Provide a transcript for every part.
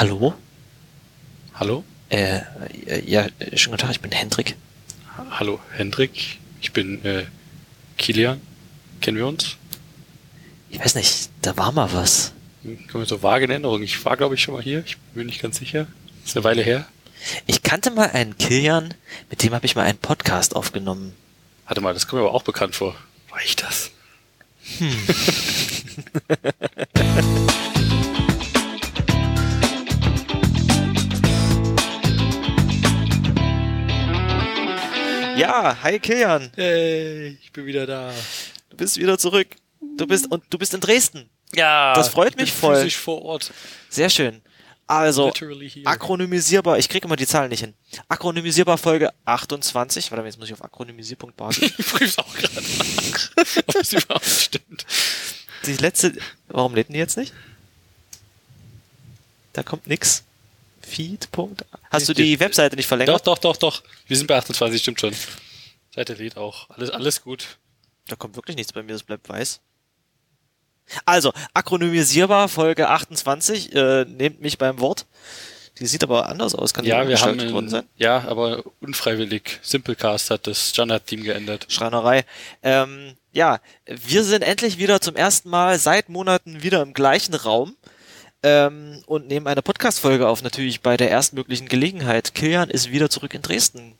Hallo? Hallo? Äh, ja, schönen guten Tag, ich bin Hendrik. Hallo, Hendrik. Ich bin äh, Kilian. Kennen wir uns? Ich weiß nicht, da war mal was. Hm, Kommen so vage in Erinnerung. Ich war, glaube ich, schon mal hier. Ich bin nicht ganz sicher. Ist eine Weile her. Ich kannte mal einen Kilian, mit dem habe ich mal einen Podcast aufgenommen. Warte mal, das kommt mir aber auch bekannt vor. War ich das? Ja, hi Kilian, Hey, ich bin wieder da. du bist wieder zurück. Du bist und du bist in Dresden. Ja, Das freut ich bin mich voll. Physisch vor Ort. Sehr schön. Also, akronymisierbar, ich kriege immer die Zahlen nicht hin. Akronymisierbar Folge 28. Warte mal, jetzt muss ich auf akronymisierbar. Ich prüfe es auch gerade nach, ob es überhaupt stimmt. Die letzte, warum lädt die jetzt nicht? Da kommt nix. Feed. Hast du die Webseite nicht Doch, verlängert? doch, doch, doch. Wir sind bei 28, stimmt schon. Seite lädt auch. Alles, alles gut. Da kommt wirklich nichts bei mir, das bleibt weiß. Also, akronymisierbar, Folge 28, äh, nehmt mich beim Wort. Die sieht aber anders aus, kann die Ja, wir haben worden sein? ein, ja, aber unfreiwillig. Simplecast hat das Standard-Theme geändert. Schreinerei. Ähm, ja, wir sind endlich wieder zum ersten Mal seit Monaten wieder im gleichen Raum ähm, und nehmen eine Podcast-Folge auf, natürlich bei der erstmöglichen Gelegenheit. Kilian ist wieder zurück in Dresden.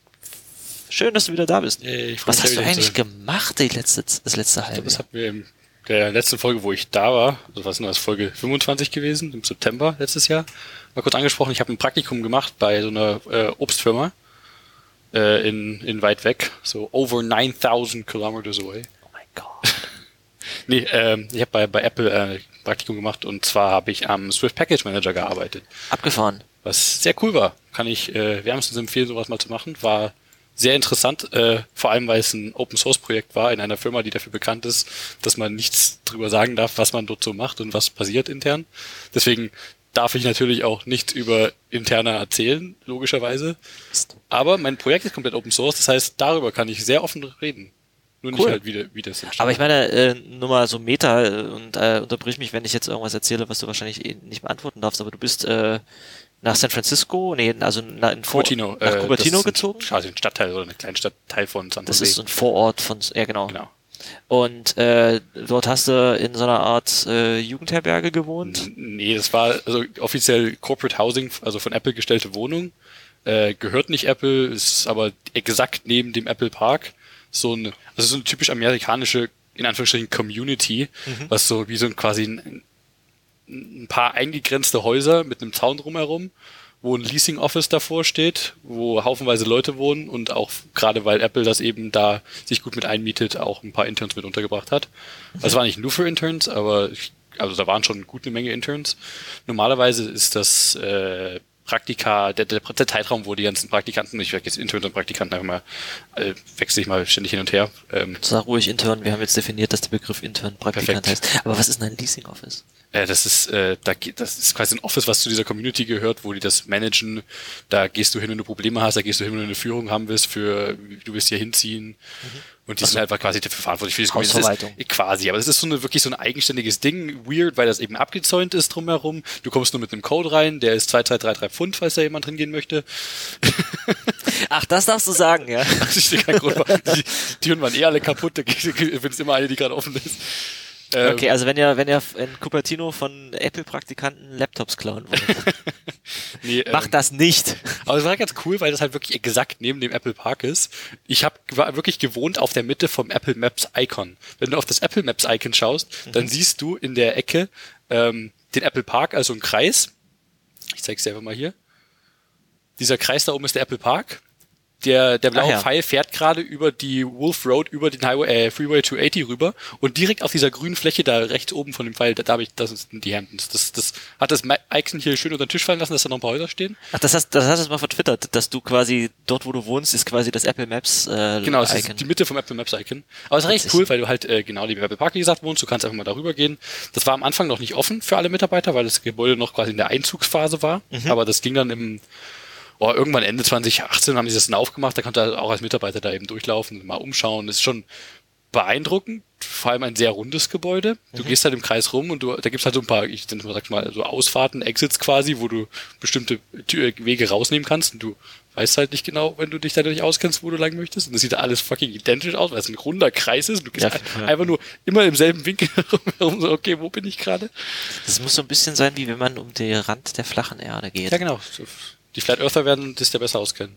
Schön, dass du wieder da bist. Freu Was hast du eigentlich gemacht die letzte, das letzte halbe glaube, das Jahr? hatten wir in der letzten Folge, wo ich da war, also was ist das, Folge 25 gewesen, im September letztes Jahr, mal kurz angesprochen, ich habe ein Praktikum gemacht bei so einer äh, Obstfirma äh, in, in weit weg, so over 9000 kilometers away. Oh mein Gott. Nee, ähm, ich habe bei, bei Apple äh, Praktikum gemacht und zwar habe ich am Swift Package Manager gearbeitet, Abgefahren. was sehr cool war. Kann ich äh, wärmstens empfehlen, sowas mal zu machen. War sehr interessant, äh, vor allem weil es ein Open Source Projekt war in einer Firma, die dafür bekannt ist, dass man nichts drüber sagen darf, was man dort so macht und was passiert intern. Deswegen darf ich natürlich auch nichts über interner erzählen, logischerweise. Aber mein Projekt ist komplett Open Source, das heißt, darüber kann ich sehr offen reden. Nur nicht Cool. halt, wie, wie das entsteht. Aber ich meine, äh, nur mal so Meta äh, und äh, unterbrich mich, wenn ich jetzt irgendwas erzähle, was du wahrscheinlich eh nicht beantworten darfst, aber du bist äh, nach San Francisco, nee, also na, in Cupertino, nach äh, Cupertino das gezogen. Ein, quasi ein Stadtteil oder eine kleine Stadtteil von San Das Jose. ist so ein Vorort von, ja genau. genau. Und äh, dort hast du in so einer Art äh, Jugendherberge gewohnt. N- Nee, das war also offiziell Corporate Housing, also von Apple gestellte Wohnung. Äh, gehört nicht Apple, ist aber exakt neben dem Apple Park. So eine, also so eine typisch amerikanische, in Anführungsstrichen, Community, was so wie so ein quasi ein, ein paar eingegrenzte Häuser mit einem Zaun drumherum, wo ein Leasing Office davor steht, wo haufenweise Leute wohnen und auch gerade weil Apple das eben da sich gut mit einmietet, auch ein paar Interns mit untergebracht hat. Also war nicht nur für Interns, aber ich, also da waren schon eine gute Menge Interns. Normalerweise ist das äh, Praktika, der, der, der Zeitraum, wo die ganzen Praktikanten, ich sag jetzt Interns und Praktikanten einfach mal, äh, wechsle ich mal ständig hin und her. Ähm, Sag ruhig Intern, wir haben jetzt definiert, dass der Begriff Intern Praktikant Perfekt. heißt. Aber was ist denn ein Leasing Office? Äh, das ist, äh, da, das ist quasi ein Office, was zu dieser Community gehört, wo die das managen. Da gehst du hin, wenn du Probleme hast, da gehst du hin, wenn du eine Führung haben willst, für du willst hier hinziehen. Und die sind einfach quasi dafür verantwortlich für. Das Hausverwaltung. Ist, quasi, aber das ist so eine wirklich so ein eigenständiges Ding, weird, weil das eben abgezäunt ist drumherum. Du kommst nur mit einem Code rein, der ist 2233 Pfund, falls da jemand hingehen möchte. Ach, das darfst du sagen, ja. Also ich keinen Grund, die Türen waren eh alle kaputt, da gibt es immer eine, die gerade offen ist. Ähm, Okay, also wenn ihr, wenn ihr in Cupertino von Apple-Praktikanten Laptops klauen wollt, nee, ähm, macht das nicht. Aber es war ganz cool, weil das halt wirklich exakt neben dem Apple Park ist. Ich hab, war wirklich gewohnt auf der Mitte vom Apple Maps Icon. Wenn du auf das Apple Maps Icon schaust, dann siehst du in der Ecke ähm, den Apple Park, also einen Kreis. Ich zeig's dir einfach mal hier. Dieser Kreis da oben ist der Apple Park. Der, der blaue Ach ja. Pfeil fährt gerade über die Wolf Road, über den Highway, äh, Freeway 280 rüber und direkt auf dieser grünen Fläche da rechts oben von dem Pfeil, da, da habe ich, das sind die Hamptons. Das, das hat das Icon hier schön unter den Tisch fallen lassen, dass da noch ein paar Häuser stehen. Ach, das hast, das hast du mal vertwittert, dass du quasi dort, wo du wohnst, ist quasi das Apple Maps äh, Genau, es Icon. ist die Mitte vom Apple Maps Icon. Aber es ist recht cool, weil du halt äh, genau neben Apple Park, wie gesagt, wohnst. Du kannst einfach mal darüber gehen. Das war am Anfang noch nicht offen für alle Mitarbeiter, weil das Gebäude noch quasi in der Einzugsphase war. Mhm. Aber das ging dann im, oh, irgendwann Ende 2018 haben die das dann aufgemacht. Da konnte er auch als Mitarbeiter da eben durchlaufen, mal umschauen. Das ist schon beeindruckend, vor allem ein sehr rundes Gebäude. Du mhm. gehst halt im Kreis rum und du, da gibt's halt so ein paar, ich sag mal, so Ausfahrten, Exits quasi, wo du bestimmte Wege rausnehmen kannst und du weißt halt nicht genau, wenn du dich dadurch auskennst, wo du lang möchtest. Und das sieht alles fucking identisch aus, weil es ein runder Kreis ist. Du gehst ja, einfach nur immer im selben Winkel herum, so, okay, wo bin ich gerade? Das muss so ein bisschen sein, wie wenn man um den Rand der flachen Erde geht. Ja, genau. Die Flat Earther werden das ja besser auskennen.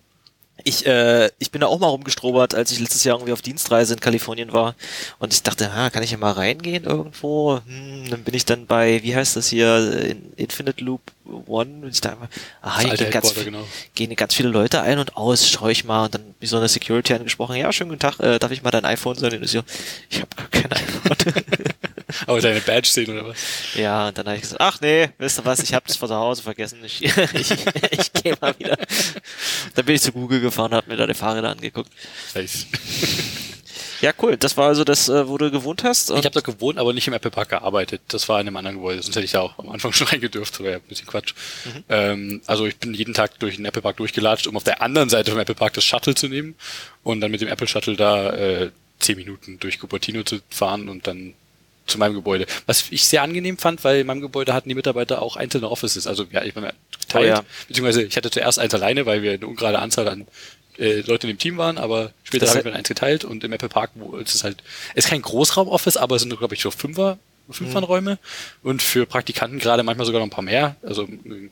Ich, äh, ich bin da auch mal rumgestrobert, als ich letztes Jahr irgendwie auf Dienstreise in Kalifornien war. Und ich dachte, ha, kann ich ja mal reingehen irgendwo? Hm, dann bin ich dann bei, wie heißt das hier, in Infinite Loop One. Und ich dachte, aha, hier gehen ganz, genau. gehen ganz viele Leute ein und aus, schaue ich mal. Und dann wie so eine Security angesprochen, ja, schönen guten Tag, äh, darf ich mal dein iPhone sein? Und ich so, ich habe gar kein iPhone. Aber deine Badge sehen oder was? Ja, und dann habe ich gesagt, ach nee, wisst ihr was, ich habe das vor zu Hause vergessen. Ich, ich, ich gehe mal wieder. Dann bin ich zu Google gefahren, habe mir da die Fahrräder angeguckt. Nice. Ja, cool. Das war also das, äh, wo du gewohnt hast? Ich habe da gewohnt, aber nicht im Apple Park gearbeitet. Das war in einem anderen Gebäude. Sonst hätte ich da auch am Anfang schon reingedürft. Das wäre ein bisschen Quatsch. Mhm. Ähm, also ich bin jeden Tag durch den Apple Park durchgelatscht, um auf der anderen Seite vom Apple Park das Shuttle zu nehmen und dann mit dem Apple Shuttle da äh, zehn Minuten durch Cupertino zu fahren und dann zu meinem Gebäude. Was ich sehr angenehm fand, weil in meinem Gebäude hatten die Mitarbeiter auch einzelne Offices. Also ja, ich bin geteilt, oh ja. beziehungsweise ich hatte zuerst eins alleine, weil wir eine ungerade Anzahl an äh, Leute in dem Team waren, aber später habe ich mir eins geteilt und im Apple Park, wo es ist halt, es ist kein Großraum-Office, aber es sind, glaube ich, so Fünfer Fünfmannräume mhm. und für Praktikanten gerade manchmal sogar noch ein paar mehr. Also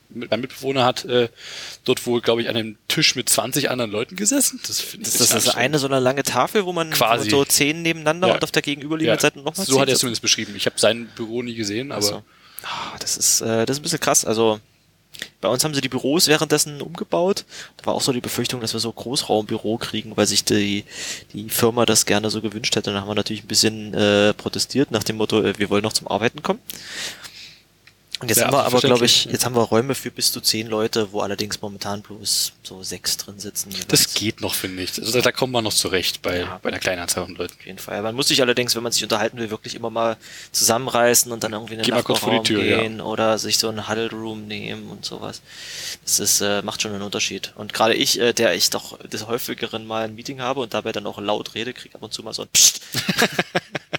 mein Mitbewohner hat äh, dort wohl, glaube ich, an einem Tisch mit 20 anderen Leuten gesessen. Das, das ist das eine so eine lange Tafel, wo man Quasi. so zehn nebeneinander ja. und auf der gegenüberliegenden ja. Seite nochmal So hat er es zumindest beschrieben. Ich habe sein Büro nie gesehen, aber... Also. Oh, das ist äh, das ist ein bisschen krass. Also bei uns haben sie die Büros währenddessen umgebaut. Da war auch so die Befürchtung, dass wir so Großraumbüro kriegen, weil sich die, die Firma das gerne so gewünscht hätte. Dann haben wir natürlich ein bisschen äh, protestiert nach dem Motto, äh, wir wollen noch zum Arbeiten kommen. Und jetzt ja, haben wir aber, glaube ich, jetzt haben wir Räume für bis zu zehn Leute, wo allerdings momentan bloß so sechs drin sitzen. Jeweils. Das geht noch, finde ich. Also da kommt man noch zurecht bei, ja, bei einer kleinen Anzahl von Leuten. Auf jeden Fall. Man muss sich allerdings, wenn man sich unterhalten will, wirklich immer mal zusammenreißen und dann irgendwie in den Nachbarraum gehen ja. oder sich so einen Huddle Room nehmen und sowas. Das ist, äh, macht schon einen Unterschied. Und gerade ich, äh, der ich doch des häufigeren mal ein Meeting habe und dabei dann auch laut rede, kriege ab und zu mal so ein Psst.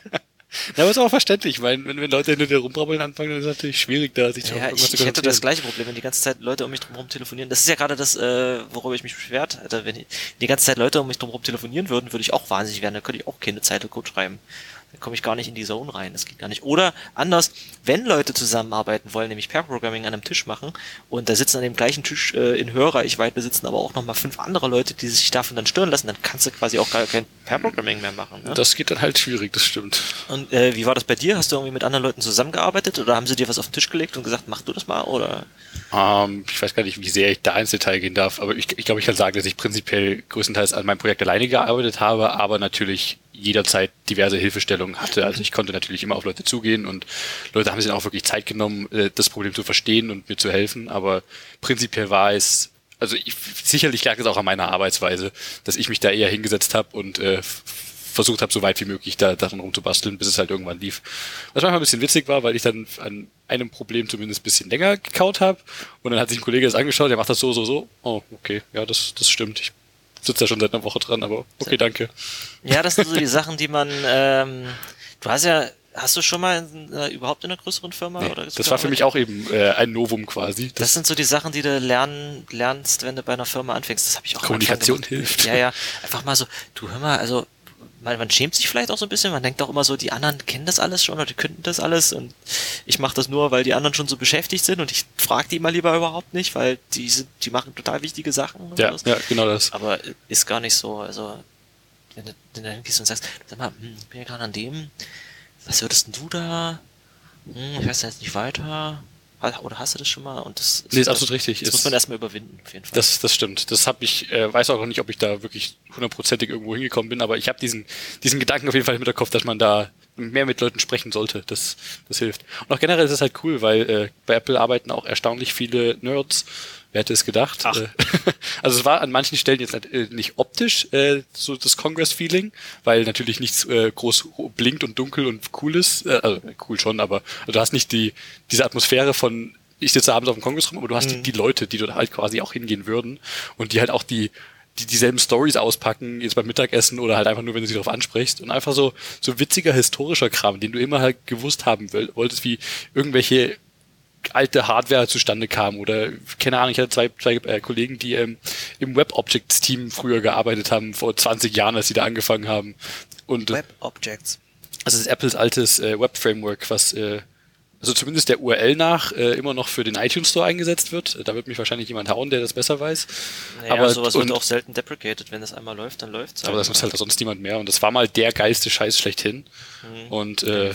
Ja, aber ist auch verständlich, weil wenn, wenn Leute hinter dir rumbrabbeln anfangen, dann ist es natürlich schwierig, da sich ja, ja, ich, ich hätte das gleiche Problem, wenn die ganze Zeit Leute um mich drum telefonieren. Das ist ja gerade das, äh, worüber ich mich beschwert hätte. Wenn die ganze Zeit Leute um mich drum telefonieren würden, würde ich auch wahnsinnig werden. Dann könnte ich auch keine Zeitcode schreiben dann komme ich gar nicht in die Zone rein. Das geht gar nicht. Oder anders, wenn Leute zusammenarbeiten wollen, nämlich Pair Programming an einem Tisch machen und da sitzen an dem gleichen Tisch äh, in Hörreichweite sitzen aber auch nochmal fünf andere Leute, die sich davon dann stören lassen, dann kannst du quasi auch gar kein Pair Programming mehr machen. Ne? Das geht dann halt schwierig, das stimmt. Und äh, wie war das bei dir? Hast du irgendwie mit anderen Leuten zusammengearbeitet oder haben sie dir was auf den Tisch gelegt und gesagt, mach du das mal oder? Ähm, ich weiß gar nicht, wie sehr ich da ins Detail gehen darf, aber ich, ich glaube, ich kann sagen, dass ich prinzipiell größtenteils an meinem Projekt alleine gearbeitet habe, aber natürlich jederzeit diverse Hilfestellungen hatte. Also ich konnte natürlich immer auf Leute zugehen und Leute haben sich dann auch wirklich Zeit genommen, äh, das Problem zu verstehen und mir zu helfen. Aber prinzipiell war es, also ich, sicherlich lag es auch an meiner Arbeitsweise, dass ich mich da eher hingesetzt habe und äh, versucht habe, so weit wie möglich da daran rumzubasteln, bis es halt irgendwann lief. Was manchmal ein bisschen witzig war, weil ich dann an einem Problem zumindest ein bisschen länger gekaut habe und dann hat sich ein Kollege das angeschaut, der macht das so, so, so. Oh, okay, ja, das, das stimmt. Ich sitze ja schon seit einer Woche dran, aber okay, danke. Ja, das sind so die Sachen, die man, ähm, du hast ja, hast du schon mal in, äh, überhaupt in einer größeren Firma? Nee, oder das war für mich auch eben äh, ein Novum quasi. Das, das, sind so die Sachen, die du lernen, lernst, wenn du bei einer Firma anfängst. Das habe ich auch Kommunikation hilft. Ja, ja. Einfach mal so, du hör mal, also man, man schämt sich vielleicht auch so ein bisschen, man denkt auch immer so, die anderen kennen das alles schon oder die könnten das alles und ich mache das nur, weil die anderen schon so beschäftigt sind und ich frage die mal lieber überhaupt nicht, weil die sind, die machen total wichtige Sachen. Ja, ja, genau das. Aber ist gar nicht so, also wenn du, wenn du dann gehst und sagst, sag mal, hm, bin ja gerade an dem, was würdest denn du da? Hm, ich weiß jetzt nicht weiter. Oder hast du das schon mal? Und das nee, ist absolut richtig. Das ist, muss man erstmal überwinden, auf jeden Fall. Das, das stimmt. Das habe ich, äh, weiß auch noch nicht, ob ich da wirklich hundertprozentig irgendwo hingekommen bin, aber ich habe diesen, diesen Gedanken auf jeden Fall im Hinterkopf, dass man da mehr mit Leuten sprechen sollte. Das, das hilft. Und auch generell ist es halt cool, weil äh, bei Apple arbeiten auch erstaunlich viele Nerds Wer hätte es gedacht? Ach. Äh, also es war an manchen Stellen jetzt äh, nicht optisch äh, so das Congress-Feeling, weil natürlich nichts groß blinkt und dunkel und cool ist. Also cool schon, aber du hast nicht die diese Atmosphäre von ich sitze abends auf dem Kongress rum, aber du hast mhm. die, die Leute, die dort halt quasi auch hingehen würden und die halt auch die die dieselben Stories auspacken, jetzt beim Mittagessen oder halt einfach nur, wenn du sie darauf ansprichst. Und einfach so, so witziger historischer Kram, den du immer halt gewusst haben wolltest, wie irgendwelche alte Hardware zustande kam oder keine Ahnung, ich hatte zwei, zwei äh, Kollegen, die ähm, im Web Objects Team früher gearbeitet haben, vor 20 Jahren, als sie da angefangen haben. Und, Web Objects. Das ist Apples altes äh, Web Framework, was äh, also zumindest der URL nach äh, immer noch für den iTunes Store eingesetzt wird. Da wird mich wahrscheinlich jemand hauen, der das besser weiß. Naja, aber sowas und, wird auch selten deprecated. Wenn das einmal läuft, dann läuft's. Aber das nutzt halt sonst niemand mehr. Und das war mal der geilste Scheiß schlechthin. Mhm, und äh,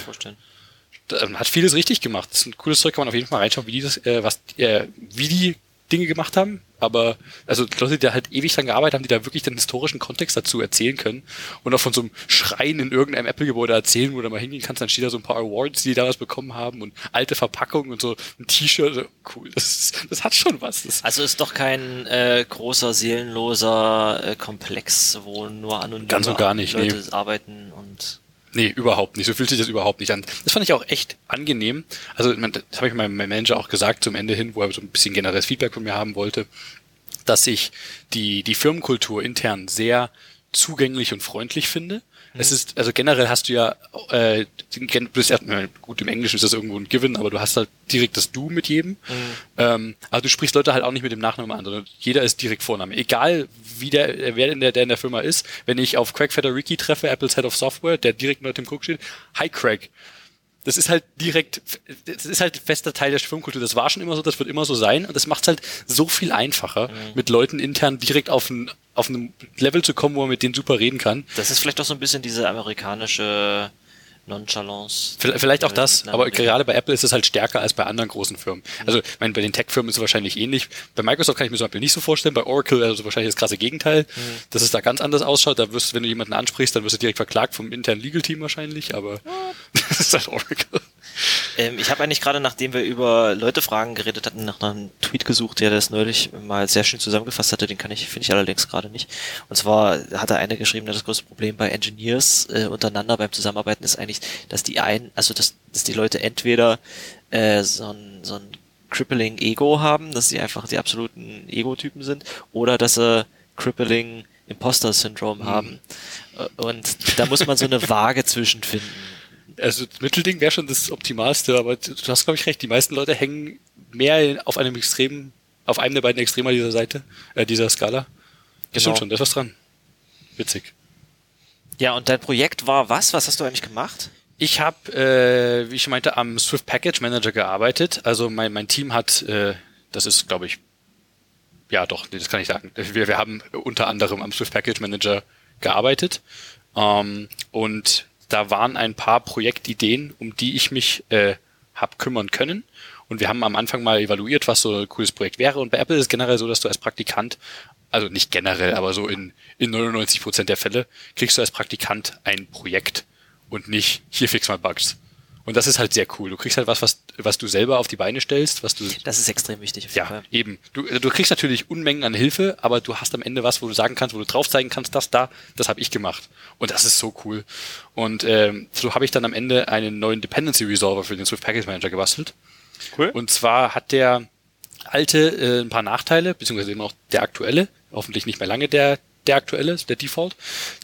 hat vieles richtig gemacht. Das ist ein cooles Zeug, kann man auf jeden Fall reinschauen, wie die das, äh, was, äh, wie die Dinge gemacht haben, aber also Leute, die da halt ewig dran gearbeitet haben, die da wirklich den historischen Kontext dazu erzählen können und auch von so einem Schrein in irgendeinem Apple-Gebäude erzählen, wo du mal hingehen kannst, dann steht da so ein paar Awards, die die damals bekommen haben und alte Verpackungen und so ein T-Shirt, so, cool, das, das hat schon was. Das also ist doch kein äh, großer, seelenloser äh, Komplex, wo nur anonyme Ganz und gar nicht, Leute nee. arbeiten und Nee, überhaupt nicht. So fühlt sich das überhaupt nicht an. Das fand ich auch echt angenehm. Also, das habe ich meinem Manager auch gesagt zum Ende hin, wo er so ein bisschen generelles Feedback von mir haben wollte, dass ich die, die Firmenkultur intern sehr zugänglich und freundlich finde. Mhm. Es ist, also generell hast du ja, äh, du bist erstmal, gut, im Englischen ist das irgendwo ein Given, aber du hast halt direkt das Du mit jedem. Mhm. Ähm, aber du sprichst Leute halt auch nicht mit dem Nachnamen an, sondern jeder ist direkt Vorname. Egal, wie der, wer in der, der in der Firma ist. Wenn ich auf Craig Federici treffe, Apple's Head of Software, der direkt nur Tim Cook steht, Hi Craig das ist halt direkt, das ist halt fester Teil der Firmenkultur. Das war schon immer so, das wird immer so sein und das macht es halt so viel einfacher, mhm. mit Leuten intern direkt auf ein, auf einem Level zu kommen, wo man mit denen super reden kann. Das ist vielleicht auch so ein bisschen diese amerikanische Nonchalance. Vielleicht auch das, aber gerade bei Apple ist es halt stärker als bei anderen großen Firmen. Also, ich meine, bei den Tech-Firmen ist es wahrscheinlich ähnlich. Bei Microsoft kann ich mir zum Beispiel nicht so vorstellen, bei Oracle also wahrscheinlich das krasse Gegenteil, mhm. dass es da ganz anders ausschaut. Da wirst du, wenn du jemanden ansprichst, dann wirst du direkt verklagt vom internen Legal-Team wahrscheinlich, aber das ist halt Oracle. Ähm, ich habe eigentlich gerade, nachdem wir über Leute-Fragen geredet hatten, nach einem Tweet gesucht, der das neulich mal sehr schön zusammengefasst hatte. Den kann ich, finde ich allerdings gerade nicht. Und zwar hat er eine geschrieben, das größte Problem bei Engineers äh, untereinander beim Zusammenarbeiten ist eigentlich, dass die einen, also dass, dass die Leute entweder äh, so ein, so ein crippling Ego haben, dass sie einfach die absoluten Ego-Typen sind, oder dass sie crippling Imposter-Syndrom mhm. haben. Äh, und da muss man so eine Waage zwischenfinden also das Mittelding wäre schon das Optimalste, aber du hast, glaube ich, recht. Die meisten Leute hängen mehr auf einem Extrem, auf einem der beiden Extremer dieser Seite, äh, dieser Skala. Das genau. stimmt schon, da ist was dran. Witzig. Ja, und dein Projekt war was? Was hast du eigentlich gemacht? Ich habe, äh, wie ich meinte, am Swift Package Manager gearbeitet. Also mein, mein Team hat, äh, das ist, glaube ich, ja doch, das kann ich sagen. Wir, wir haben unter anderem am Swift Package Manager gearbeitet. Ähm, und da waren ein paar Projektideen, um die ich mich äh, hab kümmern können. Und wir haben am Anfang mal evaluiert, was so ein cooles Projekt wäre. Und bei Apple ist es generell so, dass du als Praktikant, also nicht generell, aber so in, in 99 Prozent der Fälle, kriegst du als Praktikant ein Projekt und nicht, hier fix mal Bugs. Und das ist halt sehr cool. Du kriegst halt was, was, was du selber auf die Beine stellst, was du. Das ist extrem wichtig. ja, Fall. eben. Du, du kriegst natürlich Unmengen an Hilfe, aber du hast am Ende was, wo du sagen kannst, wo du drauf zeigen kannst, das da, das habe ich gemacht. Und das ist so cool. Und ähm, so habe ich dann am Ende einen neuen Dependency Resolver für den Swift Package Manager gebastelt. Cool. Und zwar hat der alte äh, ein paar Nachteile, beziehungsweise eben auch der aktuelle, hoffentlich nicht mehr lange der der aktuelle, der Default.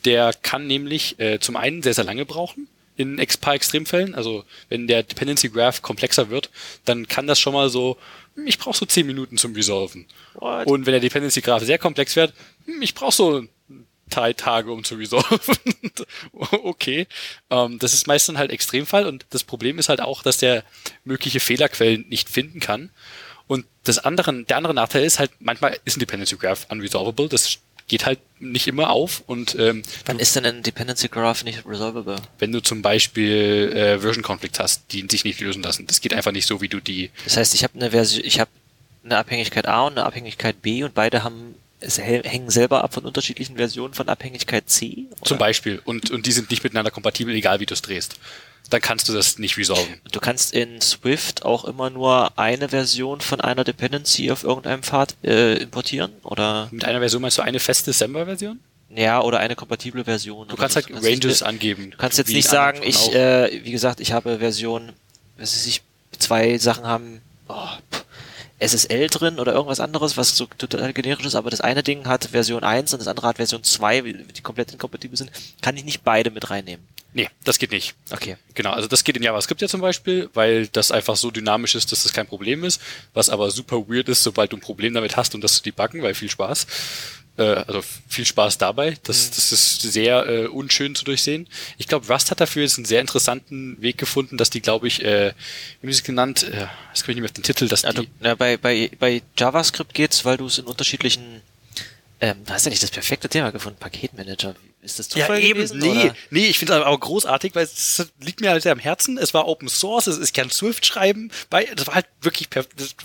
Der kann nämlich äh, zum einen sehr, sehr lange brauchen in ein paar Extremfällen. Also wenn der Dependency Graph komplexer wird, dann kann das schon mal so, hm, ich brauche so zehn Minuten zum Resolven. What? Und wenn der Dependency Graph sehr komplex wird, hm, ich brauche so drei Tage, um zu resolven. okay. Ähm, das ist meistens halt Extremfall und das Problem ist halt auch, dass der mögliche Fehlerquellen nicht finden kann. Und das andere, der andere Nachteil ist halt, manchmal ist ein Dependency Graph unresolvable. Das geht halt nicht immer auf und ähm, Wann ist denn ein Dependency Graph nicht resolvable? Wenn du zum Beispiel äh, Version Conflict hast, die sich nicht lösen lassen. Das geht einfach nicht so, wie du die. Das heißt, ich habe eine Version, ich habe eine Abhängigkeit A und eine Abhängigkeit B und beide haben es hängen selber ab von unterschiedlichen Versionen von Abhängigkeit C? Oder? Zum Beispiel. Und, und die sind nicht miteinander kompatibel, egal wie du es drehst dann kannst du das nicht resolven. Du kannst in Swift auch immer nur eine Version von einer Dependency auf irgendeinem Pfad äh, importieren, oder? Mit einer Version meinst du eine feste December-Version? Ja, oder eine kompatible Version. Du kannst halt kannst Ranges nicht, angeben. Du kannst jetzt nicht sagen, ich, äh, wie gesagt, ich habe Version, was weiß ich, zwei Sachen haben, oh, SSL drin oder irgendwas anderes, was so total generisch ist, aber das eine Ding hat Version 1 und das andere hat Version 2, die komplett inkompatibel sind, kann ich nicht beide mit reinnehmen. Nee, das geht nicht. Okay. Genau, also das geht in JavaScript ja zum Beispiel, weil das einfach so dynamisch ist, dass das kein Problem ist, was aber super weird ist, sobald du ein Problem damit hast, um das zu debuggen, weil viel Spaß. Äh, also viel Spaß dabei. Das, mhm. das ist sehr äh, unschön zu durchsehen. Ich glaube, Rust hat dafür jetzt einen sehr interessanten Weg gefunden, dass die, glaube ich, äh, wie haben sie es genannt, äh, das komme ich nicht mehr auf den Titel, dass ja, die... Du, ja, bei, bei, bei JavaScript geht's, weil du es in unterschiedlichen ähm, du hast ja nicht das perfekte Thema gefunden, Paketmanager. Ist das Zufall ja, eben, gewesen? Nee, oder? nee, ich finde es aber großartig, weil es liegt mir halt sehr am Herzen. Es war Open Source, es, ich kann Swift schreiben. Bei, das war halt wirklich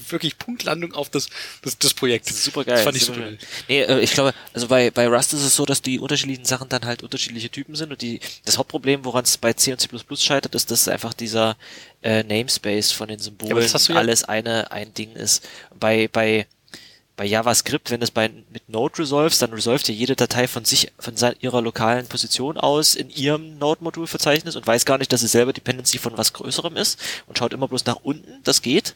wirklich Punktlandung auf das, das, das Projekt. Das ist super geil. Das fand ich super. Geil. Nee, äh, ich glaube, also bei, bei Rust ist es so, dass die unterschiedlichen Sachen dann halt unterschiedliche Typen sind und die, das Hauptproblem, woran es bei C und C++ scheitert, ist, dass einfach dieser äh, Namespace von den Symbolen ja, ja alles eine, ein Ding ist. Bei, bei bei JavaScript, wenn du es bei, mit Node resolvest, dann resolved ja jede Datei von sich, von ihrer lokalen Position aus in ihrem Node-Modul-Verzeichnis und weiß gar nicht, dass es selber Dependency von was Größerem ist und schaut immer bloß nach unten. Das geht.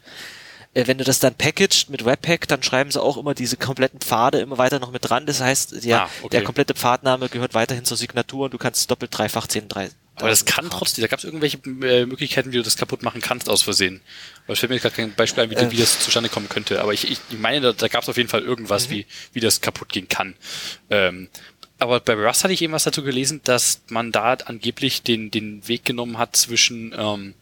Äh, wenn du das dann packaged mit Webpack, dann schreiben sie auch immer diese kompletten Pfade immer weiter noch mit dran. Das heißt, der, ah, okay. der komplette Pfadname gehört weiterhin zur Signatur und du kannst doppelt dreifach zehn, drei, aber das kann trotzdem, da gab es irgendwelche äh, Möglichkeiten, wie du das kaputt machen kannst aus Versehen. Aber ich fällt mir gerade kein Beispiel ein, wie, äh. wie, das zustande kommen könnte. Aber ich, ich meine, da, da gab es auf jeden Fall irgendwas, mhm. wie, wie das kaputt gehen kann. Ähm, aber bei Rust hatte ich eben was dazu gelesen, dass man da angeblich den, den Weg genommen hat zwischen ähm,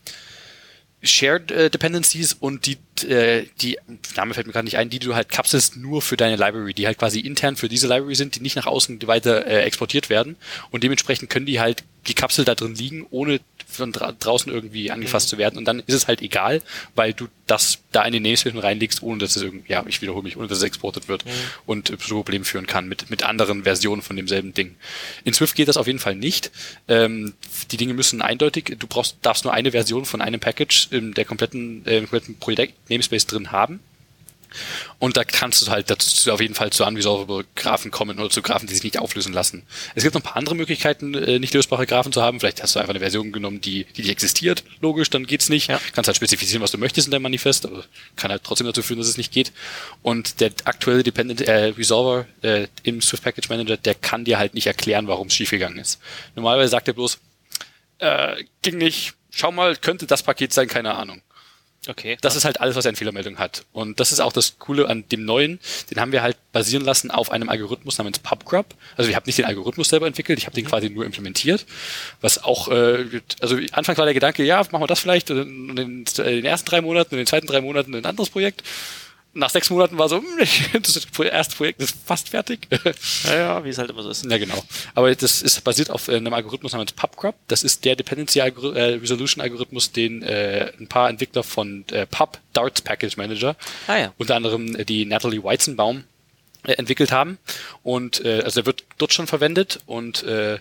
Shared äh, Dependencies und die, äh, die, Name fällt mir gerade nicht ein, die du halt kapselst nur für deine Library, die halt quasi intern für diese Library sind, die nicht nach außen weiter äh, exportiert werden. Und dementsprechend können die halt die Kapsel da drin liegen, ohne von dra draußen irgendwie angefasst mhm. zu werden. Und dann ist es halt egal, weil du das da in den Namespace reinlegst, ohne dass es irgendwie, ja, ich wiederhole mich, ohne dass es exportet wird mhm. und zu Problemen führen kann mit, mit anderen Versionen von demselben Ding. In Swift geht das auf jeden Fall nicht. Ähm, die Dinge müssen eindeutig, du brauchst, darfst nur eine Version von einem Package in der kompletten, äh, kompletten Projekt Namespace drin haben. Und da kannst du halt dazu auf jeden Fall zu unresolvable Graphen kommen oder zu Graphen, die sich nicht auflösen lassen. Es gibt noch ein paar andere Möglichkeiten, äh, nicht lösbare Graphen zu haben. Vielleicht hast du einfach eine Version genommen, die, die nicht existiert. Logisch, dann geht's nicht. Ja. Kannst halt spezifizieren, was du möchtest in deinem Manifest, aber kann halt trotzdem dazu führen, dass es nicht geht. Und der aktuelle Dependent äh, Resolver äh, im Swift Package Manager, der kann dir halt nicht erklären, warum es schiefgegangen ist. Normalerweise sagt er bloß, äh, ging nicht, schau mal, könnte das Paket sein, keine Ahnung. Okay. Das ist halt alles, was eine Fehlermeldung hat. Und das ist auch das Coole an dem neuen. Den haben wir halt basieren lassen auf einem Algorithmus namens PubGrub. Also ich habe nicht den Algorithmus selber entwickelt, ich habe den mhm. quasi nur implementiert. Was auch, äh, also anfangs war der Gedanke, ja, machen wir das vielleicht in den, in den ersten drei Monaten, in den zweiten drei Monaten ein anderes Projekt nach sechs Monaten war so, hm, das erste Projekt ist fast fertig. Ja, ja, wie es halt immer so ist. Ja, genau. Aber das ist basiert auf äh, einem Algorithmus namens PubGrub. Das ist der Dependency äh, Resolution Algorithmus, den äh, ein paar Entwickler von äh, Pub Darts Package Manager, ah, ja. unter anderem äh, die Natalie Weizenbaum, äh, entwickelt haben. Und äh, also der wird dort schon verwendet und äh,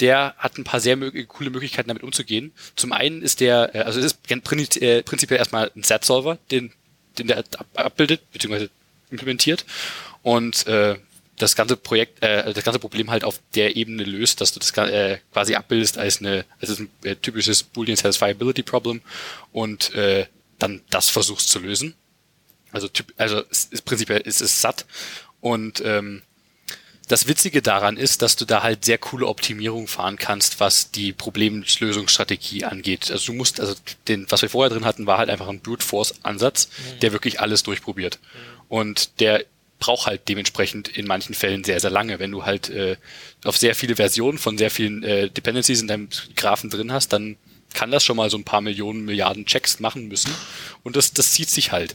der hat ein paar sehr mög coole Möglichkeiten damit umzugehen. Zum einen ist der, also es ist prinzipiell erstmal ein Set-Solver, den den der abbildet, beziehungsweise implementiert. Und äh, das ganze Projekt, äh, das ganze Problem halt auf der Ebene löst, dass du das äh, quasi abbildest als eine, als ein äh, typisches Boolean Satisfiability Problem und äh, dann das versuchst zu lösen. Also typ, also es ist prinzipiell ist es satt und ähm, das Witzige daran ist, dass du da halt sehr coole Optimierung fahren kannst, was die Problemlösungsstrategie angeht. Also du musst, also den, was wir vorher drin hatten, war halt einfach ein Brute Force Ansatz, mhm. der wirklich alles durchprobiert. Mhm. Und der braucht halt dementsprechend in manchen Fällen sehr, sehr lange. Wenn du halt äh, auf sehr viele Versionen von sehr vielen äh, Dependencies in deinem Graphen drin hast, dann kann das schon mal so ein paar Millionen, Milliarden Checks machen müssen. Und das, das zieht sich halt.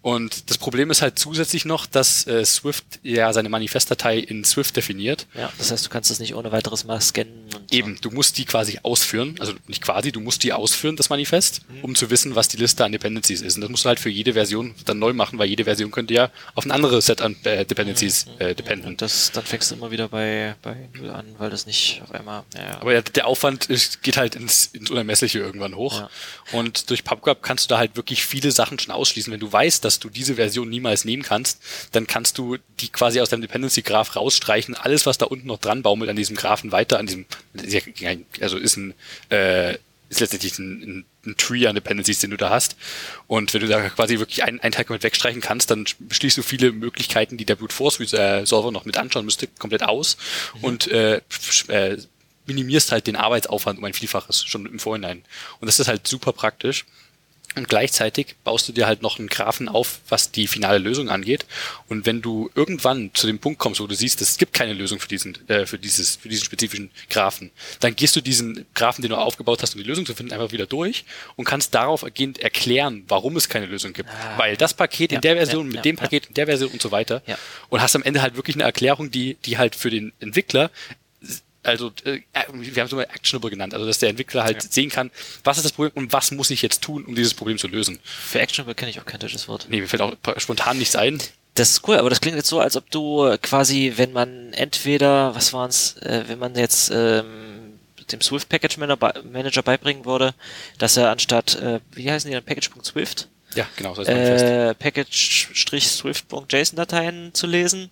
Und das Problem ist halt zusätzlich noch, dass äh, Swift ja seine Manifestdatei in Swift definiert. Ja, das heißt, du kannst das nicht ohne weiteres mal scannen. Und Eben, so. du musst die quasi ausführen, also nicht quasi, du musst die ausführen, das Manifest, mhm. um zu wissen, was die Liste an Dependencies ist. Und das musst du halt für jede Version dann neu machen, weil jede Version könnte ja auf ein anderes Set an äh, Dependencies mhm. äh, dependen. Und das, dann fängst du immer wieder bei, bei Null an, weil das nicht auf einmal. Ja. Aber ja, der Aufwand ist, geht halt ins, ins Unermessliche irgendwann hoch. Ja. Und durch PubGrub kannst du da halt wirklich viele Sachen schon ausschließen. Wenn du weißt, dass du diese Version niemals nehmen kannst, dann kannst du die quasi aus deinem Dependency Graph rausstreichen. Alles, was da unten noch dran baumelt an diesem Graphen weiter, an diesem, also ist ein, äh, ist letztendlich ein, ein, ein Tree an Dependencies, den du da hast. Und wenn du da quasi wirklich einen, einen Teil komplett wegstreichen kannst, dann schließt du viele Möglichkeiten, die der Brute Force äh, Solver noch mit anschauen müsste, komplett aus mhm. und äh, äh, minimierst halt den Arbeitsaufwand um ein Vielfaches schon im Vorhinein. Und das ist halt super praktisch. Und gleichzeitig baust du dir halt noch einen Graphen auf, was die finale Lösung angeht. Und wenn du irgendwann zu dem Punkt kommst, wo du siehst, es gibt keine Lösung für diesen, äh, für dieses, für diesen spezifischen Graphen, dann gehst du diesen Graphen, den du aufgebaut hast, um die Lösung zu finden, einfach wieder durch und kannst darauf ergehend erklären, warum es keine Lösung gibt. Ah. Weil das Paket ja, in der Version, ja, mit ja, dem Paket in der Version und so weiter. Und hast am Ende halt wirklich eine Erklärung, die, die halt für den Entwickler also äh, wir haben es immer actionable genannt, also dass der Entwickler halt ja. sehen kann, was ist das Problem und was muss ich jetzt tun, um dieses Problem zu lösen. Für actionable kenne ich auch kein deutsches Wort. Nee, mir fällt auch spontan nichts ein. Das ist cool, aber das klingt jetzt so, als ob du quasi, wenn man entweder, was waren's, äh, wenn man jetzt ähm, dem Swift Package Manager beibringen würde, dass er anstatt, äh, wie heißen die dann, Package.swift? Ja, genau, das heißt äh, Package-Swift.json-Dateien zu lesen,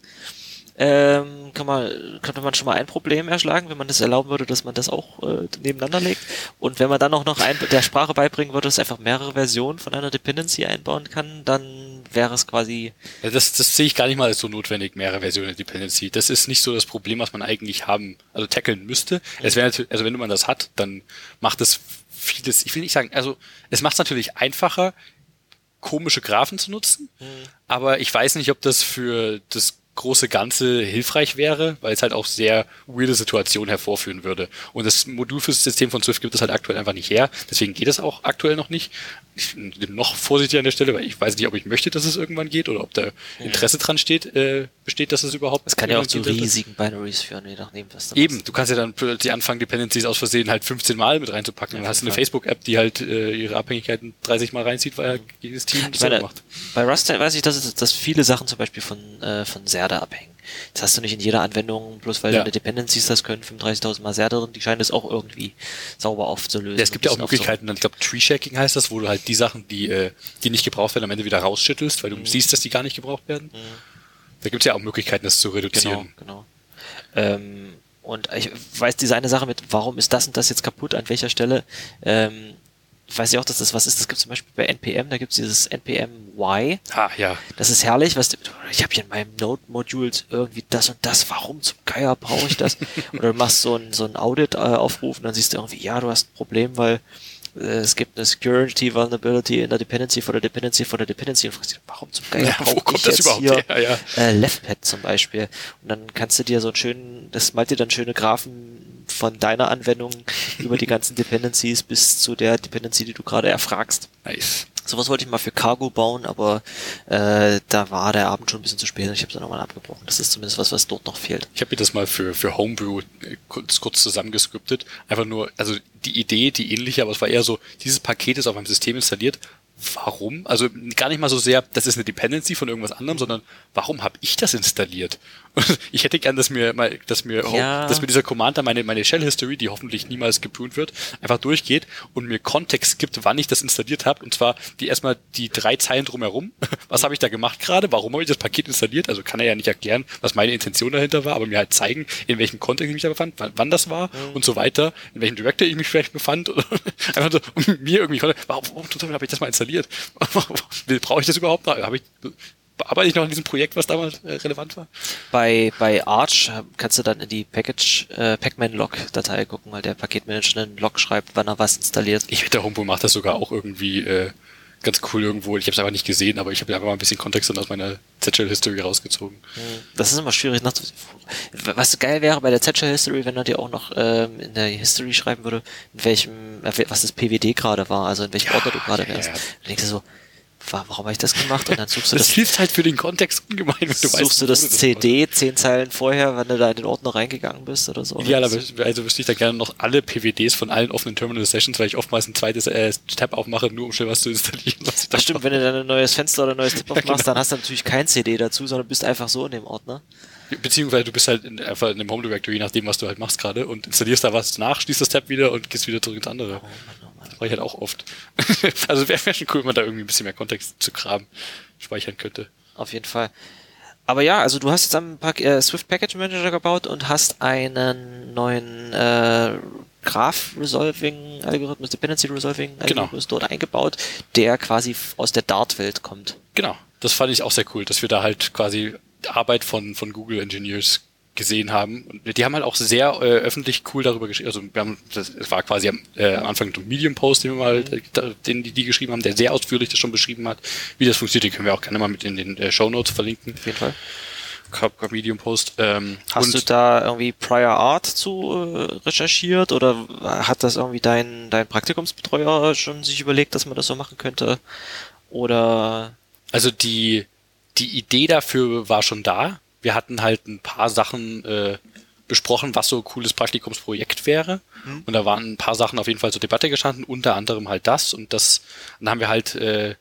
ähm, kann man, könnte man schon mal ein Problem erschlagen, wenn man das erlauben würde, dass man das auch äh, nebeneinander legt. Und wenn man dann auch noch ein, der Sprache beibringen würde, dass einfach mehrere Versionen von einer Dependency einbauen kann, dann wäre es quasi. Ja, das, das sehe ich gar nicht mal als so notwendig, mehrere Versionen der Dependency. Das ist nicht so das Problem, was man eigentlich haben, also tackeln müsste. Es wäre natürlich, also wenn man das hat, dann macht es vieles, ich will nicht sagen, also es macht es natürlich einfacher, komische Graphen zu nutzen, mhm. aber ich weiß nicht, ob das für das große Ganze hilfreich wäre, weil es halt auch sehr weirde Situationen hervorführen würde. Und das Modul fürs System von Swift gibt es halt aktuell einfach nicht her. Deswegen geht es auch aktuell noch nicht. Ich bin noch vorsichtig an der Stelle, weil ich weiß nicht, ob ich möchte, dass es irgendwann geht oder ob da Interesse dran steht, äh, besteht, dass es überhaupt. Es kann ja auch zu riesigen Binaries führen, je nachdem, was da Eben, du kannst ja dann plötzlich anfangen, Dependencies aus Versehen halt 15 Mal mit reinzupacken. Ja, dann hast du eine Facebook-App, die halt äh, ihre Abhängigkeiten 30 Mal reinzieht, weil jedes Team das meine, macht. Bei Rust weiß ich, dass, es, dass viele Sachen zum Beispiel von, äh, von sehr Serda abhängen. Das hast du nicht in jeder Anwendung, bloß weil ja. deine Dependencies das können, 35.000 Mal Serda drin, die scheinen das auch irgendwie sauber aufzulösen. Ja, es gibt ja auch Möglichkeiten, ich glaube Tree-Shaking heißt das, wo du halt die Sachen, die, äh, die nicht gebraucht werden, am Ende wieder rausschüttelst, weil du mhm. siehst, dass die gar nicht gebraucht werden. Mhm. Da gibt es ja auch Möglichkeiten, das zu reduzieren. Genau, genau. Ähm, und ich weiß diese eine Sache mit, warum ist das und das jetzt kaputt, an welcher Stelle, ähm, weiß ich auch, dass das was ist. Das gibt zum Beispiel bei NPM, da gibt es dieses NPM Y. Ah, ja. Das ist herrlich, was ich habe hier in meinem Node-Modul irgendwie das und das, warum zum Geier brauche ich das? Oder du machst so ein, so ein Audit-Aufruf äh, und dann siehst du irgendwie, ja, du hast ein Problem, weil äh, es gibt eine Security Vulnerability in der Dependency vor der Dependency vor der Dependency und fragst dich, warum zum Geier ja, brauche ich jetzt hier her, ja. äh, LeftPad zum Beispiel und dann kannst du dir so einen schönen, das malt dir dann schöne Graphen von deiner Anwendung über die ganzen Dependencies bis zu der Dependency, die du gerade erfragst. Nice. Sowas wollte ich mal für Cargo bauen, aber äh, da war der Abend schon ein bisschen zu spät und ich habe es dann nochmal abgebrochen. Das ist zumindest was, was dort noch fehlt. Ich habe mir das mal für, für Homebrew äh, kurz, kurz zusammengescriptet. Einfach nur, also die Idee, die ähnliche, aber es war eher so, dieses Paket ist auf meinem System installiert, warum? Also gar nicht mal so sehr, das ist eine Dependency von irgendwas anderem, sondern warum habe ich das installiert? Ich hätte gern, dass mir mal, dass mir, ja. dass mir dieser Commander meine, meine Shell History, die hoffentlich niemals gepruned wird, einfach durchgeht und mir Kontext gibt, wann ich das installiert habe. Und zwar die erstmal die drei Zeilen drumherum. Was habe ich da gemacht gerade? Warum habe ich das Paket installiert? Also kann er ja nicht erklären, was meine Intention dahinter war, aber mir halt zeigen, in welchem Kontext ich mich da befand, wann, wann das war mhm. und so weiter, in welchem Director ich mich vielleicht befand. einfach so, um mir irgendwie, warum, warum habe ich das mal installiert? Brauche ich das überhaupt? Habe ich arbeite ich noch an diesem Projekt, was damals äh, relevant war? Bei, bei Arch äh, kannst du dann in die Package, äh, Pacman-Log-Datei gucken, weil der Paketmanager einen Log schreibt, wann er was installiert. Ich wette, Homebrew macht das sogar auch irgendwie äh, ganz cool irgendwo. Ich habe es einfach nicht gesehen, aber ich habe einfach mal ein bisschen Kontext dann aus meiner Z-Shell-History rausgezogen. Hm. Das ist immer schwierig nachzuvollziehen. Was geil wäre bei der Z-Shell-History, wenn er dir auch noch ähm, in der History schreiben würde, in welchem, äh, was das PWD gerade war, also in welchem ja, Ordner du gerade wärst. Ja, ja. Dann denkst du so, warum habe ich das gemacht? Und dann suchst du das. Das hilft halt für den Kontext ungemein, wenn du suchst weißt. Suchst du das CD zehn Zeilen vorher, wenn du da in den Ordner reingegangen bist oder so? Idealerweise also wüsste ich da gerne noch alle PWDs von allen offenen Terminal Sessions, weil ich oftmals ein zweites äh, Tab aufmache, nur um schnell was zu installieren. Was das stimmt, mache. wenn du dann ein neues Fenster oder ein neues Tab aufmachst, ja, genau. dann hast du natürlich kein CD dazu, sondern bist einfach so in dem Ordner. Beziehungsweise du bist halt in, einfach in dem Home Directory, je nachdem, was du halt machst gerade und installierst da was nach, schließt das Tab wieder und gehst wieder zurück ins andere. Oh, Mann, oh mache ich halt auch oft. also wäre wär schon cool, wenn man da irgendwie ein bisschen mehr Kontext zu Kram speichern könnte. Auf jeden Fall. Aber ja, also du hast jetzt am Pack äh, Swift Package Manager gebaut und hast einen neuen äh, Graph Resolving Algorithmus, Dependency Resolving Genau. Algorithmus dort eingebaut, der quasi aus der Dart-Welt kommt. Genau. Das fand ich auch sehr cool, dass wir da halt quasi Arbeit von, von Google Engineers gesehen haben. Und die haben halt auch sehr äh, öffentlich cool darüber geschrieben. Also wir haben, das es war quasi am, äh, am Anfang ein Medium-Post, den wir mal, äh, den die, die geschrieben haben, der sehr ausführlich das schon beschrieben hat. Wie das funktioniert, den können wir auch gerne mal mit in den äh, Show Notes verlinken. Auf jeden Fall. Medium-Post. Ähm, Hast du da irgendwie Prior Art zu äh, recherchiert oder hat das irgendwie dein, dein Praktikumsbetreuer schon sich überlegt, dass man das so machen könnte? Oder Also die, die Idee dafür war schon da. Wir hatten halt ein paar Sachen äh, besprochen, was so ein cooles Praktikumsprojekt wäre. Und da waren ein paar Sachen auf jeden Fall zur Debatte gestanden, unter anderem halt das. Und das, dann haben wir halt, äh,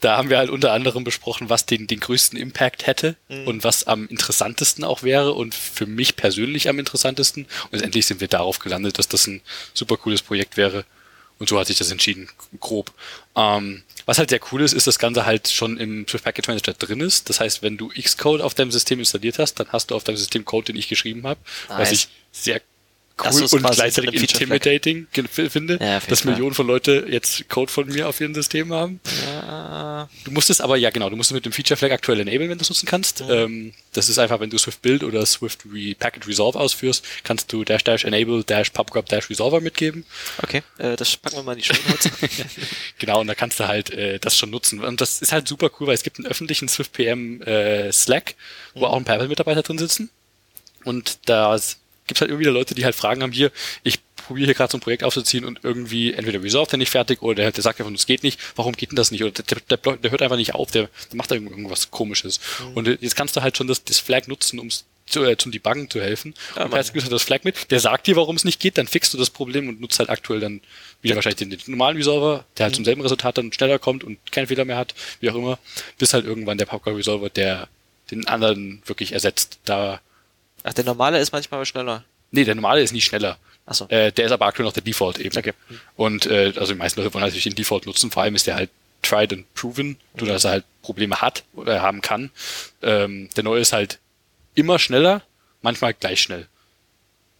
da haben wir halt unter anderem besprochen, was den, den größten Impact hätte und was am interessantesten auch wäre und für mich persönlich am interessantesten. Und letztendlich sind wir darauf gelandet, dass das ein super cooles Projekt wäre. Und so hat sich das entschieden, grob. Ähm, was halt sehr cool ist, ist, das Ganze halt schon im Swift Package Manager drin ist. Das heißt, wenn du Xcode auf deinem System installiert hast, dann hast du auf deinem System Code, den ich geschrieben habe, was Nice. ich sehr cool und gleichzeitig intimidating finde, Ja, dass Fall. Millionen von Leute jetzt Code von mir auf ihrem System haben. ja, Du musst es aber, ja genau, du musst es mit dem Feature Flag aktuell enablen, wenn du es nutzen kannst. Mhm. Ähm, das ist einfach, wenn du Swift Build oder Swift Re Package Resolve ausführst, kannst du dash dash enable dash pubgrub dash resolver mitgeben. okay, äh, das packen wir mal in die Show. Genau, und da kannst du halt äh, das schon nutzen. Und das ist halt super cool, weil es gibt einen öffentlichen Swift PM äh, Slack, wo Mhm. auch ein paar Apple-Mitarbeiter drin sitzen. Und da gibt es halt immer wieder Leute, die halt Fragen haben, hier, ich probiere hier gerade so ein Projekt aufzuziehen und irgendwie entweder resolve der nicht fertig oder der, der sagt einfach, es geht nicht, warum geht denn das nicht? Oder der, der, der, der hört einfach nicht auf, der, der macht da irgendwas komisches. Mhm. Und jetzt kannst du halt schon das, das Flag nutzen, um zu, äh, zum Debuggen zu helfen. Ja, und du das Flag mit, der sagt dir, warum es nicht geht, dann fixst du das Problem und nutzt halt aktuell dann wieder wahrscheinlich den, den normalen Resolver, der halt zum selben Resultat dann schneller kommt und keinen Fehler mehr hat, wie auch immer, bis halt irgendwann der Popcorn Resolver, der den anderen wirklich ersetzt. Da, Ach, der normale ist manchmal schneller. nee, der normale ist nicht schneller. Ach so. Äh, der ist aber aktuell noch der Default eben. Okay. Und äh, also die meisten Leute wollen natürlich den Default nutzen, vor allem ist der halt tried and proven, so dass er halt Probleme hat oder haben kann. Ähm, der neue ist halt immer schneller, manchmal gleich schnell.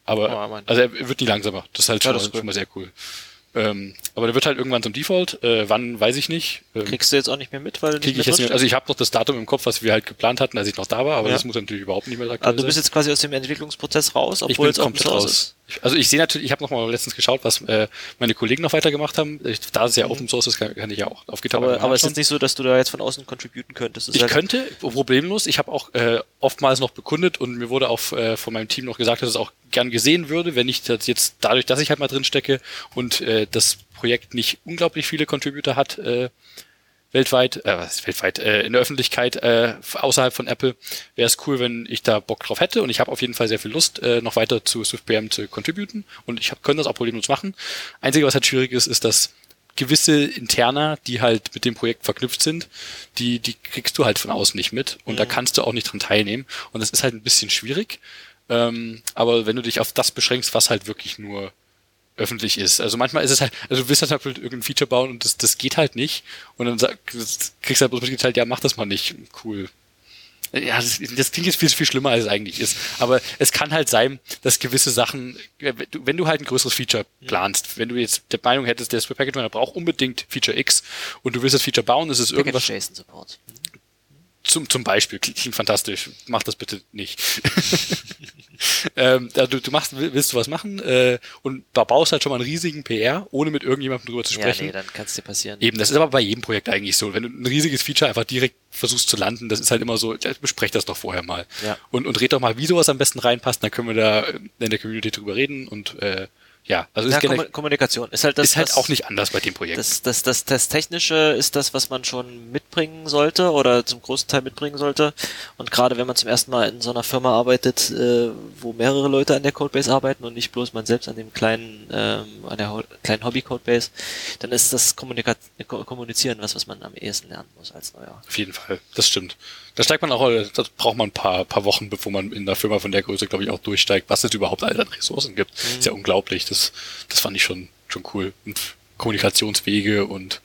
Aber Oh, also er wird nie langsamer. Das ist halt Ja, schon, das ist cool. schon mal sehr cool. Ähm, aber der wird halt irgendwann zum Default. Äh, wann weiß ich nicht. Ähm, Kriegst du jetzt auch nicht mehr mit, weil krieg ich mehr jetzt nicht, drinsteht? also ich habe noch das Datum im Kopf, was wir halt geplant hatten, als ich noch da war, aber Ja. das muss natürlich überhaupt nicht mehr aktuell Also du bist jetzt quasi aus dem Entwicklungsprozess raus, Ich obwohl bin es Open komplett raus. ist. Also ich sehe natürlich, ich habe noch mal letztens geschaut, was äh, meine Kollegen noch weitergemacht haben. Ich, da es ja Open Source ist, kann, kann ich ja auch auf GitHub Mhm. Aber, aber es ist nicht so, dass du da jetzt von außen contributen könntest. Es ist Ich halt- könnte, problemlos. Ich habe auch äh, oftmals noch bekundet und mir wurde auch äh, von meinem Team noch gesagt, dass es auch gern gesehen würde, wenn ich das jetzt dadurch, dass ich halt mal drin stecke und äh, das Projekt nicht unglaublich viele Contributor hat, äh, weltweit, äh, weltweit, äh, in der Öffentlichkeit äh, außerhalb von Apple, wäre es cool, wenn ich da Bock drauf hätte. Und ich habe auf jeden Fall sehr viel Lust, äh, noch weiter zu SwiftPM zu contributen. Und ich hab, können das auch problemlos machen. Einzige, was halt schwierig ist, ist, dass gewisse Interna, die halt mit dem Projekt verknüpft sind, die, die kriegst du halt von außen nicht mit. Und da kannst du auch nicht dran teilnehmen. Und das ist halt ein bisschen schwierig. Ähm, aber wenn du dich auf das beschränkst, was halt wirklich nur öffentlich ist. Also manchmal ist es halt, also du willst halt halt irgendein Feature bauen und das, das geht halt nicht. Und dann sag, kriegst du halt bloß mitgeteilt, ja, mach das mal nicht. Cool. Ja, das, das klingt jetzt viel, viel schlimmer, als es eigentlich ist. Aber es kann halt sein, dass gewisse Sachen, äh, wenn du- halt ein größeres Feature planst, wenn du jetzt der Meinung hättest, der Swift Package Manager braucht unbedingt Feature X und du willst das Feature bauen, ist es irgendwas Package JSON Support. Zum, zum Beispiel, klingt, fantastisch. Mach das bitte nicht. ähm, ja, du, machst, willst du was machen äh, und da baust halt schon mal einen riesigen PR, ohne mit irgendjemandem drüber zu Ja, sprechen. nee, dann kann es dir passieren. Eben, das ist aber bei jedem Projekt eigentlich so. Wenn du ein riesiges Feature einfach direkt versuchst zu landen, das ist halt immer so, ja, besprecht das doch vorher mal. Ja. Und, und red doch mal, wie sowas am besten reinpasst, dann können wir da in der Community drüber reden und äh, ja, also Ja, ist, Kommu- Kommunikation ist halt das, ist halt was- auch nicht anders bei dem Projekt. Das, das, das, das Technische ist das, was man schon mitbringen sollte oder zum großen Teil mitbringen sollte. Und gerade wenn man zum ersten Mal in so einer Firma arbeitet, äh, wo mehrere Leute an der Codebase arbeiten und nicht bloß man selbst an dem kleinen, ähm, an der ho kleinen Hobby-Codebase, dann ist das Kommunika Ko- Kommunizieren was, was man am ehesten lernen muss als Neuer. Auf jeden Fall, das stimmt. Da steigt man auch, das braucht man ein paar, paar Wochen, bevor man in einer Firma von der Größe, glaube ich, auch durchsteigt, was es überhaupt alle an Ressourcen gibt. Ist ja unglaublich. Das, das fand ich schon, schon cool. Und Kommunikationswege und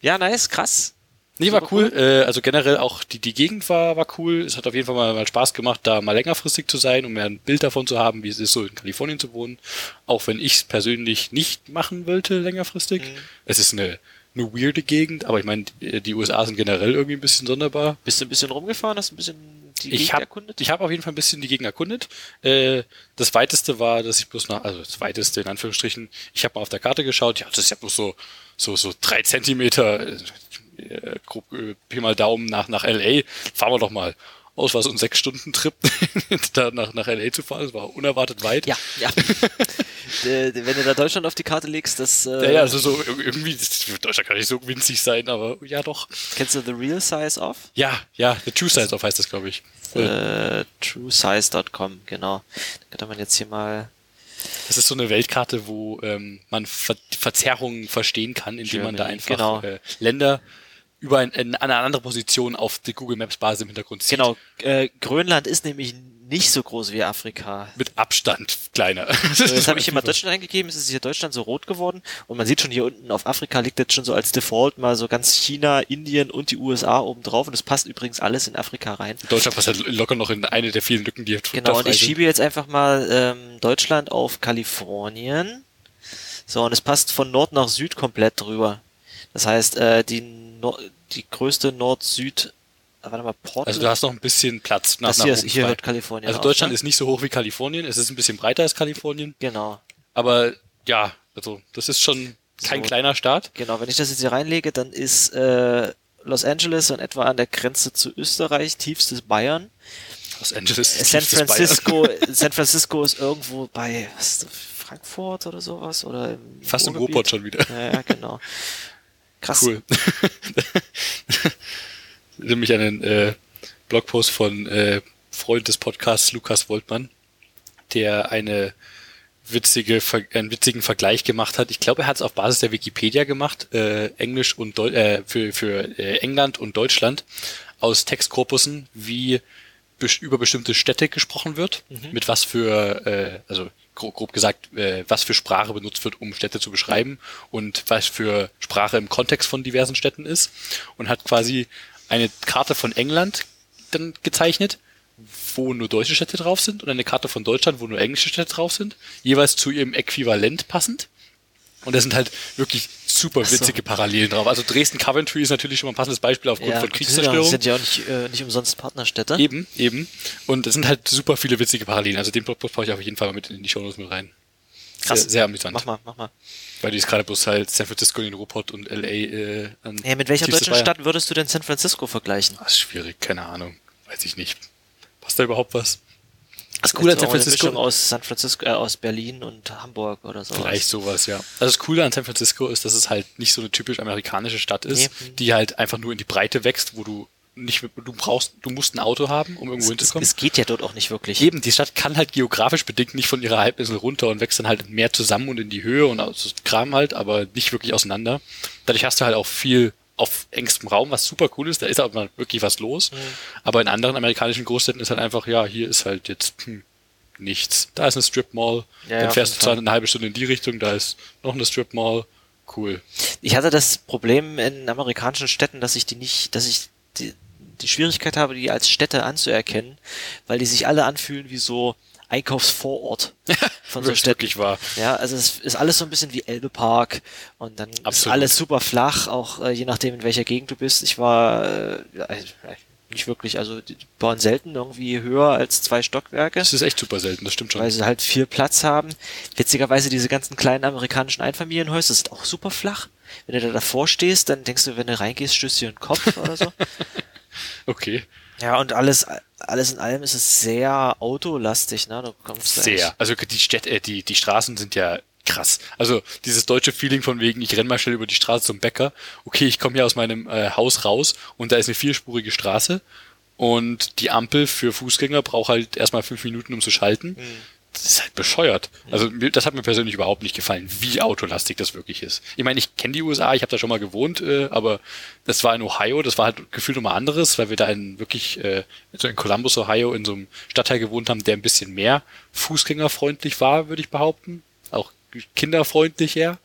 Ja, nice, krass. Nee, war Super cool. Äh, also generell auch die, die Gegend war, war cool. Es hat auf jeden Fall mal, mal Spaß gemacht, da mal längerfristig zu sein, um mehr ein Bild davon zu haben, wie es ist, so in Kalifornien zu wohnen. Auch wenn ich es persönlich nicht machen wollte, längerfristig. Mhm. Es ist eine, eine weirde Gegend, aber ich meine, die USA sind generell irgendwie ein bisschen sonderbar. Bist du ein bisschen rumgefahren? Hast du ein bisschen die Ich Gegend habe erkundet? ich hab auf jeden Fall ein bisschen die Gegend erkundet. Äh, das weiteste war, dass ich bloß nach, also das weiteste in Anführungsstrichen, ich habe mal auf der Karte geschaut, ja, das ist ja bloß so, so, so drei Zentimeter, äh, grob äh, Pi mal Daumen nach, nach LA. Fahren wir doch mal. Aus war so ein sechs Stunden Trip, da nach, nach LA zu fahren. Das war unerwartet weit. Ja, ja. Äh, Wenn du da Deutschland auf die Karte legst, das äh, Ja, ja, also so irgendwie, Deutschland kann nicht so winzig sein, aber ja doch. kennst du The Real Size of? Ja, ja, The True Size of heißt das, glaube ich. Äh, truesize.com, genau. Da könnte man jetzt hier mal Das ist so eine Weltkarte, wo ähm, man Ver Verzerrungen verstehen kann, indem man da Germany, einfach genau. äh, Länder über ein, in eine andere Position auf die Google Maps Basis im Hintergrund sieht. Genau, äh, Grönland ist nämlich nicht so groß wie Afrika. Mit Abstand kleiner. So, jetzt habe ich hier mal Deutschland eingegeben, es ist hier Deutschland so rot geworden und man sieht schon hier unten auf Afrika liegt jetzt schon so als Default mal so ganz China, Indien und die USA oben drauf und es passt übrigens alles in Afrika rein. Deutschland passt halt locker noch in eine der vielen Lücken, die Genau, da und ich sind. schiebe jetzt einfach mal ähm, Deutschland auf Kalifornien. So, und es passt von Nord nach Süd komplett drüber. Das heißt, äh, die, Nor die größte Nord-Süd, äh, warte mal, Portland. Also du hast noch ein bisschen Platz nach, das nach hier, ist, hier hört Kalifornien Also auf, Deutschland ne? ist nicht so hoch wie Kalifornien, es ist ein bisschen breiter als Kalifornien, Genau, aber ja, also das ist schon kein So. kleiner Staat. genau. Wenn ich das jetzt hier reinlege, dann ist äh, Los Angeles in etwa an der Grenze zu Österreich, tiefstes Bayern. Los Angeles ist San. Francisco, San Francisco ist irgendwo bei was, Frankfurt oder sowas oder im Fast im Ruhrgebiet. Ruhrpott schon wieder. Ja, ja, genau. Krass. Cool. Nämlich einen äh, Blogpost von äh, Freund des Podcasts Lukas Woltmann, der eine witzige, einen witzigen Vergleich gemacht hat. Ich glaube, er hat es auf Basis der Wikipedia gemacht, äh, Englisch und Deu äh, für, für äh, England und Deutschland aus Textkorpussen, wie über bestimmte Städte gesprochen wird, mit was für, äh, also grob, gesagt, äh, was für Sprache benutzt wird, um Städte zu beschreiben und was für Sprache im Kontext von diversen Städten ist und hat quasi eine Karte von England dann gezeichnet, wo nur deutsche Städte drauf sind und eine Karte von Deutschland, wo nur englische Städte drauf sind, jeweils zu ihrem Äquivalent passend. Und da sind halt wirklich super so. witzige Parallelen drauf. Also Dresden-Coventry ist natürlich schon mal ein passendes Beispiel aufgrund Ja, von gut, die sind ja- Kriegszerstörung. auch nicht, äh, nicht umsonst Partnerstädte. Eben, eben. Und es sind halt super viele witzige Parallelen. Also den Blogpost brauche ich auf jeden Fall mal mit in die Shownotes mit rein. Krass. Sehr, sehr amüsant. Mach mal, mach mal. Weil die ist gerade bloß halt San Francisco, den Ruhrpott und LA äh, an Hey, mit welcher deutschen Bayern. Stadt würdest du denn San Francisco vergleichen? Das ist schwierig, keine Ahnung. Weiß ich nicht. Passt da überhaupt was? Das Cool Coole an an San Francisco. aus San Francisco, äh, aus Berlin und Hamburg oder so. Vielleicht sowas, ja. Also das Coole an San Francisco ist, dass es halt nicht so eine typisch amerikanische Stadt ist, Nee. die halt einfach nur in die Breite wächst, wo du nicht, du brauchst, du musst ein Auto haben, um irgendwo Es, hinzukommen. es geht ja dort auch nicht wirklich. Eben, die Stadt kann halt geografisch bedingt nicht von ihrer Halbinsel runter und wächst dann halt mehr zusammen und in die Höhe und aus Kram halt, aber nicht wirklich auseinander. Dadurch hast du halt auch viel auf engstem Raum, was super cool ist. Da ist auch mal wirklich was los. Aber in anderen amerikanischen Großstädten ist halt einfach, ja, hier ist halt jetzt hm, nichts. Da ist eine Strip Mall. Ja, ja, dann auf fährst du zwar eine halbe Stunde in die Richtung, da ist noch eine Strip Mall. Cool. Ich hatte das Problem in amerikanischen Städten, dass ich die nicht, dass ich die, die Schwierigkeit habe, die als Städte anzuerkennen, weil die sich alle anfühlen wie so Einkaufsvorort von so Städten. wirklich wahr. Ja, also es ist alles so ein bisschen wie Elbe Park und dann ist Absolut. alles super flach, auch äh, je nachdem in welcher Gegend du bist. Ich war äh, ja, nicht wirklich, also die bauen selten irgendwie höher als zwei Stockwerke, Das ist echt super selten, das stimmt schon. weil sie halt viel Platz haben. Witzigerweise diese ganzen kleinen amerikanischen Einfamilienhäuser sind auch super flach. Wenn du da davor stehst, dann denkst du, wenn du reingehst, stößt dir den Kopf oder so. Okay. Ja, und alles, alles in allem ist es sehr autolastig, ne? Du kommst Sehr. Also die Städte, äh, die, die Straßen sind ja krass. Also dieses deutsche Feeling von wegen, ich renn mal schnell über die Straße zum Bäcker. Okay, ich komme hier aus meinem äh, Haus raus und da ist eine vierspurige Straße und die Ampel für Fußgänger braucht halt erstmal fünf Minuten, um zu schalten. Das ist halt bescheuert. Also das hat mir persönlich überhaupt nicht gefallen, wie autolastig das wirklich ist. Ich meine, ich kenne die USA, ich habe da schon mal gewohnt, äh, aber das war in Ohio, das war halt gefühlt nochmal anderes, weil wir da in wirklich, äh, so in Columbus, Ohio, in so einem Stadtteil gewohnt haben, der ein bisschen mehr fußgängerfreundlich war, würde ich behaupten. Auch kinderfreundlich eher.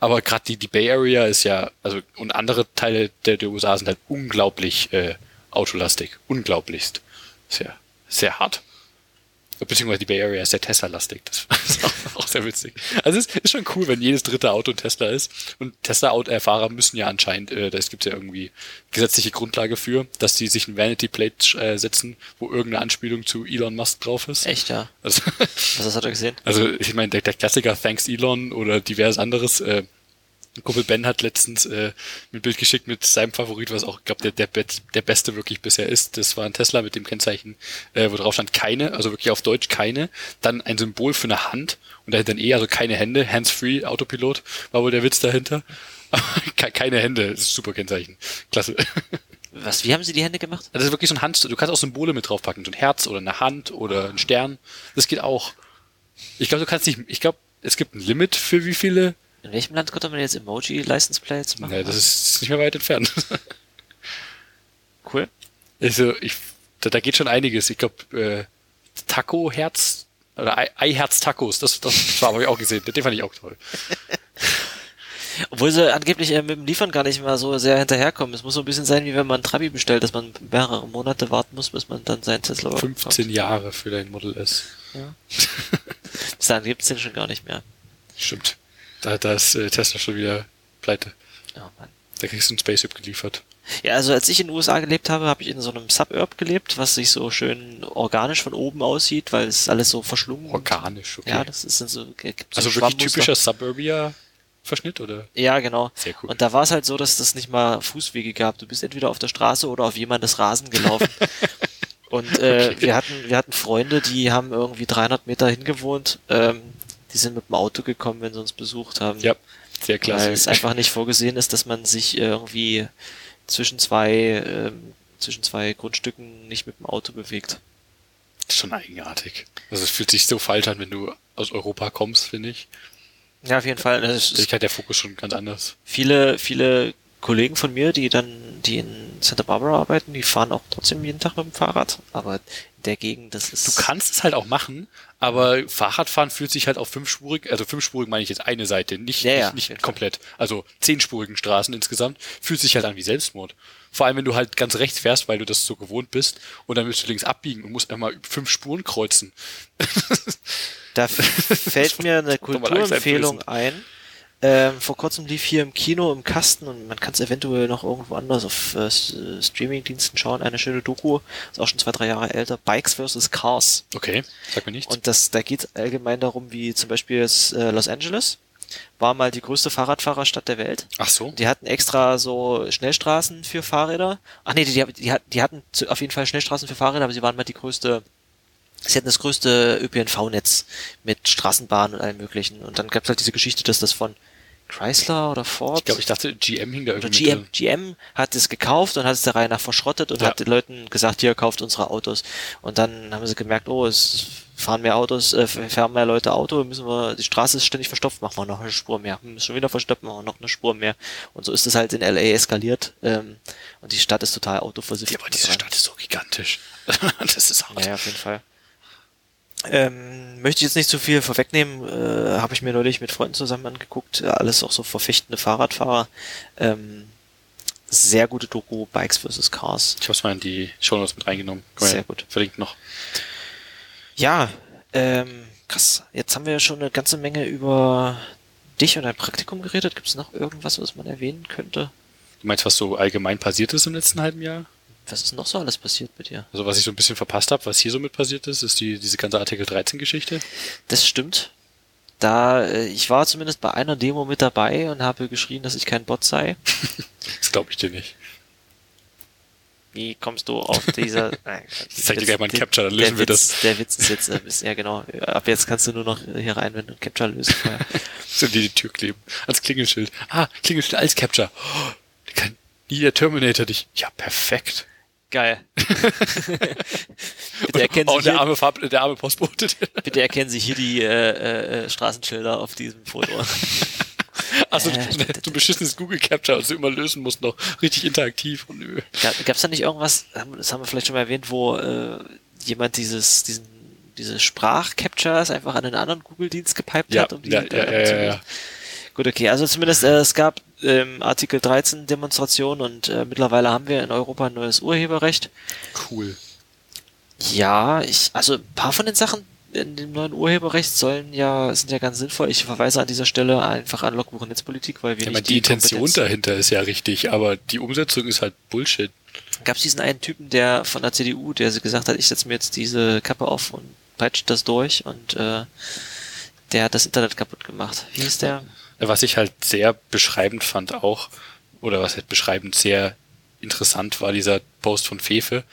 aber gerade die, die Bay Area ist ja, also und andere Teile der, der USA sind halt unglaublich äh, autolastig. Unglaublichst. Sehr, sehr hart. Beziehungsweise die Bay Area ist sehr Tesla-lastig. Das ist auch, auch sehr witzig. Also es ist schon cool, wenn jedes dritte Auto ein Tesla ist. Und Tesla-Fahrer müssen ja anscheinend, äh, da gibt ja irgendwie gesetzliche Grundlage für, dass die sich ein Vanity-Plate äh, setzen, wo irgendeine Anspielung zu Elon Musk drauf ist. Echt, ja. Also, Was hat er gesehen? also ich meine, der, der Klassiker Thanks Elon oder divers anderes, äh, ein Kumpel Ben hat letztens äh, mir ein Bild geschickt mit seinem Favorit, was auch, ich glaube, der, der, der beste wirklich bisher ist. Das war ein Tesla mit dem Kennzeichen, äh, wo drauf stand keine, also wirklich auf Deutsch keine. Dann ein Symbol für eine Hand und dahinter ein E, also keine Hände, hands-free, Autopilot, war wohl der Witz dahinter. Ke- keine Hände, das ist ein super Kennzeichen. Klasse. Was, wie haben sie die Hände gemacht? Das ist wirklich so ein Hand, du kannst auch Symbole mit draufpacken, so ein Herz oder eine Hand oder ein Stern. Das geht auch. Ich glaube, du kannst nicht, ich glaube, es gibt ein Limit für wie viele In welchem Land konnte man jetzt Emoji-License Plates machen? Ja, das ist nicht mehr weit entfernt. cool. Also, ich, da, da geht schon einiges. Ich glaube, äh, Taco-Herz oder Ei- Ei-Herz-Tacos, das, das habe ich auch gesehen. Den fand ich auch toll. Obwohl sie angeblich äh, mit dem Liefern gar nicht mehr so sehr hinterherkommen. Es muss so ein bisschen sein, wie wenn man ein Trabi bestellt, dass man mehrere Monate warten muss, bis man dann seinen Tesla bekommt. 15 Jahre für dein Model S. Ja. Bis dahin gibt's den schon gar nicht mehr. Stimmt. Da, da ist äh, Tesla schon wieder pleite. Oh Mann. Da kriegst du ein Spaceship geliefert. Ja, also als ich in den USA gelebt habe, habe ich in so einem Suburb gelebt, was sich so schön organisch von oben aussieht, weil es alles so verschlungen und- Organisch, okay. Ja, das ist dann so, gibt so also wirklich typischer Suburbia-Verschnitt, oder? Ja, genau. Sehr cool. Und da war es halt so, dass das nicht mal Fußwege gab. Du bist entweder auf der Straße oder auf jemandes Rasen gelaufen. Und äh, wir hatten wir hatten Freunde, die haben irgendwie 300 Meter hingewohnt. Ähm, die sind mit dem Auto gekommen, wenn sie uns besucht haben. Ja, sehr klasse. Weil es einfach nicht vorgesehen ist, dass man sich irgendwie zwischen zwei ähm, zwischen zwei Grundstücken nicht mit dem Auto bewegt. Das ist schon eigenartig. Also es fühlt sich so falsch an, wenn du aus Europa kommst, finde ich. Ja, auf jeden Fall. Da ist ist der Fokus schon ganz anders. viele, viele Kollegen von mir, die dann, die in Santa Barbara arbeiten, die fahren auch trotzdem jeden Tag mit dem Fahrrad. Aber in der Gegend, das ist. Du kannst es halt auch machen, aber Fahrradfahren fühlt sich halt auf fünfspurig, also fünfspurig meine ich jetzt eine Seite, nicht, Ja, ja, nicht, nicht komplett. Also zehnspurigen Straßen insgesamt, fühlt sich halt an wie Selbstmord. Vor allem, wenn du halt ganz rechts fährst, weil du das so gewohnt bist und dann willst du links abbiegen und musst einmal fünf Spuren kreuzen. Da fällt mir eine Kulturempfehlung ein. Ähm, vor kurzem lief hier im Kino im Kasten und man kann es eventuell noch irgendwo anders auf äh, äh, Streamingdiensten schauen. Eine schöne Doku, ist auch schon zwei, drei Jahre älter. Bikes vs. Cars. Okay, sag mir nichts. Und das, da geht allgemein darum, wie zum Beispiel jetzt, äh, Los Angeles war mal die größte Fahrradfahrerstadt der Welt. Ach so. Die hatten extra so Schnellstraßen für Fahrräder. Ach nee, die, die, die, die hatten auf jeden Fall Schnellstraßen für Fahrräder, aber sie waren mal die größte, sie hatten das größte ÖPNV-Netz mit Straßenbahnen und allem möglichen. Und dann gab es halt diese Geschichte, dass das von Chrysler oder Ford Ich glaube, ich dachte, GM hing da oder irgendwie GM, mit GM hat es gekauft und hat es der Reihe nach verschrottet und Ja. hat den Leuten gesagt, hier kauft unsere Autos. Und dann haben sie gemerkt, oh, es fahren mehr Autos, äh, fahren mehr Leute Auto, müssen wir, die Straße ist ständig verstopft, machen wir noch eine Spur mehr. Ist schon wieder verstopft, machen wir noch eine Spur mehr. Und so ist es halt in LA eskaliert. Ähm, und die Stadt ist total autoversifft. Ja, aber diese Stadt ist so gigantisch. das ist hart. Ja, auf jeden Fall. Ähm, möchte ich jetzt nicht zu viel vorwegnehmen, äh, habe ich mir neulich mit Freunden zusammen angeguckt, alles auch so verpflichtende Fahrradfahrer. Ähm, sehr gute Doku, Bikes vs. Cars. Ich hab's mal in die Shownotes mit reingenommen. Kann Sehr ja gut. Verlinkt noch. Ja, ähm, krass. Jetzt haben wir ja schon eine ganze Menge über dich und dein Praktikum geredet. Gibt es noch irgendwas, was man erwähnen könnte? Du meinst, was so allgemein passiert ist im letzten halben Jahr? Was ist noch so alles passiert mit dir? Also was ich so ein bisschen verpasst habe, was hier so mit passiert ist, ist die, diese ganze Artikel 13 Geschichte. Das stimmt. Da, äh, ich war zumindest bei einer Demo mit dabei und habe geschrien, dass ich kein Bot sei. Das glaube ich dir nicht. Wie kommst du auf dieser... Nein, Ich zeig dir gleich mal einen der- Capture, dann lösen wir Witz, das. Der Witz ist jetzt, äh, ist- ja genau, ab jetzt kannst du nur noch hier rein, wenn du einen Capture löst. vorher. So die, die Tür kleben. Ans Klingelschild. Ah, Klingelschild als Capture. Oh, der kann nie der Terminator dich. Ja, perfekt. Geil. bitte, erkennen oh, Sie der hier, arme Farb, der arme Postbote. bitte erkennen Sie hier die äh, äh, Straßenschilder auf diesem Foto. Achso, Äh, du, du beschissenes Google Capture, was du immer lösen musst, noch richtig interaktiv und nö. Gab es da nicht irgendwas, das haben wir vielleicht schon mal erwähnt, wo äh, jemand dieses, diesen, diese Sprachcaptures einfach an einen anderen Google-Dienst gepiped Ja, hat, um die ja, ja, ja, ja, ja. Gut, okay. Also zumindest äh, es gab ähm, Artikel 13 Demonstrationen und äh, mittlerweile haben wir in Europa ein neues Urheberrecht. Cool. Ja, ich, also ein paar von den Sachen in dem neuen Urheberrecht sollen ja, sind ja ganz sinnvoll. Ich verweise an dieser Stelle einfach an Logbuch und Netzpolitik, weil wir Ja, nicht aber die Intention Kompetenz- dahinter ist ja richtig, aber die Umsetzung ist halt Bullshit. gab es diesen einen Typen, der von der CDU, der gesagt hat, ich setze mir jetzt diese Kappe auf und peitscht das durch und äh, der hat das Internet kaputt gemacht. Wie hieß der? Was ich halt sehr beschreibend fand auch, oder was halt beschreibend sehr interessant war, dieser Post von Fefe,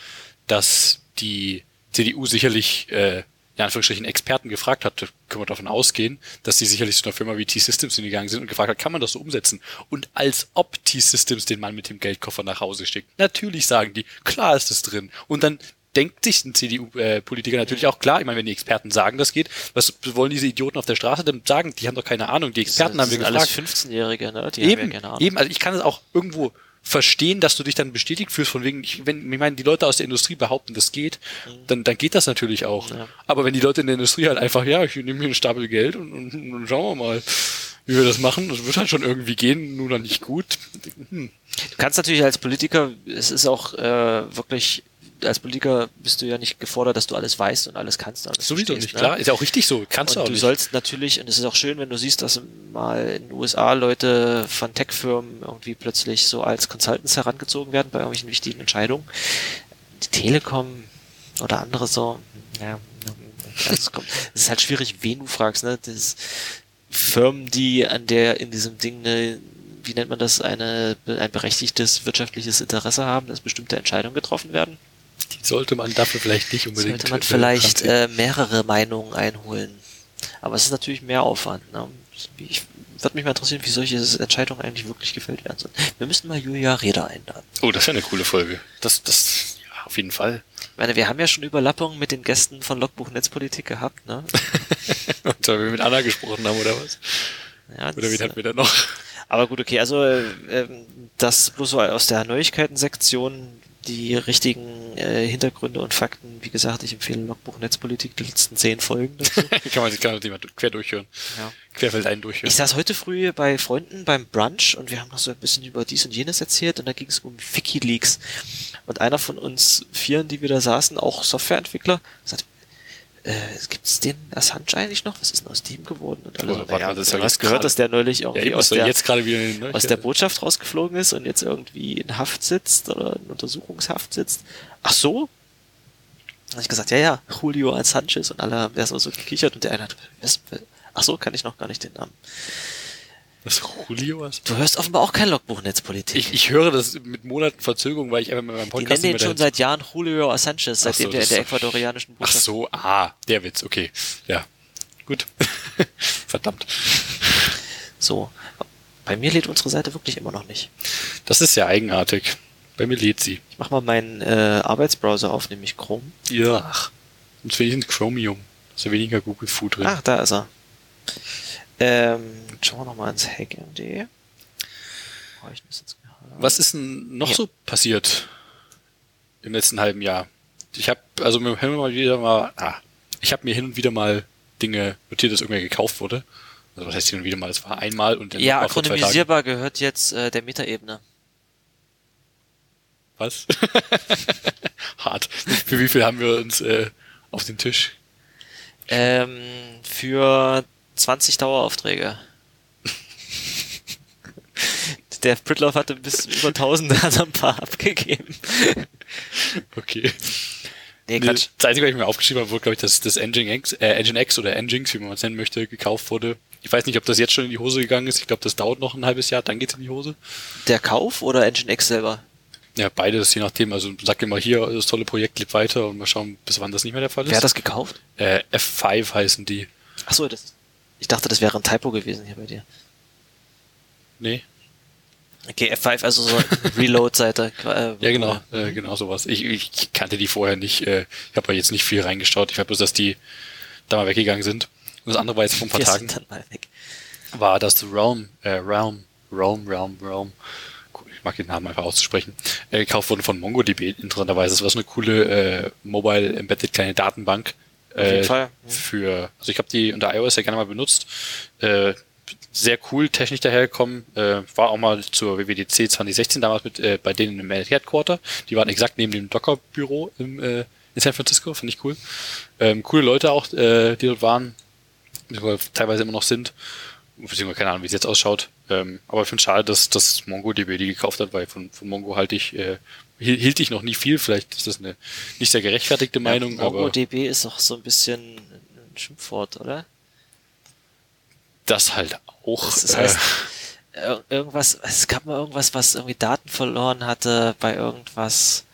dass die CDU sicherlich, äh, in Anführungsstrichen, Experten gefragt hat, können wir davon ausgehen, dass die sicherlich zu einer Firma wie T-Systems hingegangen sind und gefragt hat, kann man das so umsetzen? Und als ob T-Systems den Mann mit dem Geldkoffer nach Hause schickt. Natürlich sagen die, klar ist es drin. Und dann denkt sich ein CDU-Politiker natürlich auch klar, ich meine, wenn die Experten sagen, das geht, was wollen diese Idioten auf der Straße denn sagen? Die haben doch keine Ahnung. Die Experten das haben wir gefragt. alles 15-Jährige, ne? Die eben, haben ja keine Ahnung. eben, also ich kann es auch irgendwo verstehen, dass du dich dann bestätigt fühlst, von wegen, ich, wenn, ich meine, die Leute aus der Industrie behaupten, das geht, dann, dann geht das natürlich auch. Ja. Aber wenn die Leute in der Industrie halt einfach, ja, ich nehme hier einen Stapel Geld und, und, und schauen wir mal, wie wir das machen, das wird halt schon irgendwie gehen, nur dann nicht gut. Hm. Du kannst natürlich als Politiker, es ist auch äh, wirklich, als Politiker bist du ja nicht gefordert, dass du alles weißt und alles kannst. Alles Sowieso verstehst, nicht, ne? klar, ist ja auch richtig so, kannst und du auch du nicht. sollst natürlich, und es ist auch schön, wenn du siehst, dass mal in den USA Leute von Tech-Firmen irgendwie plötzlich so als Consultants herangezogen werden bei irgendwelchen wichtigen Entscheidungen. Die Telekom oder andere so, ja, das, ist halt schwierig, wen du fragst, ne? Das Firmen, die an der, in diesem Ding eine, wie nennt man das, eine, ein berechtigtes wirtschaftliches Interesse haben, dass bestimmte Entscheidungen getroffen werden. Die sollte man dafür vielleicht nicht unbedingt. Sollte man äh, vielleicht äh, mehrere Meinungen einholen. Aber es ist natürlich mehr Aufwand. Ne? Ich würde mich mal interessieren, wie solche Entscheidungen eigentlich wirklich gefällt werden sollen. Wir müssten mal Julia Reda einladen. Oh, das wäre eine coole Folge. Das, das, ja, auf jeden Fall. Ich meine, wir haben ja schon Überlappungen mit den Gästen von Logbuch Netzpolitik gehabt. Ne? Und weil wir mit Anna gesprochen haben, oder was? Ja, Oder wen hatten wir da noch? aber gut, okay. Also äh, das bloß so aus der Neuigkeiten-Sektion die richtigen äh, Hintergründe und Fakten. Wie gesagt, ich empfehle Logbuch Netzpolitik die letzten zehn Folgen dazu. kann man sich gar nicht mal quer durchhören. ja. Querfeldein durchhören. Ich saß heute früh bei Freunden beim Brunch und wir haben noch so ein bisschen über dies und jenes erzählt und da ging es um Wikileaks. Und einer von uns Vieren, die wir da saßen, auch Softwareentwickler, sagt, äh, gibt's den Assange eigentlich noch? Was ist denn aus dem geworden? Und alle Oh, so, naja, das ist du ja hast gehört, dass der neulich ja, irgendwie eben, aus ist der, jetzt gerade wieder den aus der Botschaft rausgeflogen ist und jetzt irgendwie in Haft sitzt oder in Untersuchungshaft sitzt. Ach so? Dann habe ich gesagt, ja, ja, Julio Sanchez und alle haben erstmal so gekichert und der eine hat, ach so, kann ich noch gar nicht den Namen. Das Julio was? Du hörst offenbar auch kein Logbuch Netzpolitik. Ich, ich höre das mit Monaten Verzögerung, weil ich einfach mit meinem Die Podcast nennen ihn nicht schon seit Jahren Julio Sanchez, Ach so, seitdem der in der ecuadorianischen Ach Botschaft. so, ah, der Witz, okay. Ja. Gut. Verdammt. So. Bei mir lädt unsere Seite wirklich immer noch nicht. Das ist ja eigenartig. Bei mir lädt sie. Ich mach mal meinen äh, Arbeitsbrowser auf, nämlich Chrome. Ja. Ach. Und wenigstens Chromium. Ist ja weniger Google Food drin. Ach, da ist er. Ähm, schauen wir nochmal ins HackMD. Oh, Was ist denn noch Ja. so passiert im letzten halben Jahr? Ich habe also mir hin und mal wieder mal, ah, ich habe mir hin und wieder mal Dinge notiert, dass irgendwer gekauft wurde. Also was heißt hin und wieder mal? Es war einmal und dann Ja, war vor zwei Tagen. akronymisierbar gehört jetzt äh, der Metaebene. Was? Hart. Für wie viel haben wir uns äh, auf den Tisch? Ähm, für 20 Daueraufträge. Der Pritloff hatte bis über 1000, hat ein paar abgegeben. Okay. Nee, Nee, Quatsch. das Einzige, was ich mir aufgeschrieben habe, wurde, glaube ich, dass das Engine X, äh, Engine X oder Engines, wie man es nennen möchte, gekauft wurde. Ich weiß nicht, ob das jetzt schon in die Hose gegangen ist. Ich glaube, das dauert noch ein halbes Jahr, dann geht's in die Hose. Der Kauf oder Engine X selber? Ja, beides, je nachdem. Also sag immer hier, das tolle Projekt lebt weiter und mal schauen, bis wann das nicht mehr der Fall ist. Wer hat das gekauft? Äh, F5 heißen die. Achso, das. Ich dachte, das wäre ein Typo gewesen hier bei dir. Nee. Okay, F5, also so Reload-Seite. Äh, Ja, genau, äh, genau sowas. Ich, ich kannte die vorher nicht. Äh, ich habe jetzt nicht viel reingeschaut. Ich weiß bloß, dass die da mal weggegangen sind. Und das andere war jetzt vor ein paar Wir Tagen. sind dann mal weg. war das Realm, äh, Realm, Realm, Realm, Realm, ich mag den Namen einfach auszusprechen, äh, gekauft worden von MongoDB, interessanterweise. Das war so eine coole äh, Mobile Embedded kleine Datenbank. Auf jeden äh, Fall. Mhm. Für, also ich habe die unter iOS ja gerne mal benutzt. Äh, sehr cool technisch dahergekommen. Äh, war auch mal zur WWDC 2016 damals mit äh, bei denen im Headquarter. Die waren exakt neben dem Docker-Büro im, äh, in San Francisco, finde ich cool. Ähm, coole Leute auch, äh, die dort waren, teilweise immer noch sind. Beziehungsweise keine Ahnung, wie es jetzt ausschaut. Ähm, aber ich finde es schade, dass, dass MongoDB die gekauft hat, weil von, von Mongo halte ich, äh, hielt ich noch nie viel. Vielleicht ist das eine nicht sehr gerechtfertigte Meinung. Ja, MongoDB ist auch so ein bisschen ein Schimpfwort, oder? Das halt auch. Das, das heißt, äh, irgendwas, es gab mal irgendwas, was irgendwie Daten verloren hatte bei irgendwas.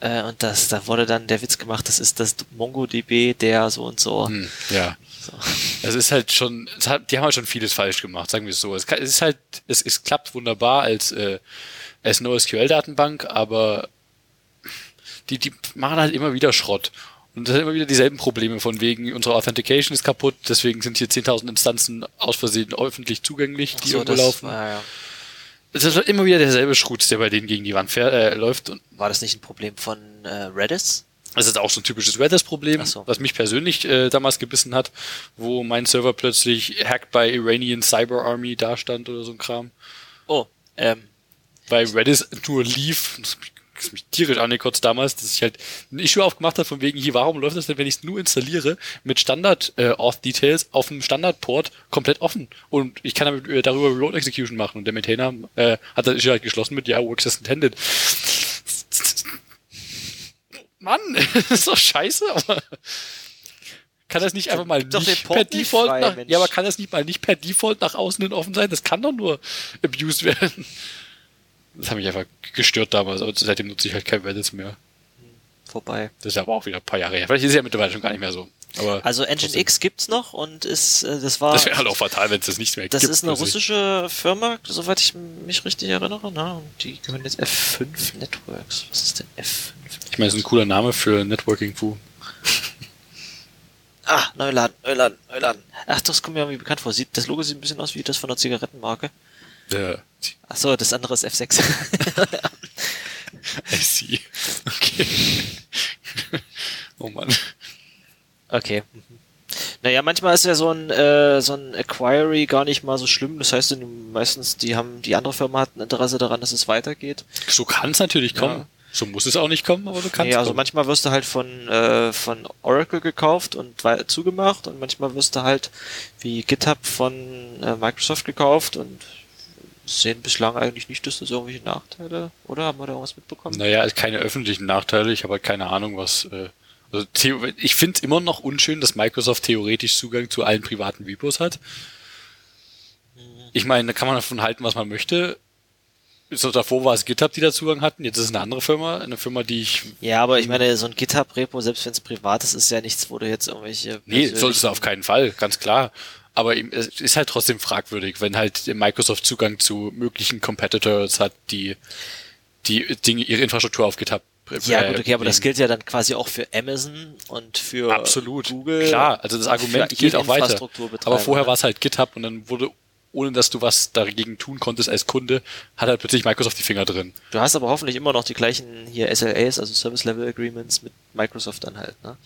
Äh, und das, da wurde dann der Witz gemacht, das ist das MongoDB, der so und so. Hm, ja. So. Es ist halt schon, hat, die haben halt schon vieles falsch gemacht, sagen wir es so. Es, kann, es ist halt, es, es klappt wunderbar als, äh, als NoSQL-Datenbank, aber die, die machen halt immer wieder Schrott. Und das sind immer wieder dieselben Probleme von wegen, unsere Authentication ist kaputt, deswegen sind hier 10.000 Instanzen aus Versehen öffentlich zugänglich, die so, irgendwo laufen. War, ja. Es ist halt immer wieder derselbe Schrutz, der bei denen gegen die Wand fähr, äh, läuft. Und war das nicht ein Problem von äh, Redis? Das ist auch so ein typisches Redis-Problem, so. was mich persönlich äh, damals gebissen hat, wo mein Server plötzlich Hacked by Iranian Cyber Army dastand oder so ein Kram. Oh, ähm. Weil Redis nur lief, das mich tierisch angekotzt damals, dass ich halt ein Issue aufgemacht habe von wegen, hier, warum läuft das denn, wenn ich es nur installiere, mit Standard äh, Auth Details auf einem Standard-Port komplett offen und ich kann damit, äh, darüber Remote Execution machen und der Maintainer äh, hat das Issue halt geschlossen mit, ja, works as intended. Mann, das ist doch scheiße, aber kann das nicht einfach mal nicht per Default frei, nach, ja, aber kann das nicht mal nicht per Default nach außen hin offen sein? Das kann doch nur abused werden. Das hat mich einfach gestört damals, aber seitdem nutze ich halt kein Reddit mehr. Vorbei. Das ist aber auch wieder ein paar Jahre her. Vielleicht ist es ja mittlerweile schon gar nicht mehr so. Aber also Engine trotzdem. X gibt's noch und ist äh, das war Das wäre halt auch fatal, wenn es das nicht mehr das gibt. Das ist eine russische Firma, soweit ich mich richtig erinnere, ne? Und die gehören jetzt F5 Networks. Was ist denn F5? Ich meine, das ist ein cooler Name für Networking Fu. ah, Neuladen, Neuladen, Neuladen. Ach, das kommt mir irgendwie bekannt vor. Sieht, das Logo sieht ein bisschen aus wie das von der Zigarettenmarke. Ja. Ach so, das andere ist F6. I see. Okay. oh Mann. Okay. Naja, manchmal ist ja so ein, äh, so ein Acquiry gar nicht mal so schlimm. Das heißt, meistens, die haben, die andere Firma hat ein Interesse daran, dass es weitergeht. So kann es natürlich kommen. Ja. So muss es auch nicht kommen, aber du kannst. Ja, also manchmal wirst du halt von, äh, von Oracle gekauft und zugemacht und manchmal wirst du halt wie GitHub von äh, Microsoft gekauft und sehen bislang eigentlich nicht, dass das irgendwelche Nachteile, oder? Haben wir da irgendwas mitbekommen? Naja, keine öffentlichen Nachteile. Ich habe halt keine Ahnung, was. Äh, also ich finde es immer noch unschön, dass Microsoft theoretisch Zugang zu allen privaten Repos hat. Ich meine, da kann man davon halten, was man möchte. So davor war es GitHub, die da Zugang hatten. Jetzt ist es eine andere Firma, eine Firma, die ich. Ja, aber ich meine, so ein GitHub-Repo, selbst wenn es privat ist, ist ja nichts, wo du jetzt irgendwelche. Nee, solltest du auf keinen Fall, ganz klar aber es ist halt trotzdem fragwürdig, wenn halt Microsoft Zugang zu möglichen Competitors hat, die die Dinge, ihre Infrastruktur auf GitHub ja, gut, okay, aber das gilt ja dann quasi auch für Amazon und für Absolut. Google. Klar, also das Argument gilt auch weiter. Aber vorher war es halt GitHub und dann wurde, ohne dass du was dagegen tun konntest als Kunde, hat halt plötzlich Microsoft die Finger drin. Du hast aber hoffentlich immer noch die gleichen hier SLAs, also Service Level Agreements mit Microsoft dann halt, ne?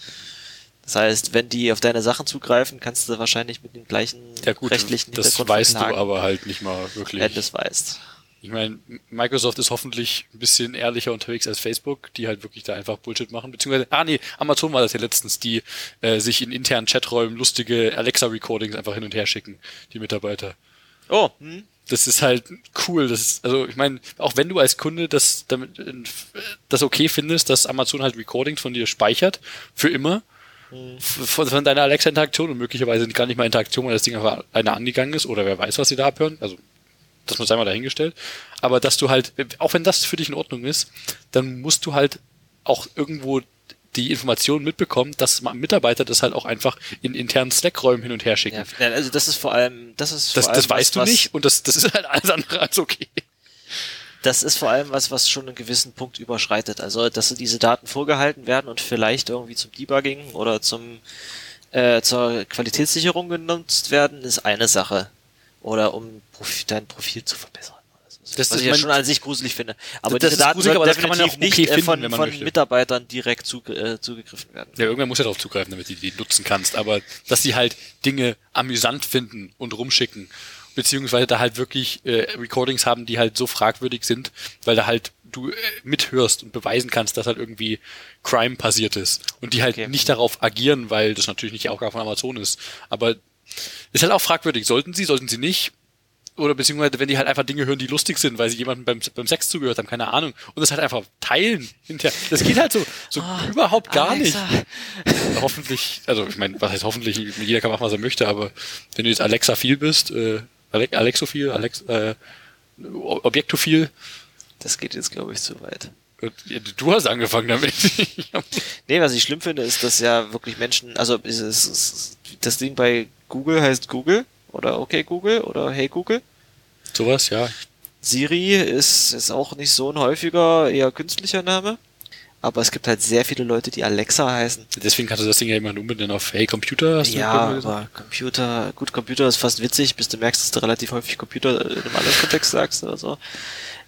Das heißt, wenn die auf deine Sachen zugreifen, kannst du wahrscheinlich mit dem gleichen ja gut, rechtlichen das weißt du aber halt nicht mal wirklich. Wenn du es weißt. Ich meine, Microsoft ist hoffentlich ein bisschen ehrlicher unterwegs als Facebook, die halt wirklich da einfach Bullshit machen. Beziehungsweise, ah nee, Amazon war das ja letztens, die äh, sich in internen Chaträumen lustige Alexa-Recordings einfach hin und her schicken, die Mitarbeiter. Oh, hm. Das ist halt cool. Das ist, also ich meine, auch wenn du als Kunde das damit das okay findest, dass Amazon halt Recordings von dir speichert, für immer, von, von deiner Alexa-Interaktion und möglicherweise gar nicht mal Interaktion, weil das Ding einfach einer angegangen ist oder wer weiß, was sie da abhören. Also, das muss einmal dahingestellt. Aber dass du halt, auch wenn das für dich in Ordnung ist, dann musst du halt auch irgendwo die Informationen mitbekommen, dass Mitarbeiter das halt auch einfach in internen Slack-Räumen hin und her schicken. Ja, also das ist vor allem, das ist das, vor allem das weißt was, du nicht und das, das ist halt alles andere als okay das ist vor allem was, was schon einen gewissen Punkt überschreitet. Also, dass diese Daten vorgehalten werden und vielleicht irgendwie zum Debugging oder zum äh, zur Qualitätssicherung genutzt werden, ist eine Sache. Oder um Profi dein Profil zu verbessern. Das was ist ich ja schon an sich gruselig finde. Aber Das diese Daten gruselig, aber das kann man ja definitiv nicht äh, finden, von, von möchte. Mitarbeitern direkt zu, äh, zugegriffen werden. Ja, irgendwer muss ja darauf zugreifen, damit du die nutzen kannst. Aber dass sie halt Dinge amüsant finden und rumschicken, beziehungsweise da halt wirklich äh, Recordings haben, die halt so fragwürdig sind, weil da halt du äh, mithörst und beweisen kannst, dass halt irgendwie Crime passiert ist. Und die halt Okay. nicht darauf agieren, weil das natürlich nicht die Aufgabe von Amazon ist. Aber ist halt auch fragwürdig. Sollten sie, sollten sie nicht? Oder beziehungsweise, wenn die halt einfach Dinge hören, die lustig sind, weil sie jemandem beim, beim Sex zugehört haben, keine Ahnung. Und das halt einfach teilen. hinterher. Das geht halt so, so überhaupt gar Alexa. nicht. Hoffentlich, also ich meine, was heißt hoffentlich, jeder kann machen, was er möchte, aber wenn du jetzt Alexa-Viel bist, äh, Alexophil, Alex, äh, Objektophil, Das geht jetzt, glaube ich, zu weit. du hast angefangen damit. Nee, was ich schlimm finde, ist, dass ja wirklich Menschen, also ist, es ist, das Ding bei Google heißt Google oder okay Google oder hey Google. Sowas, ja. Siri ist, ist auch nicht so ein häufiger, eher künstlicher Name. Aber es gibt halt sehr viele Leute, die Alexa heißen. Deswegen kannst du das Ding ja immer umbenennen auf Hey Computer. Hast du Ja, aber Computer, gut, Computer ist fast witzig, bis du merkst, dass du relativ häufig Computer in einem anderen Kontext sagst oder so.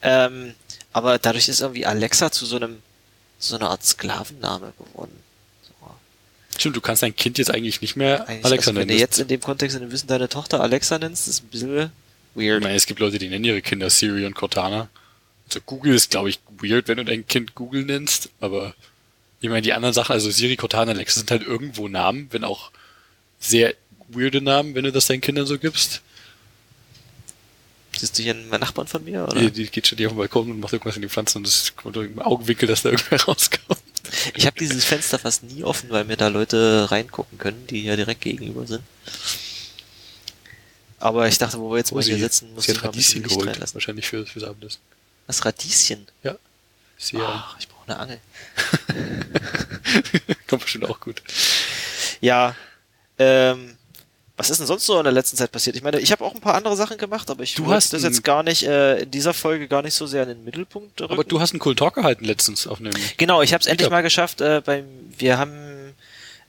Ähm, aber dadurch ist irgendwie Alexa zu so einem, so einer Art Sklavenname geworden. So. Stimmt, du kannst dein Kind jetzt eigentlich nicht mehr Eigentlich, Alexa also, wenn nennen. du jetzt in dem Kontext in dem Wissen deine Tochter Alexa nennst, ist ein bisschen ich weird. meine, es gibt Leute, die nennen ihre Kinder Siri und Cortana. Also Google ist, glaube ich, weird, wenn du dein Kind Google nennst, aber ich meine, die anderen Sachen, also Siri, Cortana, Alexa sind halt irgendwo Namen, wenn auch sehr weirde Namen, wenn du das deinen Kindern so gibst. Siehst du hier einen Nachbarn von mir? Oder? Die, die geht schon die auf den Balkon und macht irgendwas in die Pflanzen und es kommt im Augenwinkel, dass da irgendwer rauskommt. Ich habe dieses Fenster fast nie offen, weil mir da Leute reingucken können, die ja direkt gegenüber sind. Aber ich dachte, wo wir jetzt mal hier sitzen, muss ich mal ein bisschen Licht reinlassen. wahrscheinlich für, fürs Abendessen. Was Radieschen? Ja. Ja. Ach, ich brauche eine Angel. Kommt bestimmt auch gut. Ja, ähm, was ist denn sonst so in der letzten Zeit passiert? Ich meine, ich habe auch ein paar andere Sachen gemacht, aber ich Du hast das jetzt gar nicht, äh, in dieser Folge gar nicht so sehr in den Mittelpunkt rücken. Aber du hast einen coolen Talk gehalten letztens auf einem. Genau, ich habe es endlich mal geschafft. Äh, beim, wir haben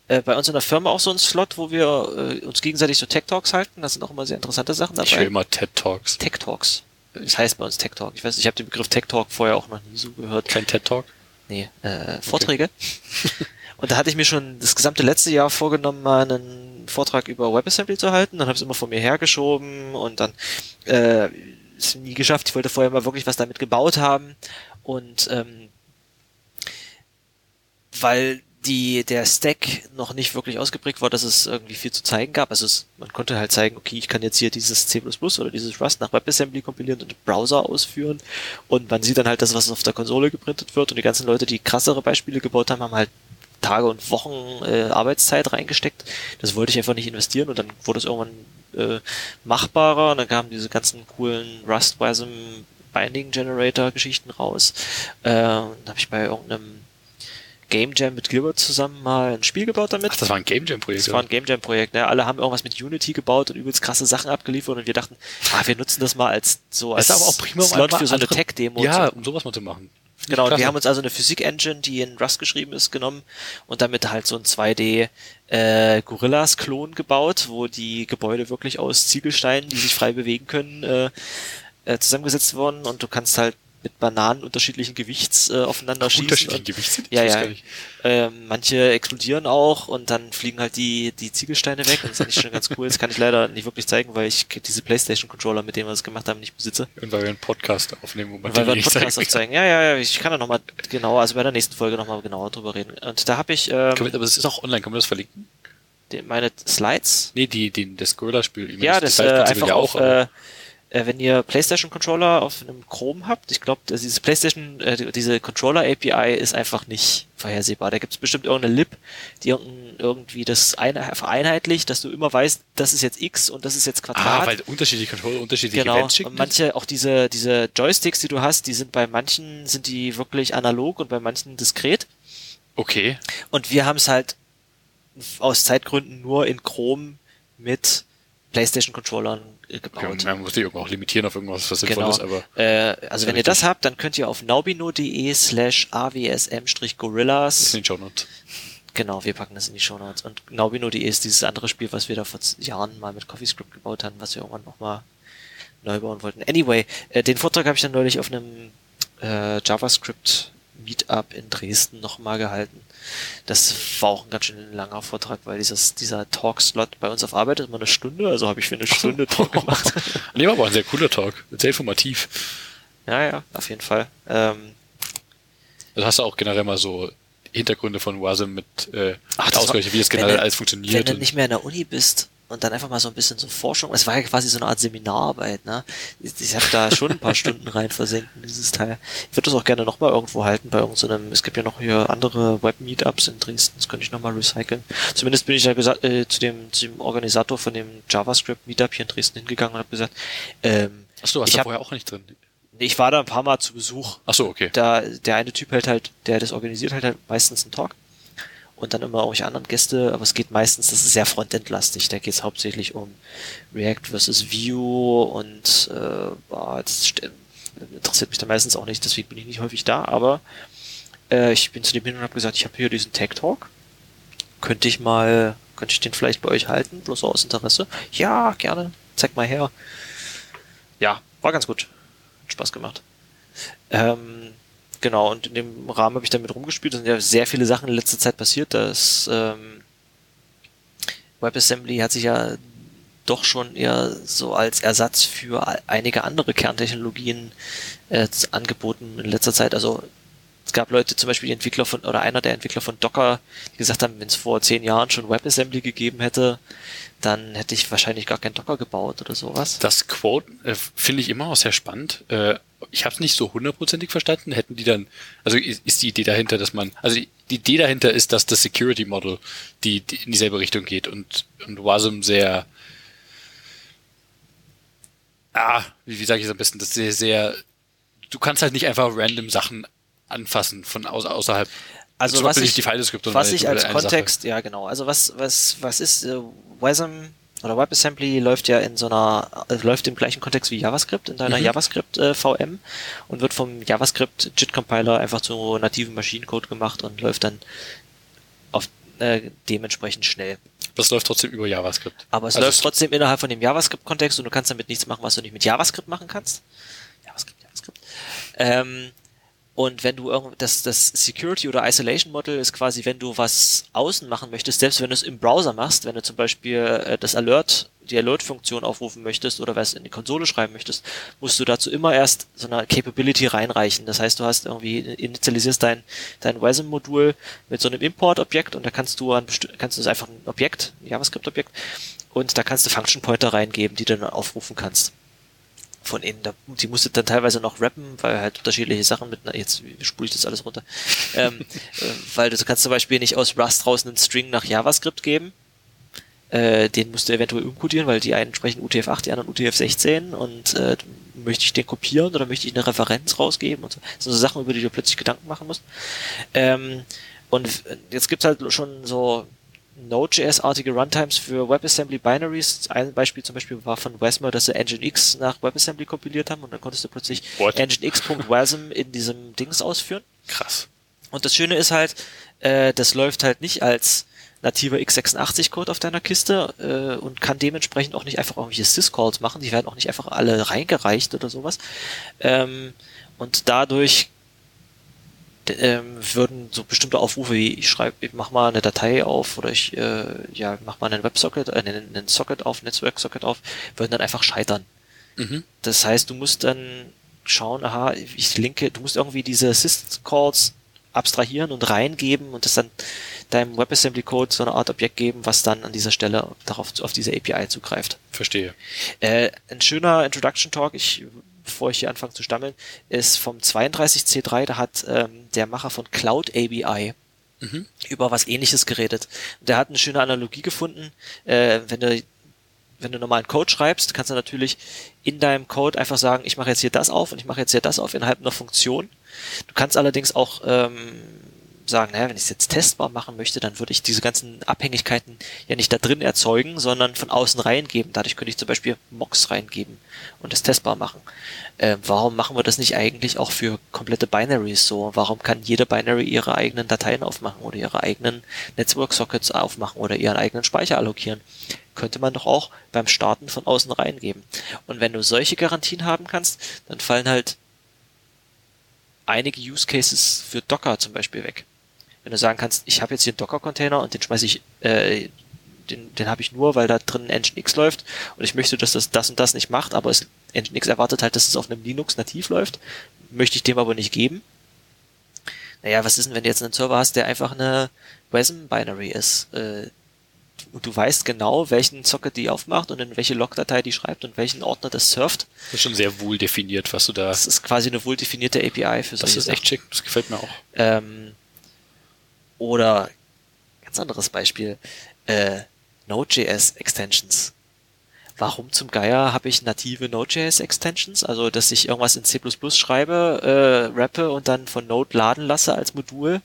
äh, bei uns in der Firma auch so einen Slot, wo wir äh, uns gegenseitig so Tech Talks halten. Das sind auch immer sehr interessante Sachen Ich höre dabei. immer TED Talks. Tech Talks. Das heißt bei uns Tech Talk. Ich weiß, ich habe den Begriff Tech Talk vorher auch noch nie so gehört. Kein TED Talk. Nee, äh, Vorträge. Und da hatte ich mir schon das gesamte letzte Jahr vorgenommen, mal einen Vortrag über WebAssembly zu halten. Dann habe ich es immer vor mir hergeschoben und dann äh, ist nie geschafft. Ich wollte vorher mal wirklich was damit gebaut haben. Und ähm, weil die, der Stack noch nicht wirklich ausgeprägt war, dass es irgendwie viel zu zeigen gab. Also es, man konnte halt zeigen, okay, ich kann jetzt hier dieses C++ oder dieses Rust nach WebAssembly kompilieren und Browser ausführen. Und man sieht dann halt das, was auf der Konsole geprintet wird. Und die ganzen Leute, die krassere Beispiele gebaut haben, haben halt Tage und Wochen äh, Arbeitszeit reingesteckt. Das wollte ich einfach nicht investieren und dann wurde es irgendwann äh, machbarer und dann kamen diese ganzen coolen Rust-Wasm Binding Generator Geschichten raus. Äh, dann habe ich bei irgendeinem Game Jam mit Gilbert zusammen mal ein Spiel gebaut damit. Ach, das war ein Game Jam Projekt. Das war ein Game Jam Projekt, ne? Alle haben irgendwas mit Unity gebaut und übelst krasse Sachen abgeliefert und wir dachten, ah, wir nutzen das mal als so als ist aber auch prima, um Slot einfach für so eine andere- Tech-Demo. Ja, zu- um sowas mal zu machen. Genau, und wir haben uns also eine Physik-Engine, die in Rust geschrieben ist, genommen und damit halt so ein 2D äh, Gorillas-Klon gebaut, wo die Gebäude wirklich aus Ziegelsteinen, die sich frei bewegen können, äh, äh, zusammengesetzt wurden und du kannst halt mit Bananen unterschiedlichen Gewichts äh, aufeinander schießen. unterschiedlichen und- Gewicht sind. Ja, Ich ja. Ähm, manche explodieren auch und dann fliegen halt die, die Ziegelsteine weg und das ist eigentlich schon ganz cool. Das kann ich leider nicht wirklich zeigen, weil ich diese Playstation-Controller, mit denen wir das gemacht haben, nicht besitze. Und weil wir einen Podcast aufnehmen, wo man Weil wir einen nicht Podcast zeigen aufzeigen. Ja, ja, ja, ich kann da nochmal genauer, also bei der nächsten Folge nochmal genauer drüber reden. Und da habe ich ähm, wir- Aber es ist auch online, können wir das verlinken? die, meine Slides. Nee, die, die, das Gorilla-Spiel. Ich Ja, das äh, Prinzip einfach auf, aber- äh, äh, wenn ihr PlayStation-Controller auf einem Chrome habt, ich glaube, dieses PlayStation, äh, diese Controller-API ist einfach nicht vorhersehbar. Da gibt es bestimmt irgendeine Lib, die irgendein- irgendwie das eine, vereinheitlicht, dass du immer weißt, das ist jetzt X und das ist jetzt Quadrat. Ah, weil unterschiedliche Controller unterschiedliche Genau. Events schicken. Und manche, auch diese, diese Joysticks, die du hast, die sind bei manchen, sind die wirklich analog und bei manchen diskret. Okay. Und wir haben es halt aus Zeitgründen nur in Chrome mit PlayStation-Controllern äh, okay. Gebaut. Und man muss die irgendwo auch limitieren auf irgendwas, was sinnvoll Genau. ist, aber Äh, also wenn ihr das habt, dann könnt ihr auf naubino.de slash das awsm-gorillas ist in den Shownotes. Genau, wir packen das in die Shownotes. Und naubino.de ist dieses andere Spiel, was wir da vor Jahren mal mit CoffeeScript gebaut haben, was wir irgendwann nochmal neu bauen wollten. Anyway, äh, den Vortrag habe ich dann neulich auf einem äh, JavaScript Meetup in Dresden nochmal gehalten. Das war auch ein ganz schön langer Vortrag, weil dieses, dieser Talk-Slot bei uns auf Arbeit ist immer eine Stunde, also habe ich für eine Stunde Talk gemacht. nee, war aber ein sehr cooler Talk, sehr informativ. Ja, ja, auf jeden Fall. Ähm, also hast du auch generell mal so Hintergründe von Wasm mit, äh, Ach, mit wie wenn generell du- alles wenn funktioniert. du und- nicht mehr in der Uni bist und dann einfach mal so ein bisschen so Forschung, es war ja quasi so eine Art Seminararbeit, ne? Ich, ich habe da schon ein paar Stunden rein versenkt in dieses Teil. Ich würde das auch gerne nochmal irgendwo halten, bei irgendeinem, es gibt ja noch hier andere Web-Meetups in Dresden, das könnte ich nochmal recyceln. Zumindest bin ich ja gesagt, äh, zu dem, zu dem Organisator von dem JavaScript-Meetup hier in Dresden hingegangen und habe gesagt, ähm, Ach so, warst ich du hab- vorher auch nicht drin? nee, ich war da ein paar Mal zu Besuch Ach so, okay. da der eine Typ hält halt, der das organisiert, halt, halt meistens einen Talk und dann immer irgendwelche anderen Gäste, aber es geht meistens, das ist sehr frontendlastig, da geht es hauptsächlich um React versus Vue und äh, boah, das interessiert mich da meistens auch nicht, deswegen bin ich nicht häufig da, aber äh, ich bin zu dem hin und habe gesagt, ich habe hier diesen Tech Talk, könnte ich mal, könnte ich den vielleicht bei euch halten, bloß aus Interesse? Ja, gerne, zeig mal her. Ja, war ganz gut, hat Spaß gemacht. Ähm, genau, und in dem Rahmen habe ich damit rumgespielt. Es sind ja sehr viele Sachen in letzter Zeit passiert. Das ähm, WebAssembly hat sich ja doch schon eher so als Ersatz für einige andere Kerntechnologien äh, angeboten in letzter Zeit. Also es gab Leute, zum Beispiel die Entwickler von, oder einer der Entwickler von Docker, die gesagt haben, wenn es vor zehn Jahren schon WebAssembly gegeben hätte, dann hätte ich wahrscheinlich gar kein Docker gebaut oder sowas. Das Quote äh, finde ich immer noch sehr spannend. Äh, ich habe es nicht so hundertprozentig verstanden. Hätten die dann, also ist, die Idee dahinter, dass man, also die Idee dahinter ist, dass das Security Model die, die in dieselbe Richtung geht und, und Wasm sehr, ah, wie, wie sage ich es am besten, das sehr, sehr, du kannst halt nicht einfach random Sachen anfassen von au außerhalb. Also was ich, die was ich als eine Sache. Kontext, ja genau, also was, was, was ist, äh, WASM oder WebAssembly läuft ja in so einer, äh, läuft im gleichen Kontext wie JavaScript, in deiner Mhm. JavaScript äh, VM und wird vom JavaScript JIT Compiler einfach zu nativen Maschinencode gemacht und läuft dann auf äh, dementsprechend schnell. Das läuft trotzdem über JavaScript. Aber es Also läuft trotzdem innerhalb von dem JavaScript-Kontext und du kannst damit nichts machen, was du nicht mit JavaScript machen kannst. JavaScript, JavaScript. Ähm, und wenn du irgend das, das Security oder Isolation Model ist quasi, wenn du was außen machen möchtest, selbst wenn du es im Browser machst, wenn du zum Beispiel äh, das Alert, die Alert-Funktion aufrufen möchtest oder was in die Konsole schreiben möchtest, musst du dazu immer erst so eine Capability reinreichen. Das heißt, du hast irgendwie initialisierst dein dein WASM-Modul mit so einem Import-Objekt und da kannst du an kannst du es einfach ein Objekt, ein JavaScript-Objekt und da kannst du Function Pointer reingeben, die du dann aufrufen kannst von innen. Da, die musste dann teilweise noch rappen, weil halt unterschiedliche Sachen mit, na, jetzt spule ich das alles runter, ähm, äh, weil du kannst zum Beispiel nicht aus Rust draußen einen String nach JavaScript geben. Äh, den musst du eventuell umkodieren, weil die einen sprechen UTF-8, die anderen UTF-16 und äh, möchte ich den kopieren oder möchte ich eine Referenz rausgeben und so. Das sind so Sachen, über die du plötzlich Gedanken machen musst. Ähm, und jetzt gibt's halt schon so Node.js-artige Runtimes für WebAssembly Binaries. Ein Beispiel zum Beispiel war von Wasmer, dass sie Nginx nach WebAssembly kompiliert haben und dann konntest du plötzlich nginx.wasm in diesem Dings ausführen. Krass. Und das Schöne ist halt, äh, das läuft halt nicht als nativer x86-Code auf deiner Kiste äh, und kann dementsprechend auch nicht einfach irgendwelche syscalls machen. Die werden auch nicht einfach alle reingereicht oder sowas. Ähm, und dadurch ähm, würden so bestimmte Aufrufe wie ich schreibe, ich mach mal eine Datei auf oder ich äh, ja mach mal einen Websocket, äh, einen, einen Socket auf, Netzwerksocket auf, würden dann einfach scheitern. Mhm. Das heißt, du musst dann schauen, aha, ich linke, du musst irgendwie diese Sys-Calls abstrahieren und reingeben und das dann deinem WebAssembly-Code so eine Art Objekt geben, was dann an dieser Stelle darauf auf diese API zugreift. Verstehe. Äh, ein schöner Introduction Talk, ich, bevor ich hier anfange zu stammeln, ist vom 32C3, da hat ähm, der Macher von Cloud ABI Mhm. über was ähnliches geredet. Der hat eine schöne Analogie gefunden, äh, wenn du wenn du normalen Code schreibst, kannst du natürlich in deinem Code einfach sagen, ich mache jetzt hier das auf und ich mache jetzt hier das auf innerhalb einer Funktion. Du kannst allerdings auch ähm, sagen, naja, wenn ich es jetzt testbar machen möchte, dann würde ich diese ganzen Abhängigkeiten ja nicht da drin erzeugen, sondern von außen reingeben. Dadurch könnte ich zum Beispiel Mocks reingeben und es testbar machen. Äh, warum machen wir das nicht eigentlich auch für komplette Binaries so? Warum kann jede Binary ihre eigenen Dateien aufmachen oder ihre eigenen Network-Sockets aufmachen oder ihren eigenen Speicher allokieren? könnte man doch auch beim Starten von außen reingeben. Und wenn du solche Garantien haben kannst, dann fallen halt einige Use Cases für Docker zum Beispiel weg. Wenn du sagen kannst, ich habe jetzt hier einen Docker-Container und den schmeiße ich, äh, den, den habe ich nur, weil da drin Nginx läuft und ich möchte, dass das das und das nicht macht, aber es, Nginx erwartet halt, dass es auf einem Linux nativ läuft, möchte ich dem aber nicht geben. Naja, was ist denn, wenn du jetzt einen Server hast, der einfach eine WASM-Binary ist? Äh, und du weißt genau, welchen Socket die aufmacht und in welche Logdatei die schreibt und welchen Ordner das surft. Das ist schon sehr wohl definiert, was du da. Das ist quasi eine wohl definierte API für solche Das ist echt schick, das gefällt mir auch. Ähm, oder ganz anderes Beispiel, äh, Node.js Extensions. Warum zum Geier habe ich native Node.js Extensions? Also, dass ich irgendwas in C++ schreibe, äh, rappe und dann von Node laden lasse als Modul,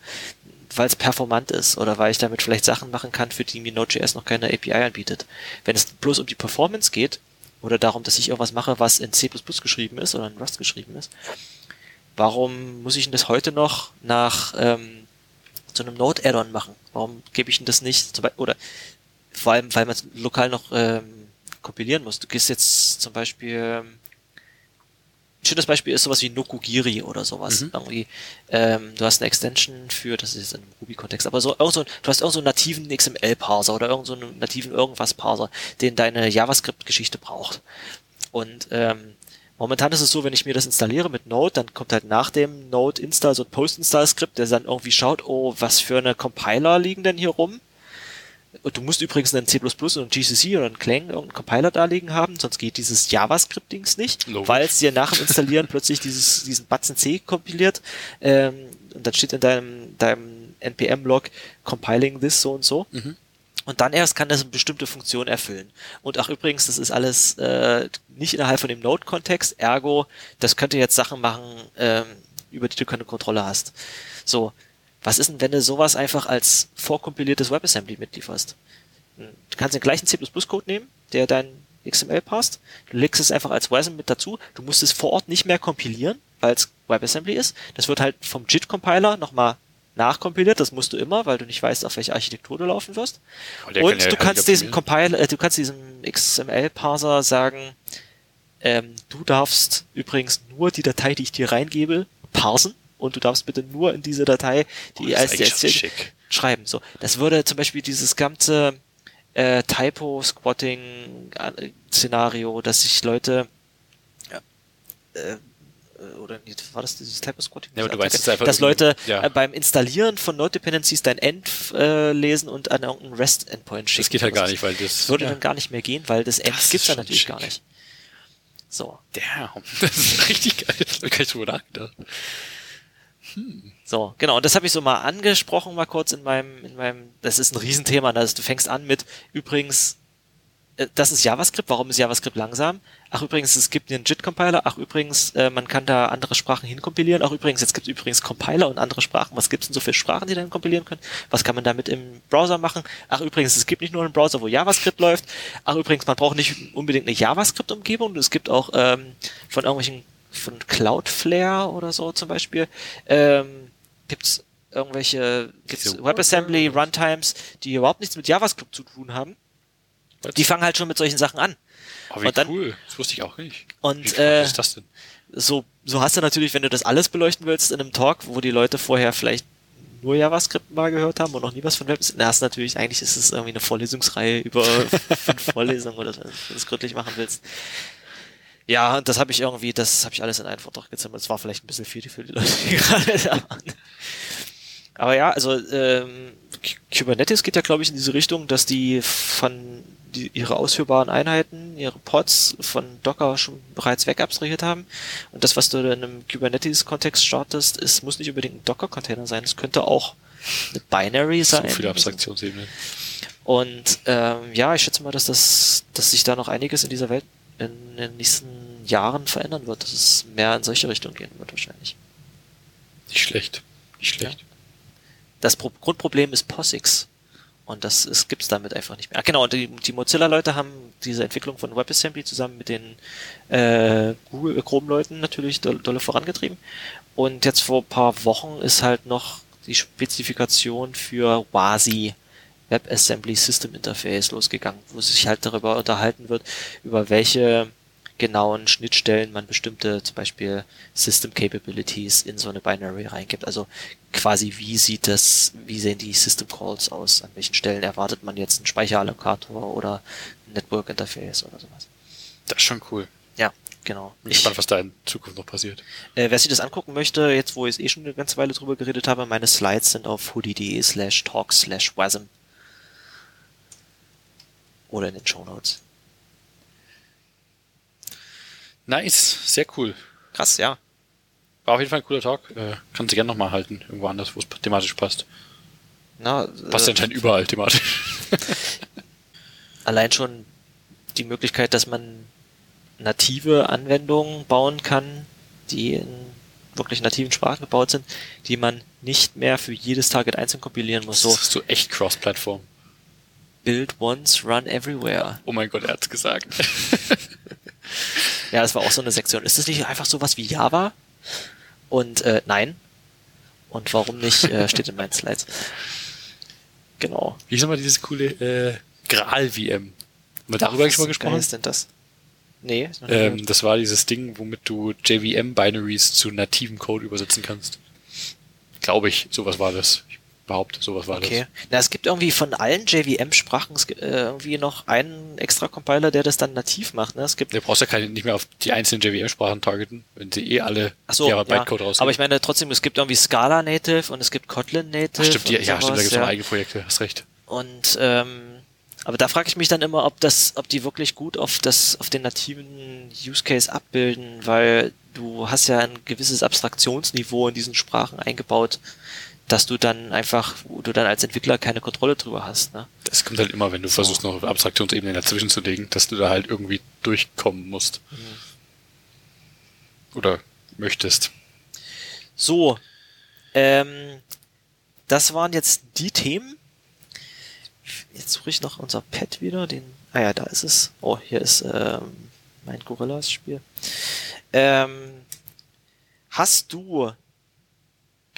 weil es performant ist oder weil ich damit vielleicht Sachen machen kann, für die mir Node.js noch keine API anbietet. Wenn es bloß um die Performance geht oder darum, dass ich irgendwas mache, was in C++ geschrieben ist oder in Rust geschrieben ist, warum muss ich denn das heute noch nach ähm, zu einem Node-Add-on machen? Warum gebe ich denn das nicht? Oder vor allem, weil man es lokal noch ähm, kompilieren muss. Du gehst jetzt zum Beispiel ähm, ein schönes Beispiel ist sowas wie Nokogiri oder sowas. Mhm. Irgendwie, ähm, du hast eine Extension für, das ist jetzt im Ruby-Kontext, aber so, irgend so, du hast irgend so einen nativen XML-Parser oder irgend so einen nativen irgendwas-Parser, den deine JavaScript-Geschichte braucht. Und ähm, momentan ist es so, wenn ich mir das installiere mit Node, dann kommt halt nach dem Node-Install so ein Post-Install-Skript, der dann irgendwie schaut, oh, was für eine Compiler liegen denn hier rum? Und du musst übrigens einen C++ und einen GCC oder einen Clang irgendeinen Compiler da liegen haben, sonst geht dieses JavaScript-Dings nicht, weil es dir nach dem Installieren plötzlich dieses, diesen Batzen C kompiliert ähm, und dann steht in deinem, deinem NPM-Log compiling this so und so. Mhm. Und dann erst kann das eine bestimmte Funktion erfüllen. Und ach übrigens, das ist alles äh, nicht innerhalb von dem Node-Kontext, ergo, das könnte jetzt Sachen machen, ähm, über die du keine Kontrolle hast. So, was ist denn, wenn du sowas einfach als vorkompiliertes WebAssembly mitlieferst? Du kannst den gleichen C++-Code nehmen, der dein XML passt. Du legst es einfach als WASM mit dazu. Du musst es vor Ort nicht mehr kompilieren, weil es WebAssembly ist. Das wird halt vom JIT-Compiler nochmal nachkompiliert. Das musst du immer, weil du nicht weißt, auf welche Architektur du laufen wirst. Aber der Und kann du kannst diesem. Compiler, äh, du kannst diesem XML-Parser sagen, ähm, du darfst übrigens nur die Datei, die ich dir reingebe, parsen und du darfst bitte nur in diese Datei, Oh, die das als DSC schreiben. So, das würde zum Beispiel dieses ganze äh, Typo-Squatting-Szenario, dass sich Leute äh, äh, oder nee, war das dieses Typo-Squatting? Ja, aber du weißt es einfach dass Leute ja. äh, beim Installieren von Node Dependencies dein End äh, lesen und an irgendeinen REST-Endpoint schicken. Das geht halt gar nicht, weil das. Das würde ja. dann gar nicht mehr gehen, weil das End Das gibt's dann natürlich schick. gar nicht. So, Damn, das ist richtig geil. Das hab ich nicht drüber nachgedacht. so, genau. Und das habe ich so mal angesprochen, mal kurz in meinem, in meinem, das ist ein Riesenthema. Also du fängst an mit, übrigens, äh, das ist JavaScript, warum ist JavaScript langsam? Ach übrigens, es gibt einen JIT-Compiler. Ach übrigens, äh, man kann da andere Sprachen hinkompilieren. Ach übrigens, jetzt gibt es übrigens Compiler und andere Sprachen. Was gibt es denn so für Sprachen, die dann kompilieren können? Was kann man damit im Browser machen? Ach übrigens, es gibt nicht nur einen Browser, wo JavaScript läuft. Ach übrigens, man braucht nicht unbedingt eine JavaScript-Umgebung. Es gibt auch ähm, von irgendwelchen, von Cloudflare oder so zum Beispiel, ähm, gibt's irgendwelche gibt's WebAssembly Runtimes, die überhaupt nichts mit JavaScript zu tun haben. Die fangen halt schon mit solchen Sachen an. Oh, wie und dann- cool. Das wusste ich auch nicht. Und, äh, ist das denn? So, so hast du natürlich, wenn du das alles beleuchten willst in einem Talk, wo die Leute vorher vielleicht nur JavaScript mal gehört haben und noch nie was von Web, dann hast du natürlich, eigentlich ist es irgendwie eine Vorlesungsreihe über fünf Vorlesungen oder so, wenn du das gründlich machen willst. Ja, und das habe ich irgendwie, das habe ich alles in einen Vortrag gezimmert. Das war vielleicht ein bisschen viel für die Leute, die gerade da waren. Aber ja, also ähm, Kubernetes geht ja, glaube ich, in diese Richtung, dass die von die, ihre ausführbaren Einheiten, ihre Pods von Docker schon bereits wegabstrahiert haben. Und das, was du in einem Kubernetes-Kontext startest, ist, muss nicht unbedingt ein Docker-Container sein. Es könnte auch eine Binary So sein. viele Abstraktionsebenen. Und ähm, ja, ich schätze mal, dass das, dass sich da noch einiges in dieser Welt in den nächsten Jahren verändern wird, dass es mehr in solche Richtungen gehen wird wahrscheinlich. Nicht schlecht. Nicht schlecht. Das Pro Grundproblem ist POSIX. Und das ist, gibt's damit einfach nicht mehr. Ah, genau, und die, die Mozilla-Leute haben diese Entwicklung von WebAssembly zusammen mit den äh, Google äh, Chrome-Leuten natürlich doll, dolle vorangetrieben. Und jetzt vor ein paar Wochen ist halt noch die Spezifikation für WASI WebAssembly System Interface losgegangen, wo sich halt darüber unterhalten wird, über welche genauen Schnittstellen man bestimmte zum Beispiel System Capabilities in so eine Binary reingibt. Also quasi wie sieht das, wie sehen die System Calls aus? An welchen Stellen erwartet man jetzt einen Speicherallokator oder ein Network Interface oder sowas? Das ist schon cool. Ja, genau. Bin gespannt, was da in Zukunft noch passiert. Äh, wer sich das angucken möchte, jetzt wo ich eh schon eine ganze Weile drüber geredet habe, meine Slides sind auf hoodie.de slash talk slash wasm. Oder in den Show Notes. Nice, sehr cool. Krass, ja. War auf jeden Fall ein cooler Talk. Äh, kannst du gerne nochmal halten, irgendwo anders, wo es thematisch passt. Na, Passt äh, anscheinend überall thematisch. allein schon die Möglichkeit, dass man native Anwendungen bauen kann, die in wirklich nativen Sprachen gebaut sind, die man nicht mehr für jedes Target einzeln kompilieren muss. So Das ist so echt Cross-Plattform. build once, run everywhere. Oh mein Gott, er hat's gesagt. Ja, das war auch so eine Sektion. Ist das nicht einfach sowas wie Java? Und äh, nein. Und warum nicht, äh, steht in meinen Slides. Genau. Wie ist nochmal dieses coole äh, Gral-VM? Haben wir darüber Was schon mal gesprochen? ist denn das? Nee. Ähm, das war dieses Ding, womit du JVM-Binaries zu nativem Code übersetzen kannst. Glaube ich, sowas war das. Ich behaupte, sowas war Okay. Na, es gibt irgendwie von allen JVM-Sprachen äh, irgendwie noch einen extra Compiler, der das dann nativ macht. Ne? Es gibt das. Du brauchst ja keine, nicht mehr auf die einzelnen JVM-Sprachen targeten, wenn sie eh alle Ach so, Java ja. Bytecode rausgeben. Aber ich meine trotzdem, es gibt irgendwie Scala Native und es gibt Kotlin Native. Ach, stimmt, die, ja, stimmt, da sowas, gibt es noch eigene Projekte, hast recht. Und ähm, aber da frage ich mich dann immer, ob das, ob die wirklich gut auf das, auf den nativen Use Case abbilden, weil du hast ja ein gewisses Abstraktionsniveau in diesen Sprachen eingebaut, dass du dann einfach, wo du dann als Entwickler keine Kontrolle drüber hast. Ne? Das kommt halt immer, wenn du versuchst, noch Abstraktionsebenen dazwischen zu legen, dass du da halt irgendwie durchkommen musst. Mhm. Oder möchtest. So, ähm, das waren jetzt die Themen. Jetzt suche ich noch unser Pad wieder, den. Ah ja, da ist es. Oh, hier ist ähm, mein Gorillas-Spiel. Ähm, hast du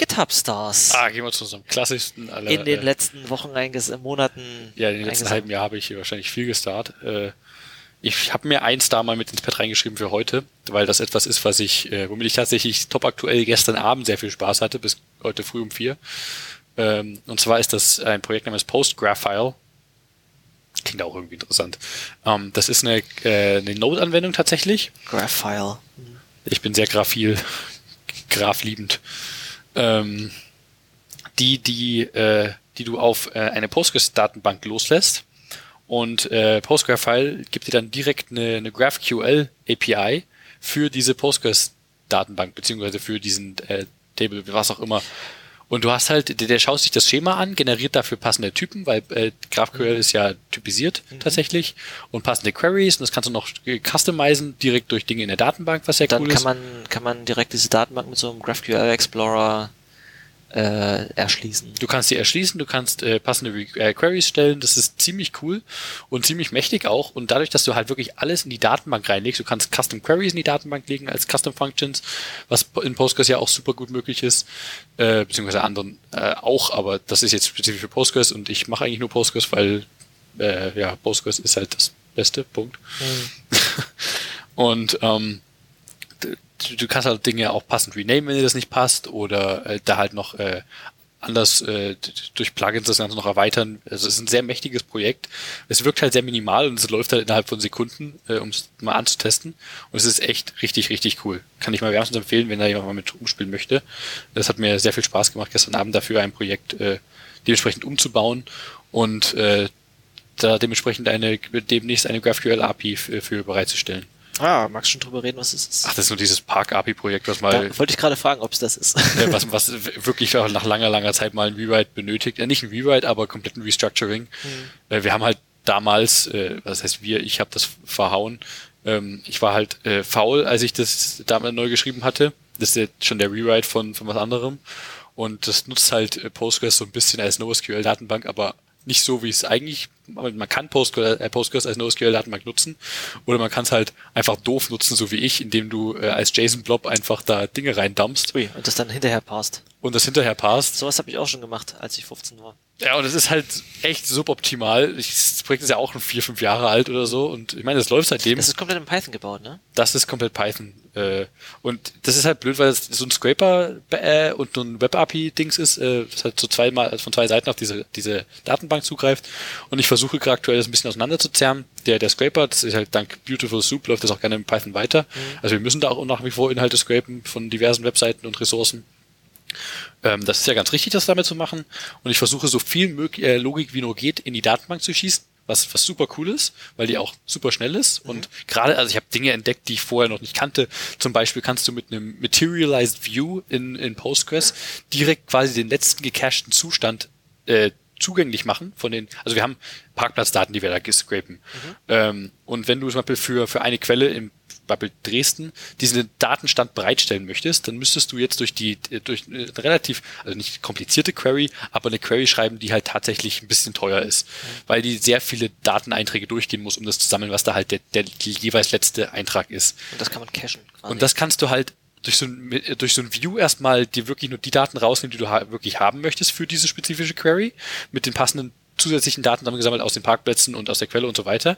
GitHub Stars Ah, gehen wir zu unserem klassischsten aller. in den äh, letzten Wochen, einges äh, Monaten? Ja, in den letzten halben Jahr habe ich hier wahrscheinlich viel gestartet. Äh, ich habe mir eins da mal mit ins Pad reingeschrieben für heute, weil das etwas ist, was ich, äh, womit ich tatsächlich top aktuell gestern Abend sehr viel Spaß hatte, bis heute früh um vier. Ähm, und zwar ist das ein Projekt namens PostGraphile. Klingt auch irgendwie interessant. Ähm, das ist eine, äh, eine Node-Anwendung tatsächlich. Graphile. Ich bin sehr graphil, grafliebend. Ähm, die, die, äh, die du auf äh, eine Postgres-Datenbank loslässt. Und äh, PostgreSQL gibt dir dann direkt eine, eine GraphQL API für diese Postgres-Datenbank, beziehungsweise für diesen äh, Table, was auch immer. Und du hast halt, der, der schaut sich das Schema an, generiert dafür passende Typen, weil äh, GraphQL ist ja typisiert tatsächlich. Und passende Queries und das kannst du noch äh, customizen direkt durch Dinge in der Datenbank, was sehr Dann cool kann ist. man, kann man direkt diese Datenbank mit so einem GraphQL Explorer äh, erschließen. Du kannst sie erschließen, du kannst äh, passende Re äh, Queries stellen, das ist ziemlich cool und ziemlich mächtig auch. Und dadurch, dass du halt wirklich alles in die Datenbank reinlegst, du kannst Custom Queries in die Datenbank legen als Custom Functions, was in Postgres ja auch super gut möglich ist, äh, beziehungsweise anderen äh, auch, aber das ist jetzt spezifisch für Postgres und ich mache eigentlich nur Postgres, weil äh, ja, Postgres ist halt das beste, Punkt. und ähm, du, du kannst halt Dinge auch passend renamen, wenn dir das nicht passt, oder äh, da halt noch äh, anders äh, durch Plugins das Ganze noch erweitern. Also es ist ein sehr mächtiges Projekt. Es wirkt halt sehr minimal und es läuft halt innerhalb von Sekunden, äh, um es mal anzutesten. Und es ist echt richtig, richtig cool. Kann ich mal wärmstens empfehlen, wenn da jemand mal mit rumspielen möchte. Das hat mir sehr viel Spaß gemacht, gestern Abend dafür ein Projekt äh, dementsprechend umzubauen und äh, da dementsprechend eine demnächst eine GraphQL API für, für bereitzustellen. Ah, magst du schon drüber reden, was es ist? Ach, das ist nur dieses Park API Projekt, was mal da wollte ich gerade fragen, ob es das ist. was, was wirklich nach langer, langer Zeit mal ein Rewrite benötigt. Äh, nicht ein Rewrite, aber komplett ein Restructuring. Äh, wir haben halt damals, äh, was heißt wir, ich habe das verhauen. Ähm, ich war halt äh, faul, als ich das damals neu geschrieben hatte. Das ist jetzt schon der Rewrite von, von was anderem. Und das nutzt halt äh, Postgres so ein bisschen als NoSQL-Datenbank, aber nicht so, wie es eigentlich, man kann Postgres, äh, Postgres als NoSQL-Datenbank nutzen oder man kann es halt einfach doof nutzen, so wie ich, indem du äh, als JSON-Blob einfach da Dinge reindumpst Ui, und das dann hinterher passt. und das hinterher passt. Sowas habe ich auch schon gemacht, als ich 15 war. Ja, und es ist halt echt suboptimal. Ich, das Projekt ist ja auch schon vier, fünf Jahre alt oder so und ich meine, das läuft seitdem. Das ist komplett in Python gebaut, ne? Das ist komplett Python. Äh, und das ist halt blöd, weil es so ein Scraper äh, und ein Web-API-Dings ist, äh, das halt so zweimal also von zwei Seiten auf diese, diese Datenbank zugreift. Und ich versuche gerade aktuell das ein bisschen auseinanderzuzerren. Der, der Scraper, das ist halt dank Beautiful Soup, läuft das auch gerne in Python weiter. Mhm. Also wir müssen da auch nach wie vor Inhalte scrapen von diversen Webseiten und Ressourcen. Ähm, das ist ja ganz richtig, das damit zu machen. Und ich versuche so viel möglich, äh, Logik wie nur geht in die Datenbank zu schießen, was, was super cool ist, weil die auch super schnell ist. Mhm. Und gerade, also ich habe Dinge entdeckt, die ich vorher noch nicht kannte. Zum Beispiel kannst du mit einem Materialized View in, in Postgres direkt quasi den letzten gecachten Zustand äh, zugänglich machen von den, also wir haben Parkplatzdaten, die wir da scrapen. Mhm. Ähm, und wenn du zum Beispiel für, für eine Quelle im Bubble Dresden diesen Datenstand bereitstellen möchtest, dann müsstest du jetzt durch die durch eine relativ also nicht komplizierte Query, aber eine Query schreiben, die halt tatsächlich ein bisschen teuer ist, mhm. weil die sehr viele Dateneinträge durchgehen muss, um das zu sammeln, was da halt der, der jeweils letzte Eintrag ist. Und das kann man cachen. Quasi. Und das kannst du halt durch so ein, durch so ein View erstmal dir wirklich nur die Daten rausnehmen, die du ha wirklich haben möchtest für diese spezifische Query mit den passenden zusätzlichen Daten zusammengesammelt aus den Parkplätzen und aus der Quelle und so weiter.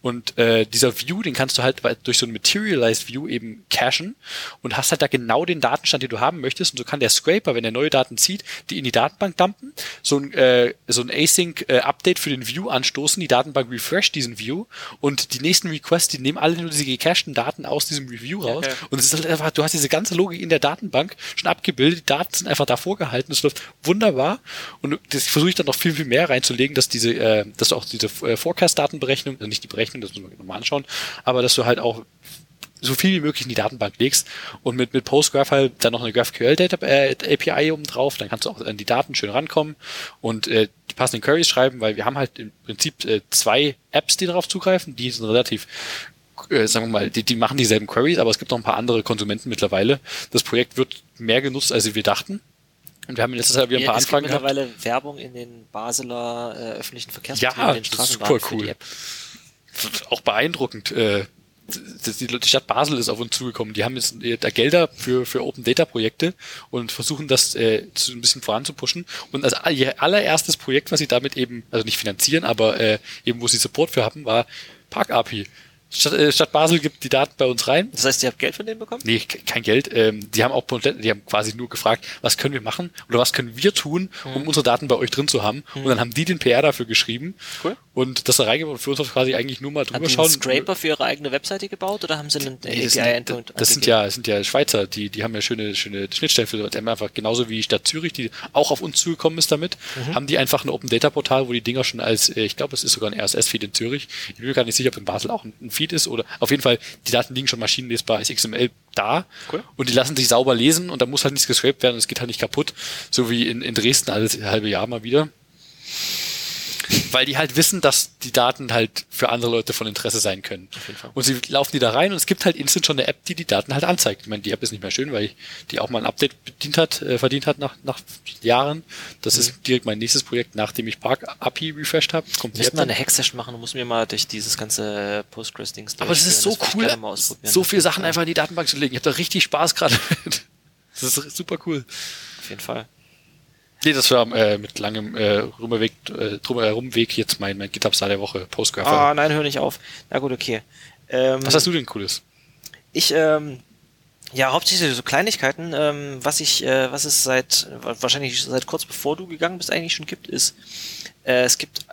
Und äh, dieser View, den kannst du halt durch so ein Materialized View eben cachen und hast halt da genau den Datenstand, den du haben möchtest. Und so kann der Scraper, wenn er neue Daten zieht, die in die Datenbank dumpen, so ein, äh, so ein Async-Update äh, für den View anstoßen, die Datenbank refresh diesen View und die nächsten Requests, die nehmen alle nur diese gecachten Daten aus diesem Review raus. Okay. Und es ist halt einfach, du hast diese ganze Logik in der Datenbank schon abgebildet, die Daten sind einfach da vorgehalten, es läuft wunderbar. Und das versuche ich dann noch viel, viel mehr legen, dass diese, äh, dass auch diese äh, Forecast-Datenberechnung, also nicht die Berechnung, das muss man nochmal anschauen, aber dass du halt auch so viel wie möglich in die Datenbank legst und mit, mit Postgraph halt dann noch eine GraphQL Data, äh, API oben drauf, dann kannst du auch an die Daten schön rankommen und äh, die passenden Queries schreiben, weil wir haben halt im Prinzip äh, zwei Apps, die darauf zugreifen, die sind relativ äh, sagen wir mal, die, die machen dieselben Queries, aber es gibt noch ein paar andere Konsumenten mittlerweile. Das Projekt wird mehr genutzt, als wir dachten. Und wir haben letztes Jahr wieder ein paar es Anfragen gibt mittlerweile gehabt. Werbung in den Basler äh, öffentlichen Verkehrsmitteln, ja, in den Straßenbahnen super cool. Auch beeindruckend. Äh, die, die Stadt Basel ist auf uns zugekommen. Die haben jetzt äh, da Gelder für, für Open Data Projekte und versuchen das äh, so ein bisschen voranzupuschen. Und als allererstes Projekt, was sie damit eben, also nicht finanzieren, aber äh, eben wo sie Support für haben, war Park API. Stadt, äh, Stadt Basel gibt die Daten bei uns rein. Das heißt, ihr habt Geld von denen bekommen? Nee, kein Geld. Ähm, die haben auch die haben quasi nur gefragt, was können wir machen oder was können wir tun, um mhm. unsere Daten bei euch drin zu haben. Mhm. Und dann haben die den PR dafür geschrieben. Cool. Und das da reingebaut. Für uns quasi eigentlich nur mal drüber haben schauen. Haben sie einen Scraper für ihre eigene Webseite gebaut oder haben sie einen nee, API-Endpunkt? Das, das sind ja, das sind ja Schweizer, die, die haben ja schöne, schöne Schnittstellen für haben einfach genauso wie Stadt Zürich, die auch auf uns zugekommen ist damit, mhm. haben die einfach ein Open Data Portal, wo die Dinger schon als, äh, ich glaube, es ist sogar ein RSS-Feed in Zürich. Ich bin mir gar nicht sicher, ob in Basel auch ein Feed ist oder auf jeden jeden Fall, die Daten liegen schon maschinenlesbar als XML da cool. und die lassen sich sauber lesen und da muss halt nichts gescraped werden und es geht halt nicht kaputt, so wie in, in Dresden alles halbe Jahr mal wieder weil die halt wissen, dass die Daten halt für andere Leute von Interesse sein können. Und sie laufen die da rein und es gibt halt instant schon eine App, die die Daten halt anzeigt. Ich meine, die App ist nicht mehr schön, weil die auch mal ein Update bedient hat, äh, verdient hat nach, nach Jahren. Das mhm. ist direkt mein nächstes Projekt, nachdem ich Park API refreshed habe. Wir müssen mal eine Hack-Session machen, du musst mir mal durch dieses ganze Postgres-Dings Aber das ist so das cool, so viele Sachen einfach in die Datenbank zu legen. Ich habe da richtig Spaß gerade. Das ist super cool. Auf jeden Fall. Nee, das war äh, mit langem äh, Rumweg, äh, Rumweg jetzt mein, mein GitHub-Star der Woche, Postgraph. Ah, nein, hör nicht auf. Na gut, okay. Ähm, was hast du denn Cooles? Ich, ähm, ja, hauptsächlich so Kleinigkeiten. Ähm, was ich, äh, was es seit, wahrscheinlich seit kurz bevor du gegangen bist, eigentlich schon gibt, ist, äh, es gibt,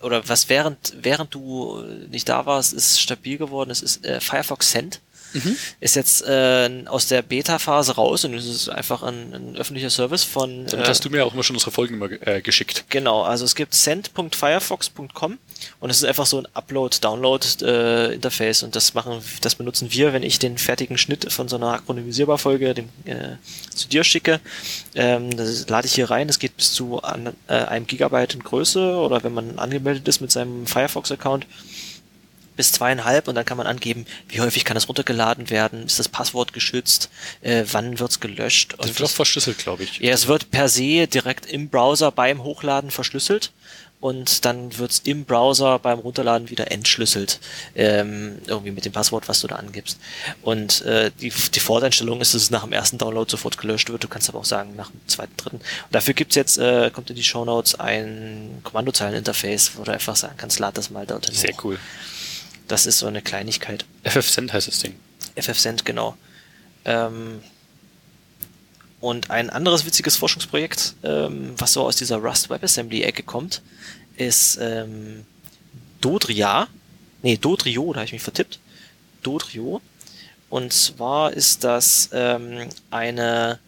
oder was während, während du nicht da warst, ist stabil geworden, es ist äh, Firefox Send. Mhm. Ist jetzt äh, aus der Beta-Phase raus und es ist einfach ein, ein öffentlicher Service von. Damit äh, hast du mir auch immer schon unsere Folgen immer äh, geschickt. Genau, also es gibt send.firefox.com und es ist einfach so ein Upload-Download-Interface äh, und das machen, das benutzen wir, wenn ich den fertigen Schnitt von so einer akronymisierbar Folge dem, äh, zu dir schicke. Ähm, das lade ich hier rein. Das geht bis zu an, äh, einem Gigabyte in Größe oder wenn man angemeldet ist mit seinem Firefox-Account bis zweieinhalb und dann kann man angeben, wie häufig kann es runtergeladen werden, ist das Passwort geschützt, äh, wann wird's gelöscht. Das wird auch verschlüsselt, glaube ich. Ja, es wird per se direkt im Browser beim Hochladen verschlüsselt und dann wird's im Browser beim Runterladen wieder entschlüsselt, ähm, irgendwie mit dem Passwort, was du da angibst. Und äh, die, die Voreinstellung ist, dass es nach dem ersten Download sofort gelöscht wird. Du kannst aber auch sagen, nach dem zweiten, dritten. Und dafür gibt's jetzt, äh, kommt in die Show Notes ein Kommandozeileninterface, wo du einfach sagen kannst, lad das mal dort hin. Sehr hoch. cool. Das ist so eine Kleinigkeit. FFcent heißt das Ding. FFcent, genau. Ähm, und ein anderes witziges Forschungsprojekt, ähm, was so aus dieser Rust WebAssembly-Ecke kommt, ist ähm, Dodria. Nee, Dodrio, da habe ich mich vertippt. Dodrio. Und zwar ist das ähm, eine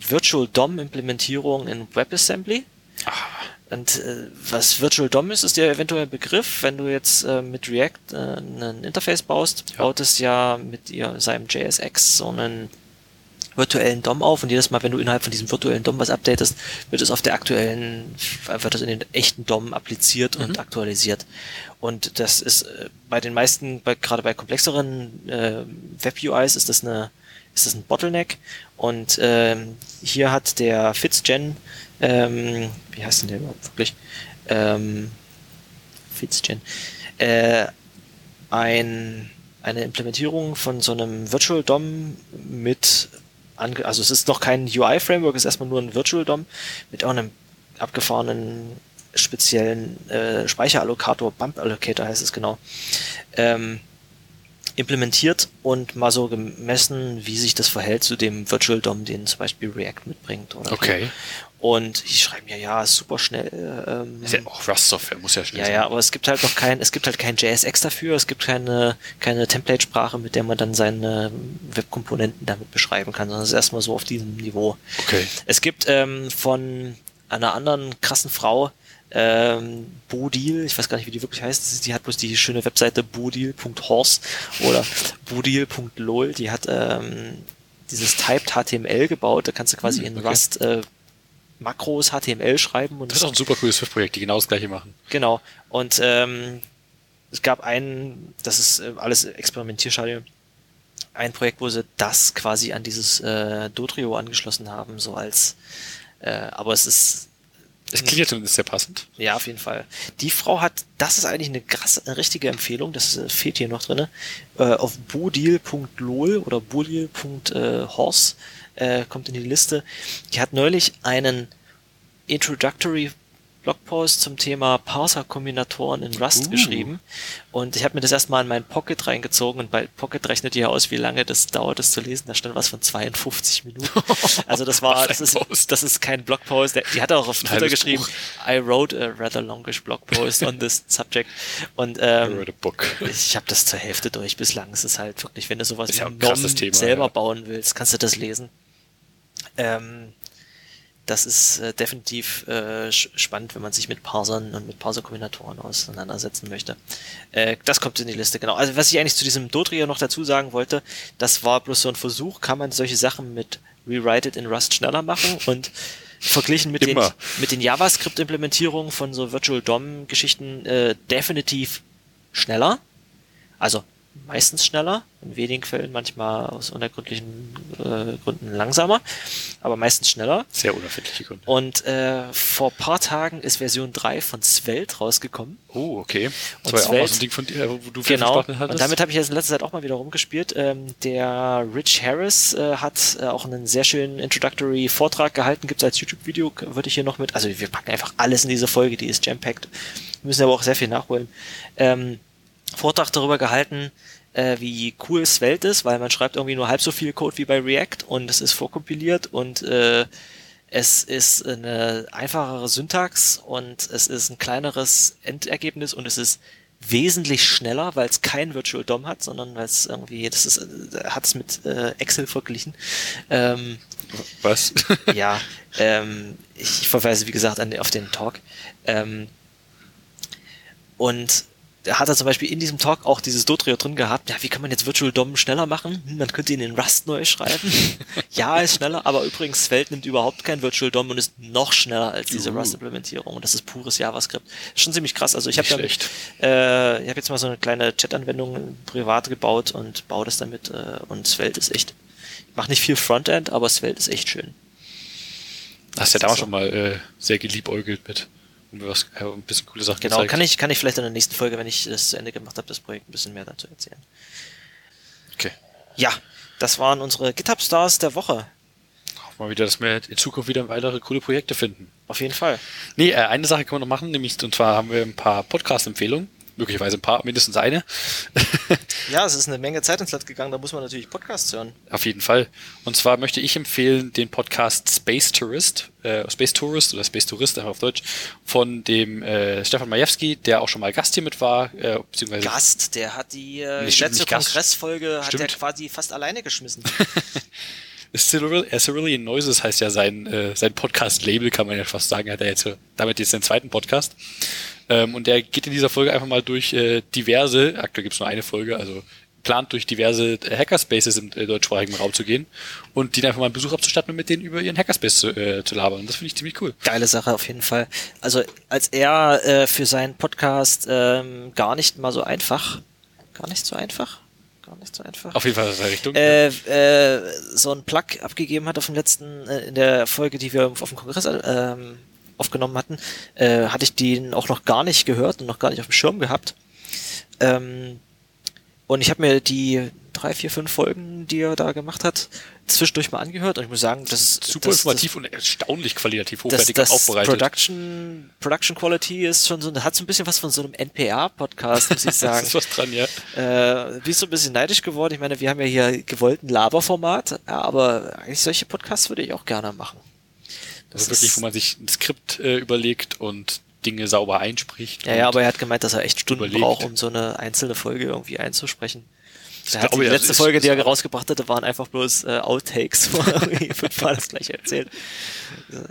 Virtual DOM-Implementierung in WebAssembly. Und äh, was Virtual DOM ist, ist ja eventuell ein Begriff. Wenn du jetzt äh, mit React äh, ein Interface baust, Ja. baut es ja mit ihr, seinem JSX so einen virtuellen DOM auf und jedes Mal, wenn du innerhalb von diesem virtuellen DOM was updatest, wird es auf der aktuellen, wird es in den echten DOM appliziert und aktualisiert. Und das ist äh, bei den meisten, bei, gerade bei komplexeren äh, Web-UIs ist das eine, ist das ein Bottleneck. Und ähm, hier hat der FitzGen, ähm, wie heißt denn der überhaupt wirklich? Ähm, FitzGen, äh, ein, eine Implementierung von so einem Virtual DOM mit, also es ist noch kein UI-Framework, es ist erstmal nur ein Virtual DOM mit auch einem abgefahrenen speziellen äh, Speicherallokator, Bump Allocator heißt es genau, ähm, implementiert und mal so gemessen, wie sich das verhält zu dem Virtual DOM, den zum Beispiel React mitbringt. Oder Okay. Und ich schreibe mir, ja, ist super schnell. Ähm, Ist ja auch Rust-Software, muss ja schnell ja, sein. ja, aber es gibt halt noch kein, es gibt halt kein JSX dafür, es gibt keine, keine Template-Sprache, mit der man dann seine Webkomponenten damit beschreiben kann, sondern es ist erstmal so auf diesem Niveau. Okay. Es gibt ähm, von einer anderen krassen Frau, ähm, Bodil, ich weiß gar nicht, wie die wirklich heißt, die hat bloß die schöne Webseite bodil.horse oder bodil.lol, die hat ähm, dieses Typed HTML gebaut, da kannst du quasi in okay. Rust äh, Makros HTML schreiben und Das ist auch ein super cooles Swift-Projekt, die genau das gleiche machen. Genau. Und ähm, es gab ein, das ist äh, alles Experimentierstadium, ein Projekt, wo sie das quasi an dieses äh, Dotrio angeschlossen haben, so als, äh, aber es ist, Es klingt ja zumindest sehr passend. ja, auf jeden Fall. Die Frau hat, das ist eigentlich eine krasse, eine richtige Empfehlung, das äh, fehlt hier noch drinne, äh, auf bodil.lol oder bodil.horse äh, kommt in die Liste. Die hat neulich einen Introductory Blogpost zum Thema Parser-Kombinatoren in Rust Uh. geschrieben. Und ich habe mir das erstmal in mein Pocket reingezogen und bei Pocket rechnet ihr aus, wie lange das dauert, das zu lesen. Da stand was von 52 Minuten. Also das war, das ist, das ist kein Blogpost. Die hat auch auf Twitter geschrieben, Buch. I wrote a rather longish blog post on this subject. Und ähm, wrote a book. ich habe das zur Hälfte durch bislang. Es ist halt wirklich, wenn du sowas ja Nom Thema, selber ja. bauen willst, kannst du das lesen. Ähm, das ist äh, definitiv äh, spannend, wenn man sich mit Parsern und mit Parser-Kombinatoren auseinandersetzen möchte. Äh, das kommt in die Liste, genau. Also was ich eigentlich zu diesem Dotrio noch dazu sagen wollte, das war bloß so ein Versuch, kann man solche Sachen mit Rewrite It in Rust schneller machen und verglichen mit den, mit den JavaScript-Implementierungen von so Virtual DOM-Geschichten äh, definitiv schneller. Also meistens schneller, in wenigen Fällen manchmal aus unergründlichen äh, Gründen langsamer, aber meistens schneller. Sehr unerfindliche Gründe. Und äh, vor paar Tagen ist Version 3 von Svelte rausgekommen. Oh, okay. Das Und war ja auch so ein Ding von dir, wo du viel Genau. hattest. Und damit habe ich jetzt in letzter Zeit auch mal wieder rumgespielt. Ähm, der Rich Harris äh, hat äh, auch einen sehr schönen Introductory Vortrag gehalten, gibt es als YouTube-Video, würde ich hier noch mit. Also wir packen einfach alles in diese Folge, die ist jam-packed. Wir müssen aber auch sehr viel nachholen. Ähm, Vortrag darüber gehalten, äh, wie cool Svelte ist, weil man schreibt irgendwie nur halb so viel Code wie bei React und es ist vorkompiliert und äh, es ist eine einfachere Syntax und es ist ein kleineres Endergebnis und es ist wesentlich schneller, weil es kein Virtual DOM hat, sondern weil es irgendwie, das ist, äh, hat es mit äh, Excel verglichen. Ähm, Was? ja, ähm, ich verweise wie gesagt an, auf den Talk. Ähm, und da hat er zum Beispiel in diesem Talk auch dieses Dotrio drin gehabt, ja, wie kann man jetzt Virtual DOM schneller machen? Hm, man könnte ihn in Rust neu schreiben. ja, ist schneller, aber übrigens, Svelte nimmt überhaupt kein Virtual DOM und ist noch schneller als diese Juhu. Rust-Implementierung. Und das ist pures JavaScript. Ist schon ziemlich krass. Also ich habe äh, ich habe jetzt mal so eine kleine Chat-Anwendung privat gebaut und baue das damit äh, und Svelte ist echt, ich mache nicht viel Frontend, aber Svelte ist echt schön. Hast ja damals so. schon mal äh, sehr geliebäugelt mit was, äh, ein bisschen coole Sachen Genau, gezeigt. kann ich, kann ich vielleicht in der nächsten Folge, wenn ich das zu Ende gemacht habe, das Projekt ein bisschen mehr dazu erzählen. Okay. Ja, das waren unsere GitHub-Stars der Woche. Hoffen wir wieder, dass wir in Zukunft wieder weitere coole Projekte finden. Auf jeden Fall. Nee, äh, eine Sache können wir noch machen, nämlich, und zwar haben wir ein paar Podcast-Empfehlungen. Möglicherweise ein paar, mindestens eine. Ja, es ist eine Menge Zeit ins Land gegangen, da muss man natürlich Podcasts hören. Auf jeden Fall. Und zwar möchte ich empfehlen den Podcast Space Tourist, äh, Space Tourist oder Space Tourist einfach auf Deutsch, von dem äh, Stefan Majewski, der auch schon mal Gast hier mit war, äh, beziehungsweise Gast, der hat die, äh, Nee, stimmt, letzte. Kongressfolge hat er quasi fast alleine geschmissen. Cerulean Noises heißt ja sein, äh, sein Podcast-Label, kann man ja fast sagen. Hat er jetzt äh, damit jetzt den zweiten Podcast. Ähm, und der geht in dieser Folge einfach mal durch äh, diverse, aktuell gibt's nur eine Folge, also plant durch diverse äh, Hackerspaces im äh, deutschsprachigen Raum zu gehen und die einfach mal einen Besuch abzustatten und mit denen über ihren Hackerspace zu, äh, zu labern. Und das finde ich ziemlich cool. Geile Sache auf jeden Fall. Also als er äh, für seinen Podcast ähm, gar nicht mal so einfach, gar nicht so einfach, gar nicht so einfach. Auf jeden Fall aus der Richtung. äh, äh, so ein Plug abgegeben hat auf dem letzten, äh, in der Folge, die wir auf dem Kongress ähm, aufgenommen hatten, äh, hatte ich den auch noch gar nicht gehört und noch gar nicht auf dem Schirm gehabt. Ähm, und ich habe mir die drei, vier, fünf Folgen, die er da gemacht hat, zwischendurch mal angehört und ich muss sagen, das ist Super das, informativ und erstaunlich qualitativ das, hochwertig das, das aufbereitet. Production, Production Quality ist schon so, hat so ein bisschen was von so einem NPR-Podcast, muss ich sagen. ist was dran, ja. Äh, bin ich so ein bisschen neidisch geworden. Ich meine, wir haben ja hier gewollt ein Laberformat, aber eigentlich solche Podcasts würde ich auch gerne machen. Das Also wirklich, ist- wo man sich ein Skript äh, überlegt und Dinge sauber einspricht. Ja, ja, aber er hat gemeint, dass er echt Stunden überlegt. braucht, um so eine einzelne Folge irgendwie einzusprechen. Er hat die letzte also ist- Folge, die er rausgebracht hatte, waren einfach bloß äh, Outtakes, wo er fünfmal das gleiche erzählt.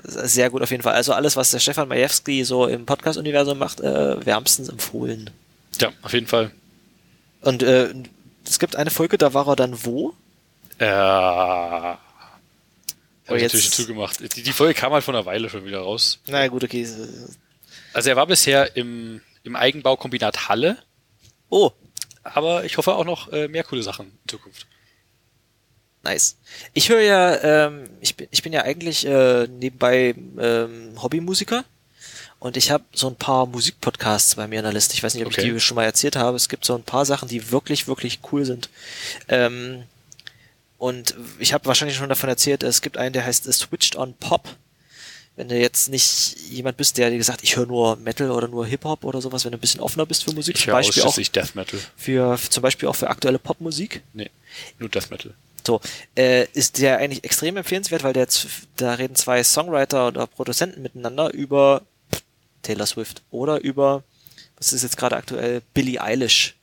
Ist Sehr gut auf jeden Fall. Also alles, was der Stefan Majewski so im Podcast-Universum macht, äh, wärmstens empfohlen. Ja, auf jeden Fall. Und äh, es gibt eine Folge, da war er dann wo? Äh, habe Oh, ich natürlich zugemacht. Die, die Folge kam halt vor einer Weile schon wieder raus. Na gut, okay. Also er war bisher im, im Eigenbaukombinat Halle, Oh, aber ich hoffe auch noch äh, mehr coole Sachen in Zukunft. Nice. Ich höre ja, ähm, ich bin, ich bin ja eigentlich äh, nebenbei ähm, Hobbymusiker und ich habe so ein paar Musikpodcasts bei mir in der Liste. Ich weiß nicht, ob Okay. ich die schon mal erzählt habe. Es gibt so ein paar Sachen, die wirklich, wirklich cool sind. Ähm, und ich habe wahrscheinlich schon davon erzählt, es gibt einen, der heißt Switched on Pop. Wenn du jetzt nicht jemand bist, der dir gesagt, ich höre nur Metal oder nur Hip-Hop oder sowas, wenn du ein bisschen offener bist für Musik, Ich zum Beispiel auch Death Metal. für, zum Beispiel auch für aktuelle Popmusik. Nee, nur Death Metal. So, äh, ist der eigentlich extrem empfehlenswert, weil der da reden zwei Songwriter oder Produzenten miteinander über Taylor Swift oder über, was ist jetzt gerade aktuell, Billie Eilish.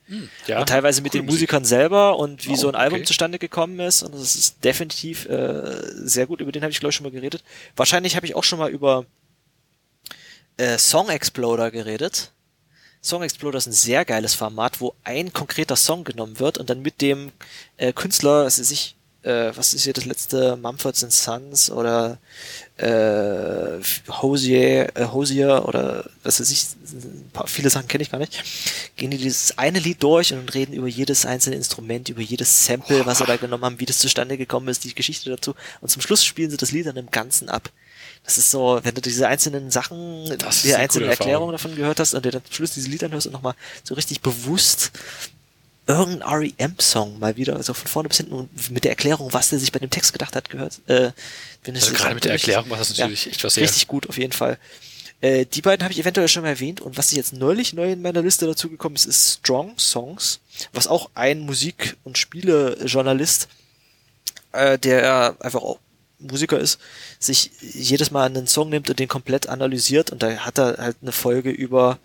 Ja, und teilweise mit den Musik. Musikern selber und wie Oh, so ein Album okay. zustande gekommen ist. Und das ist definitiv äh, sehr gut. Über den habe ich, glaube ich, schon mal geredet. Wahrscheinlich habe ich auch schon mal über äh, Song Exploder geredet. Song Exploder ist ein sehr geiles Format, wo ein konkreter Song genommen wird und dann mit dem äh, Künstler, was ist ich, äh, was ist hier das letzte, Mumford Sons oder äh, Hosier, äh, Hosier oder was weiß ich, ein paar, viele Sachen kenne ich gar nicht, gehen die dieses eine Lied durch und reden über jedes einzelne Instrument, über jedes Sample, was sie da genommen haben, wie das zustande gekommen ist, die Geschichte dazu und zum Schluss spielen sie das Lied dann im Ganzen ab. Das ist so, wenn du diese einzelnen Sachen, die einzelnen. Erklärungen davon gehört hast und dir dann zum Schluss diese Lied anhörst und nochmal so richtig bewusst irgendein REM-Song mal wieder, also von vorne bis hinten und mit der Erklärung, was der sich bei dem Text gedacht hat, gehört. Äh, wenn es Also gerade mit der Erklärung war das natürlich echt was Richtig gut, auf jeden Fall. Äh, die beiden habe ich eventuell schon mal erwähnt und was jetzt neulich neu in meiner Liste dazugekommen ist, ist Strong Songs, was auch ein Musik- und Spielejournalist, äh, der einfach auch Musiker ist, sich jedes Mal einen Song nimmt und den komplett analysiert und da hat er halt eine Folge über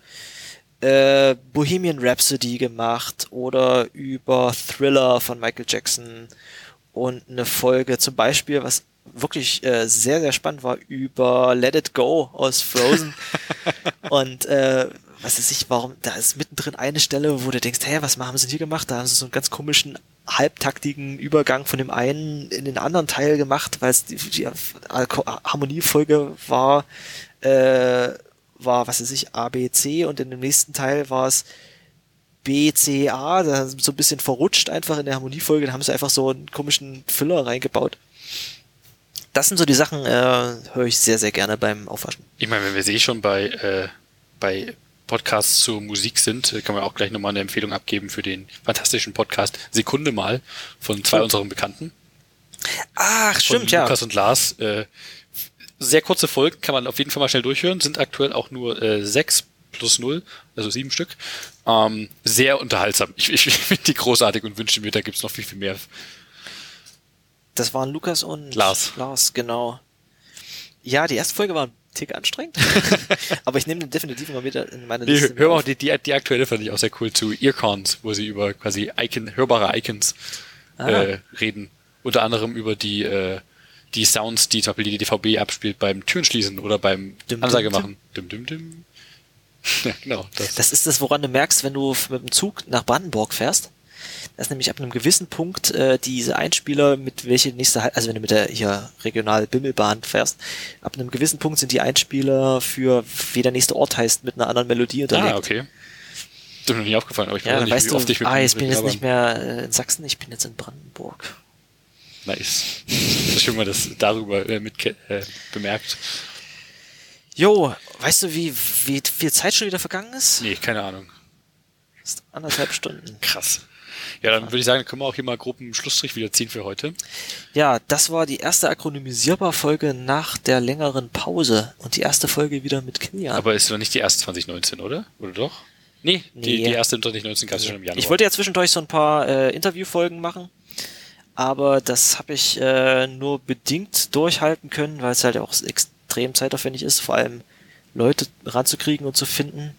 äh, Bohemian Rhapsody gemacht oder über Thriller von Michael Jackson und eine Folge zum Beispiel, was wirklich äh, sehr, sehr spannend war, über Let It Go aus Frozen. und äh, was weiß ich, warum, da ist mittendrin eine Stelle, wo du denkst, hey, was haben sie denn hier gemacht? Da haben sie so einen ganz komischen halbtaktigen Übergang von dem einen in den anderen Teil gemacht, weil es die, die Harmoniefolge war, äh, war, was weiß ich, A, B, C und in dem nächsten Teil war es B, C, A, da so ein bisschen verrutscht einfach in der Harmoniefolge, da haben sie einfach so einen komischen Füller reingebaut. Das sind so die Sachen, äh, höre ich sehr, sehr gerne beim Aufwaschen. Ich meine, wenn wir eh schon bei, äh, bei Podcasts zur Musik sind, äh, kann man auch gleich nochmal eine Empfehlung abgeben für den fantastischen Podcast Sekunde mal von zwei unseren Bekannten. Ach, stimmt, ja. Lukas und Lars. Äh, sehr kurze Folgen, kann man auf jeden Fall mal schnell durchhören, sind aktuell auch nur äh, sechs plus null, also sieben Stück. Ähm, sehr unterhaltsam. Ich, ich finde die großartig und wünsche mir, da gibt's noch viel, viel mehr. Das waren Lukas und Lars. Lars, genau. Ja, die erste Folge war ein Tick anstrengend, aber ich nehme den definitiv mal wieder in meine Nee, Liste. hör mal, die, die, die aktuelle fand ich auch sehr cool zu Earcons, wo sie über quasi Icon, hörbare Icons Ah. äh, reden. Unter anderem über die, äh, die Sounds, die zum Beispiel die DVB abspielt beim Türen schließen oder beim Dim, Ansage dim, machen. Dim, dim, dim. Ja, genau. Das. Das ist das, woran du merkst, wenn du mit dem Zug nach Brandenburg fährst. Das ist nämlich ab einem gewissen Punkt äh, diese Einspieler mit welche nächste, Halt- also wenn du mit der hier regional Bimmelbahn fährst, ab einem gewissen Punkt sind die Einspieler für wie der nächste Ort heißt mit einer anderen Melodie unterlegt. ah, okay. Das ist mir noch nie aufgefallen, aber ich Ja, weiß nicht, weißt wie du, oft ich mit ah, jetzt bin ich jetzt nicht mehr äh, in Sachsen, ich bin jetzt in Brandenburg. Nice. Schön, mal das darüber äh, mit äh, bemerkt. Jo, weißt du, wie, wie viel Zeit schon wieder vergangen ist? Nee, keine Ahnung. Das ist anderthalb Stunden. Krass. Ja, dann würde ich sagen, können wir auch hier mal grob einen Schlussstrich wieder ziehen für heute. Ja, das war die erste Akronymisierbar-Folge nach der längeren Pause und die erste Folge wieder mit Kilian. Aber ist noch nicht die erste 2019, oder? Oder doch? Nee, Die, Nee. die erste 2019 gab es schon im Januar. Ich wollte ja zwischendurch so ein paar äh, Interviewfolgen machen, aber das habe ich äh, nur bedingt durchhalten können, weil es halt auch extrem zeitaufwendig ist, vor allem Leute ranzukriegen und zu finden.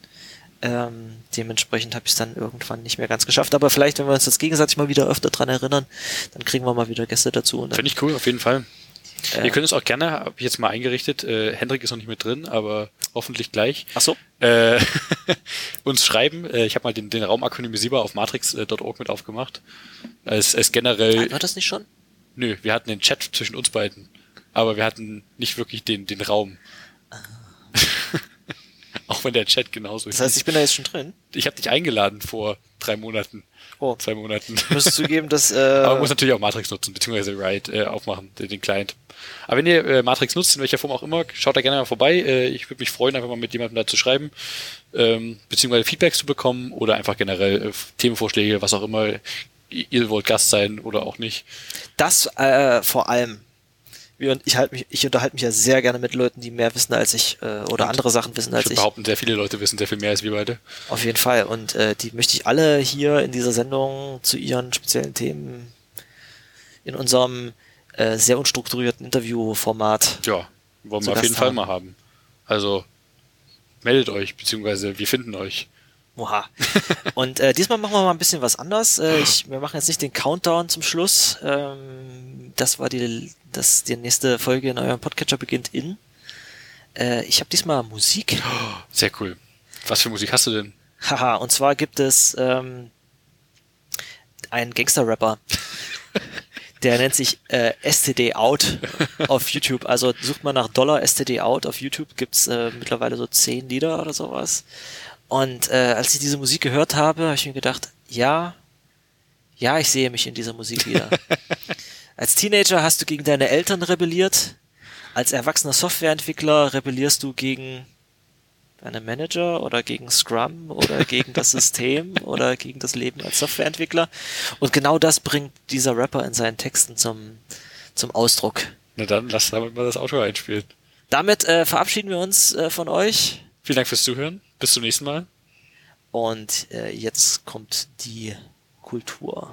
Ähm, dementsprechend habe ich es dann irgendwann nicht mehr ganz geschafft. Aber vielleicht, wenn wir uns jetzt gegenseitig mal wieder öfter dran erinnern, dann kriegen wir mal wieder Gäste dazu. Finde ich cool, auf jeden Fall. Äh. Ihr könnt es auch gerne, habe ich jetzt mal eingerichtet, äh, Hendrik ist noch nicht mit drin, aber hoffentlich gleich. ach so, Äh, uns schreiben. Äh, ich habe mal den, den Raum akronymisierbar auf matrix.org mit aufgemacht. Als, als generell, war das nicht schon? nö, wir hatten den Chat zwischen uns beiden, aber wir hatten nicht wirklich den, den Raum. auch wenn der Chat genauso Das heißt, ich bin da jetzt schon drin. Ich habe dich eingeladen vor drei Monaten, Oh, zwei Monaten. ich muss zugeben, dass äh, Aber man muss natürlich auch Matrix nutzen, beziehungsweise Riot äh, aufmachen, den, den Client. Aber wenn ihr äh, Matrix nutzt, in welcher Form auch immer, schaut da gerne mal vorbei. Äh, ich würde mich freuen, einfach mal mit jemandem da zu schreiben, ähm, beziehungsweise Feedbacks zu bekommen oder einfach generell äh, Themenvorschläge, was auch immer. Ihr wollt Gast sein oder auch nicht. das äh, vor allem. Wir- Ich, halt mich, ich unterhalte mich ja sehr gerne mit Leuten, die mehr wissen als ich äh, oder andere Sachen wissen Ich als würde ich. behaupten, sehr viele Leute wissen sehr viel mehr als wir beide. Auf jeden Fall. Und äh, die möchte ich alle hier in dieser Sendung zu ihren speziellen Themen in unserem äh, sehr unstrukturierten Interviewformat. Ja, wollen wir auf jeden Fall haben. mal haben. Also meldet euch, beziehungsweise wir finden euch. Oha. Und äh, diesmal machen wir mal ein bisschen was anders. Äh, ich, wir machen jetzt nicht den Countdown zum Schluss. Ähm, das war die, das, die nächste Folge in eurem Podcatcher beginnt in. Äh, ich habe diesmal Musik. Sehr cool. Was für Musik hast du denn? Haha, und zwar gibt es ähm, einen Gangster-Rapper, der nennt sich äh, STD Out auf YouTube. Also sucht mal nach Dollar STD Out auf YouTube, gibt's äh, mittlerweile so zehn Lieder oder sowas. Und äh, als ich diese Musik gehört habe, habe ich mir gedacht, ja, ja, ich sehe mich in dieser Musik wieder. Als Teenager hast du gegen deine Eltern rebelliert. Als erwachsener Softwareentwickler rebellierst du gegen deine Manager oder gegen Scrum oder gegen das System oder gegen das Leben als Softwareentwickler. Und genau das bringt dieser Rapper in seinen Texten zum, zum Ausdruck. Na dann, lass damit mal das Auto einspielen. Damit äh, verabschieden wir uns äh, von euch Vielen Dank fürs Zuhören. Bis zum nächsten Mal. und äh, jetzt kommt die Kultur.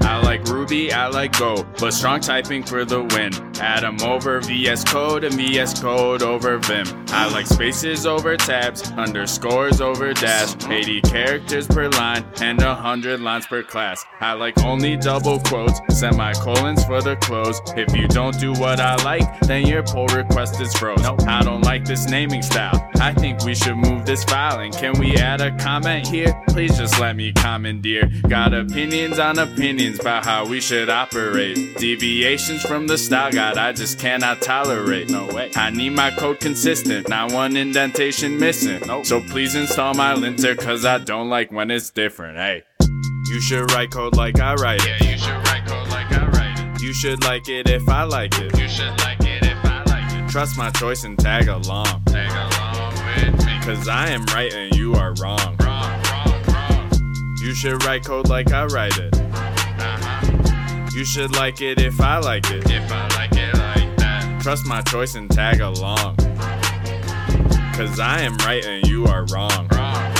I like Ruby, I like Go, but strong typing for the win. Atom over VS Code and VS Code over Vim. I like spaces over tabs, underscores over dash, 80 characters per line, and 100 lines per class. I like only double quotes, semicolons for the close. If you don't do what I like, then your pull request is froze. Nope. I don't like this naming style. I think we should move this file, and can we add a comment here? Please just let me commandeer. Got opinions on opinions about how we should operate. Deviations from the style guide I just cannot tolerate. No way. I need my code consistent, not one indentation missing. Nope. So please install my linter, cause I don't like when it's different. Hey. You should write code like I write it. Yeah, you should write code like I write it. You should like it if I like it. You should like it if I like it. Trust my choice and tag along. Tag along with me. Cause I am right and you are wrong. Wrong, wrong, wrong. You should write code like I write it. You should like it if I like it. If I like it like that. Trust my choice and tag along. Cause I am right and you are wrong. Wrong,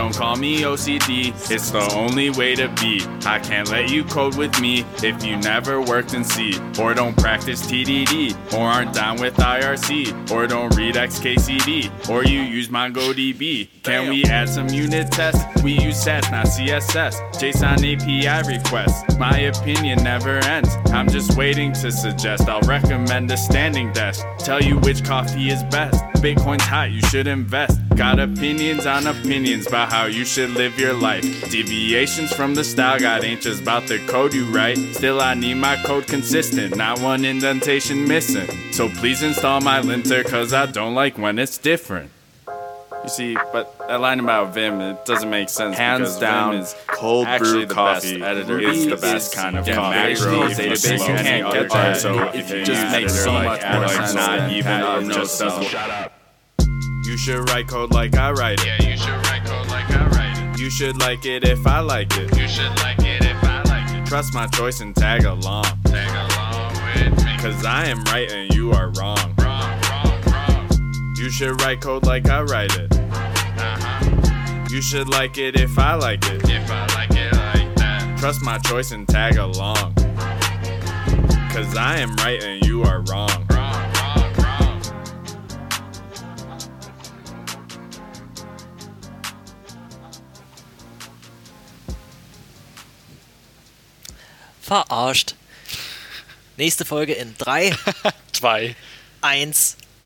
don't call me OCD, it's the only way to be. I can't let you code with me if you never worked in C, or don't practice TDD, or aren't down with IRC, or don't read XKCD, or you use MongoDB. Can we add some unit tests? We use SAS, not CSS. JSON API requests. My opinion never ends. I'm just waiting to suggest. I'll recommend a standing desk. Tell you which coffee is best. Bitcoin's hot, you should invest. Got opinions on opinions about how you should live your life. Deviations from the style guide ain't just about the code you write. Still, I need my code consistent, not one indentation missing. So please install my linter, cause I don't like when it's different. You see, but that line about Vim, it doesn't make sense. Hands down, Vim is cold brew the coffee best editor. is the best kind of yeah, coffee. macro database, you can't get that. So if it just makes so much more sense. not even Patty of knows just doesn't- Shut up. You should write code like I write it. Yeah, you should You should like it if I like it. You should like it if I like it. Trust my choice and tag along. Tag along with me. Cause I am right and you are wrong. Wrong, wrong, wrong. You should write code like I write it. Uh-huh. You should like it if I like it. If I like it like that. Trust my choice and tag along. Cause I am right and you are wrong. Verarscht. Nächste Folge in 3, Zwei. 1.